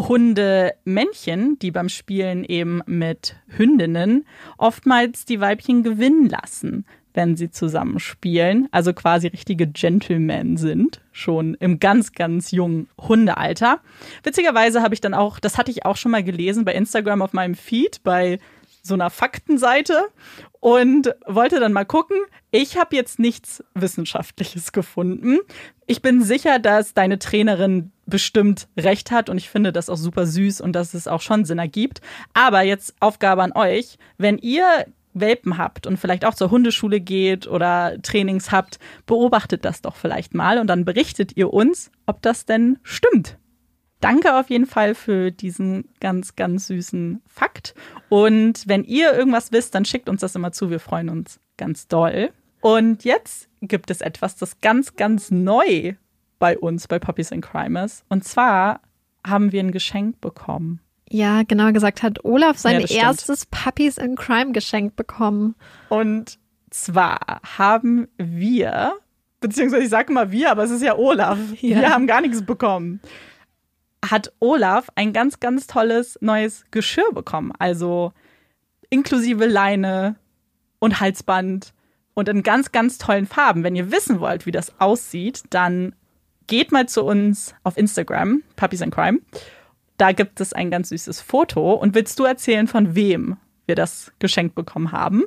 Hunde-Männchen, die beim Spielen eben mit Hündinnen oftmals die Weibchen gewinnen lassen, wenn sie zusammen spielen. Also quasi richtige Gentlemen sind, schon im ganz, ganz jungen Hundealter. Witzigerweise habe ich dann auch, das hatte ich auch schon mal gelesen bei Instagram auf meinem Feed, bei so einer Faktenseite und wollte dann mal gucken. Ich habe jetzt nichts Wissenschaftliches gefunden. Ich bin sicher, dass deine Trainerin bestimmt recht hat und ich finde das auch super süß und dass es auch schon Sinn ergibt. Aber jetzt Aufgabe an euch, wenn ihr Welpen habt und vielleicht auch zur Hundeschule geht oder Trainings habt, beobachtet das doch vielleicht mal und dann berichtet ihr uns, ob das denn stimmt. Danke auf jeden Fall für diesen ganz, ganz süßen Fakt. Und wenn ihr irgendwas wisst, dann schickt uns das immer zu. Wir freuen uns ganz doll. Und jetzt gibt es etwas, das ganz, ganz neu bei uns bei Puppies and Crime ist. Und zwar haben wir ein Geschenk bekommen. Ja, genauer gesagt hat Olaf sein ja, erstes Puppies in Crime geschenkt bekommen. Und zwar haben wir, beziehungsweise ich sage mal wir, aber es ist ja Olaf. Ja. Wir haben gar nichts bekommen hat Olaf ein ganz, ganz tolles neues Geschirr bekommen. Also inklusive Leine und Halsband und in ganz, ganz tollen Farben. Wenn ihr wissen wollt, wie das aussieht, dann geht mal zu uns auf Instagram, Puppies and Crime. Da gibt es ein ganz süßes Foto. Und willst du erzählen, von wem wir das geschenkt bekommen haben?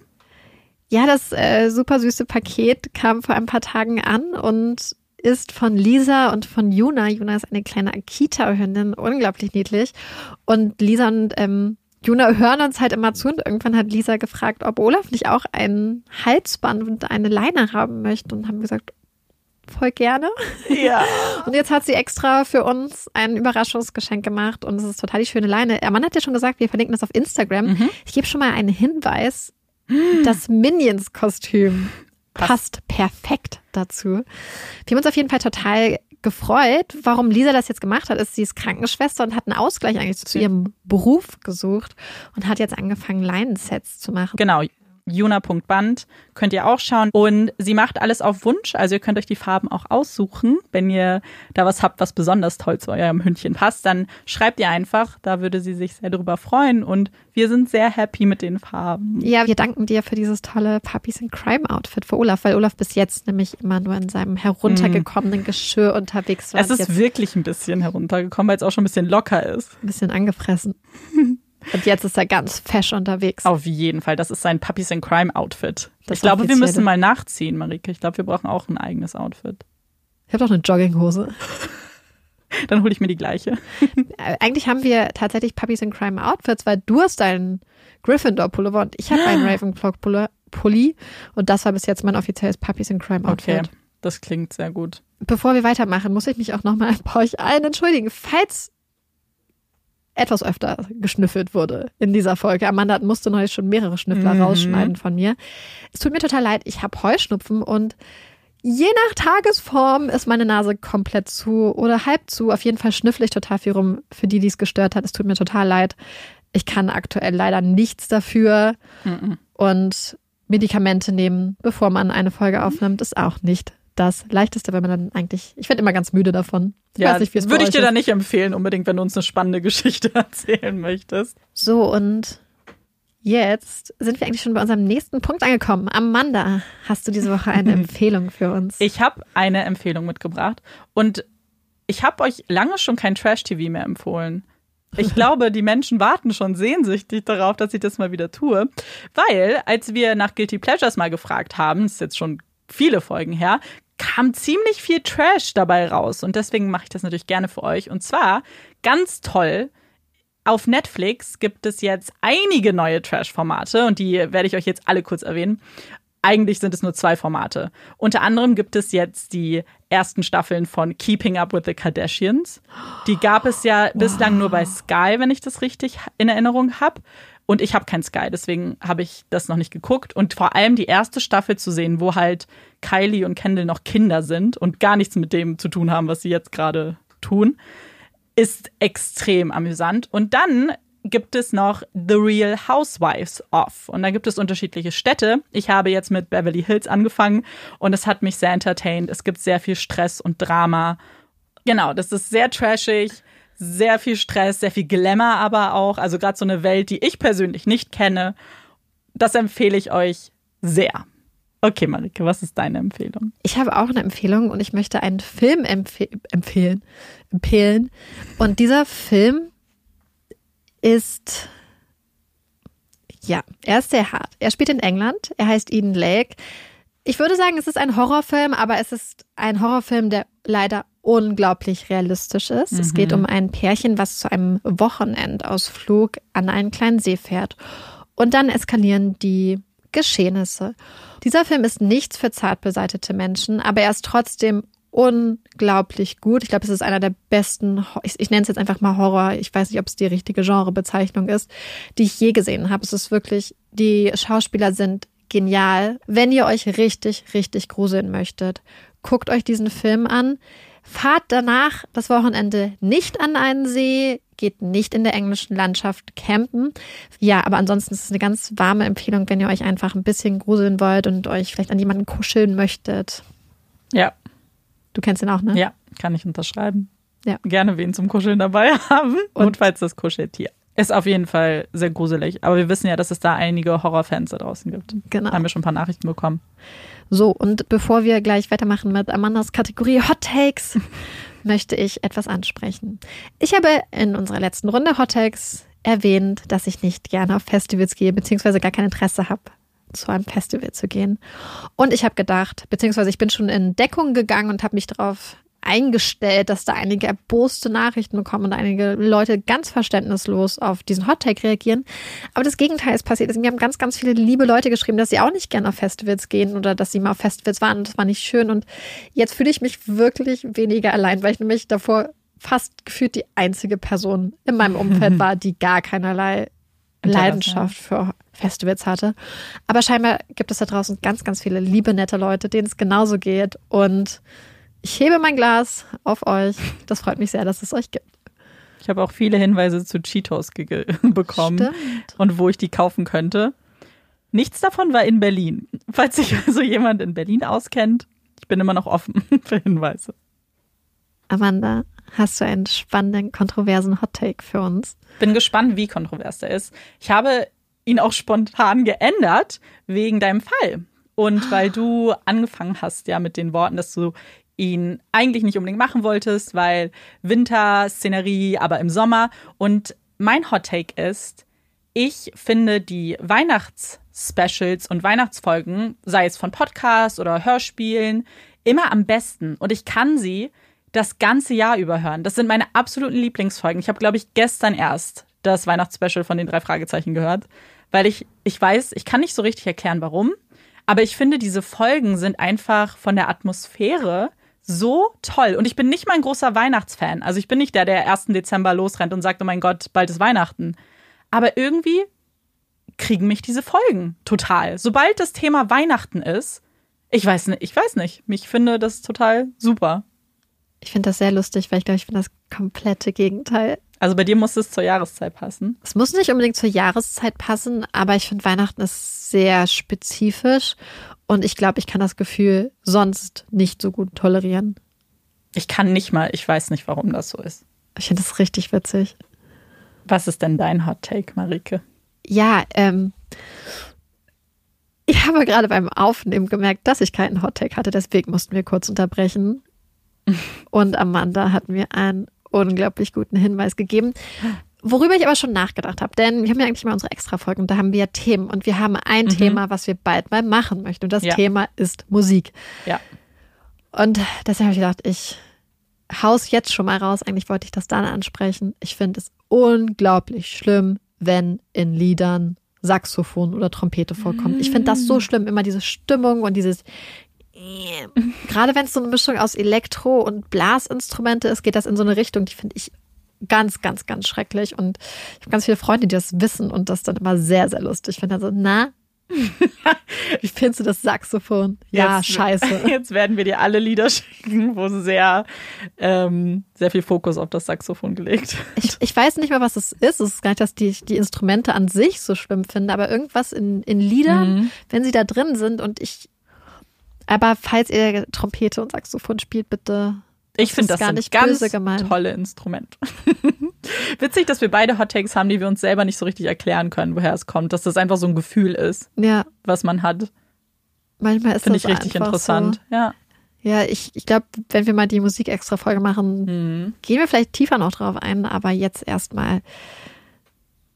Ja, das äh, super süße Paket kam vor ein paar Tagen an und ist von Lisa und von Juna. Juna ist eine kleine Akita-Hündin, unglaublich niedlich. Und Lisa und ähm, Juna hören uns halt immer zu und irgendwann hat Lisa gefragt, ob Olaf nicht auch ein Halsband und eine Leine haben möchte und haben gesagt, voll gerne. Ja. Und jetzt hat sie extra für uns ein Überraschungsgeschenk gemacht und es ist total die schöne Leine. Der Mann hat ja schon gesagt, wir verlinken das auf Instagram. Mhm. Ich gebe schon mal einen Hinweis. Das Minions-Kostüm passt perfekt dazu. Wir haben uns auf jeden Fall total gefreut. Warum Lisa das jetzt gemacht hat, ist, sie ist Krankenschwester und hat einen Ausgleich eigentlich zu ihrem Beruf gesucht und hat jetzt angefangen, Leinensets zu machen. Genau. Juna.band könnt ihr auch schauen. Und sie macht alles auf Wunsch. Also ihr könnt euch die Farben auch aussuchen. Wenn ihr da was habt, was besonders toll zu eurem Hündchen passt, dann schreibt ihr einfach. Da würde sie sich sehr darüber freuen. Und wir sind sehr happy mit den Farben. Ja, wir danken dir für dieses tolle Puppies in Crime Outfit für Olaf, weil Olaf bis jetzt nämlich immer nur in seinem heruntergekommenen mm. Geschirr unterwegs war. Es ist wirklich ein bisschen heruntergekommen, weil es auch schon ein bisschen locker ist. Ein bisschen angefressen. Und jetzt ist er ganz fesch unterwegs. Auf jeden Fall. Das ist sein Puppies in Crime Outfit. Das ich glaube, wir müssen mal nachziehen, Marike. Ich glaube, wir brauchen auch ein eigenes Outfit. Ich habe doch eine Jogginghose. Dann hole ich mir die gleiche. Äh, eigentlich haben wir tatsächlich Puppies in Crime Outfits, weil du hast deinen Gryffindor Pullover und ich habe einen Ravenclaw Pulli und das war bis jetzt mein offizielles Puppies in Crime Outfit. Okay, das klingt sehr gut. bevor wir weitermachen, muss ich mich auch nochmal bei euch allen entschuldigen. Falls etwas öfter geschnüffelt wurde in dieser Folge. Amanda musste neulich schon mehrere Schnüffler mhm. rausschneiden von mir. Es tut mir total leid, ich habe Heuschnupfen und je nach Tagesform ist meine Nase komplett zu oder halb zu. Auf jeden Fall schnüffle ich total viel rum. Für die, die es gestört hat, es tut mir total leid. Ich kann aktuell leider nichts dafür. Mhm. Und Medikamente nehmen, bevor man eine Folge aufnimmt, ist auch nicht das Leichteste, wenn man dann eigentlich, ich werde immer ganz müde davon. Ich ja, nicht, würde ich dir ist. dann nicht empfehlen, unbedingt, wenn du uns eine spannende Geschichte erzählen möchtest. So, und jetzt sind wir eigentlich schon bei unserem nächsten Punkt angekommen. Amanda, hast du diese Woche eine Empfehlung für uns? Ich habe eine Empfehlung mitgebracht und ich habe euch lange schon kein Trash-TV mehr empfohlen. Ich glaube, die Menschen warten schon sehnsüchtig darauf, dass ich das mal wieder tue. Weil, als wir nach Guilty Pleasures mal gefragt haben, ist jetzt schon viele Folgen her, kam ziemlich viel Trash dabei raus. Und deswegen mache ich das natürlich gerne für euch. Und zwar ganz toll. Auf Netflix gibt es jetzt einige neue Trash-Formate und die werde ich euch jetzt alle kurz erwähnen. Eigentlich sind es nur zwei Formate. Unter anderem gibt es jetzt die ersten Staffeln von Keeping Up with the Kardashians. Die gab es ja wow. bislang nur bei Sky, wenn ich das richtig in Erinnerung habe. Und ich habe kein Sky, deswegen habe ich das noch nicht geguckt. Und vor allem die erste Staffel zu sehen, wo halt Kylie und Kendall noch Kinder sind und gar nichts mit dem zu tun haben, was sie jetzt gerade tun, ist extrem amüsant. Und dann gibt es noch The Real Housewives of. Und da gibt es unterschiedliche Städte. Ich habe jetzt mit Beverly Hills angefangen und es hat mich sehr entertained. Es gibt sehr viel Stress und Drama. Genau, das ist sehr trashig sehr viel Stress, sehr viel Glamour aber auch. Also gerade so eine Welt, die ich persönlich nicht kenne. Das empfehle ich euch sehr. Okay, Marike, was ist deine Empfehlung? Ich habe auch eine Empfehlung und ich möchte einen Film empfe empfehlen, empfehlen. Und dieser Film ist, ja, er ist sehr hart. Er spielt in England. Er heißt Eden Lake. Ich würde sagen, es ist ein Horrorfilm, aber es ist ein Horrorfilm, der leider unglaublich realistisch ist. Mhm. Es geht um ein Pärchen, was zu einem Wochenendausflug an einen kleinen See fährt. Und dann eskalieren die Geschehnisse. Dieser Film ist nichts für zart beseitete Menschen, aber er ist trotzdem unglaublich gut. Ich glaube, es ist einer der besten, ich, ich nenne es jetzt einfach mal Horror, ich weiß nicht, ob es die richtige Genrebezeichnung ist, die ich je gesehen habe. Es ist wirklich, die Schauspieler sind genial. Wenn ihr euch richtig, richtig gruseln möchtet, guckt euch diesen Film an. Fahrt danach das Wochenende nicht an einen See, geht nicht in der englischen Landschaft campen. Ja, aber ansonsten ist es eine ganz warme Empfehlung, wenn ihr euch einfach ein bisschen gruseln wollt und euch vielleicht an jemanden kuscheln möchtet. Ja. Du kennst ihn auch, ne? Ja, kann ich unterschreiben. Ja. Gerne wen zum Kuscheln dabei haben. Und, und falls das Kuscheltier. Ist auf jeden Fall sehr gruselig. Aber wir wissen ja, dass es da einige Horrorfans da draußen gibt. Genau. Haben wir schon ein paar Nachrichten bekommen. So, und bevor wir gleich weitermachen mit Amandas Kategorie Hot Takes, möchte ich etwas ansprechen. Ich habe in unserer letzten Runde Hot Takes erwähnt, dass ich nicht gerne auf Festivals gehe, beziehungsweise gar kein Interesse habe, zu einem Festival zu gehen. Und ich habe gedacht, beziehungsweise ich bin schon in Deckung gegangen und habe mich darauf eingestellt, dass da einige erboste Nachrichten bekommen und einige Leute ganz verständnislos auf diesen Hottag reagieren. Aber das Gegenteil ist passiert. Also mir haben ganz, ganz viele liebe Leute geschrieben, dass sie auch nicht gerne auf Festivals gehen oder dass sie mal auf Festivals waren und das war nicht schön. Und jetzt fühle ich mich wirklich weniger allein, weil ich nämlich davor fast gefühlt die einzige Person in meinem Umfeld war, die gar keinerlei Leidenschaft für Festivals hatte. Aber scheinbar gibt es da draußen ganz, ganz viele liebe, nette Leute, denen es genauso geht. Und ich hebe mein Glas auf euch. Das freut mich sehr, dass es euch gibt. Ich habe auch viele Hinweise zu Cheetos bekommen Stimmt. und wo ich die kaufen könnte. Nichts davon war in Berlin. Falls sich also jemand in Berlin auskennt, ich bin immer noch offen für Hinweise. Amanda, hast du einen spannenden, kontroversen Hot Take für uns? Bin gespannt, wie kontrovers der ist. Ich habe ihn auch spontan geändert wegen deinem Fall. Und weil du angefangen hast ja mit den Worten, dass du ihn eigentlich nicht unbedingt machen wolltest, weil Winter-Szenerie, aber im Sommer. Und mein Hot Take ist, ich finde die Weihnachts-Specials und Weihnachtsfolgen, sei es von Podcasts oder Hörspielen, immer am besten. Und ich kann sie das ganze Jahr über hören. Das sind meine absoluten Lieblingsfolgen. Ich habe, glaube ich, gestern erst das Weihnachtsspecial von den drei Fragezeichen gehört, weil ich, ich weiß, ich kann nicht so richtig erklären, warum. Aber ich finde, diese Folgen sind einfach von der Atmosphäre so toll. Und ich bin nicht mal ein großer Weihnachtsfan. Also ich bin nicht der, der 1. Dezember losrennt und sagt, oh mein Gott, bald ist Weihnachten. Aber irgendwie kriegen mich diese Folgen total. Sobald das Thema Weihnachten ist, ich weiß nicht, ich weiß nicht. Ich finde das total super. Ich finde das sehr lustig, weil ich glaube, ich bin das komplette Gegenteil. Also bei dir muss es zur Jahreszeit passen. Es muss nicht unbedingt zur Jahreszeit passen, aber ich finde Weihnachten ist sehr spezifisch und ich glaube, ich kann das Gefühl sonst nicht so gut tolerieren. Ich kann nicht mal, ich weiß nicht, warum das so ist. Ich finde das richtig witzig. Was ist denn dein Hot Take, Marike? Ja, ähm, ich habe gerade beim Aufnehmen gemerkt, dass ich keinen Hot Take hatte, deswegen mussten wir kurz unterbrechen. Und Amanda hat mir einen unglaublich guten Hinweis gegeben. Worüber ich aber schon nachgedacht habe, denn wir haben ja eigentlich mal unsere Extra-Folgen und da haben wir ja Themen und wir haben ein mhm. Thema, was wir bald mal machen möchten und das ja. Thema ist Musik. Ja. Und deshalb habe ich gedacht, ich haus jetzt schon mal raus. Eigentlich wollte ich das dann ansprechen. Ich finde es unglaublich schlimm, wenn in Liedern Saxophon oder Trompete vorkommt. Ich finde das so schlimm, immer diese Stimmung und dieses Gerade wenn es so eine Mischung aus Elektro- und Blasinstrumente ist, geht das in so eine Richtung, die finde ich ganz, ganz, ganz schrecklich. Und ich habe ganz viele Freunde, die das wissen und das dann immer sehr, sehr lustig finden. Also, na, wie findest du das Saxophon? Ja, jetzt, scheiße. Jetzt werden wir dir alle Lieder schicken, wo sehr, ähm, sehr viel Fokus auf das Saxophon gelegt ich, ich weiß nicht mehr, was es ist. Es ist gar nicht, dass die, die Instrumente an sich so schlimm finde, aber irgendwas in, in Liedern, mhm. wenn sie da drin sind und ich. Aber falls ihr Trompete und Saxophon spielt, bitte. Ich finde das gar nicht ganz tolle Instrument. Witzig, dass wir beide Hot Takes haben, die wir uns selber nicht so richtig erklären können, woher es kommt. Dass das einfach so ein Gefühl ist, ja. was man hat. Manchmal ist Finde ich richtig interessant. So. Ja. Ja, ich, ich glaube, wenn wir mal die Musik-Extra-Folge machen, mhm. gehen wir vielleicht tiefer noch drauf ein, aber jetzt erstmal.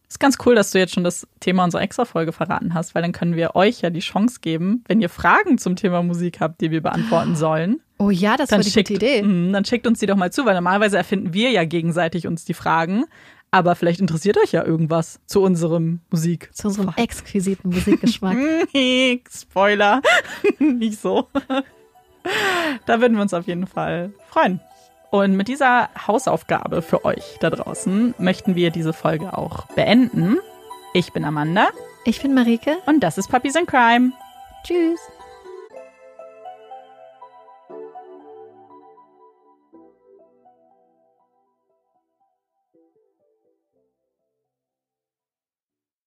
Ist ganz cool, dass du jetzt schon das Thema unserer Extra-Folge verraten hast, weil dann können wir euch ja die Chance geben, wenn ihr Fragen zum Thema Musik habt, die wir beantworten sollen, Oh ja, das war die schickt, gute Idee. Mh, dann schickt uns die doch mal zu, weil normalerweise erfinden wir ja gegenseitig uns die Fragen. Aber vielleicht interessiert euch ja irgendwas zu unserem Musik. Zu unserem exquisiten Musikgeschmack. Spoiler. Nicht so. da würden wir uns auf jeden Fall freuen. Und mit dieser Hausaufgabe für euch da draußen möchten wir diese Folge auch beenden. Ich bin Amanda. Ich bin Marike. Und das ist Puppies in Crime. Tschüss.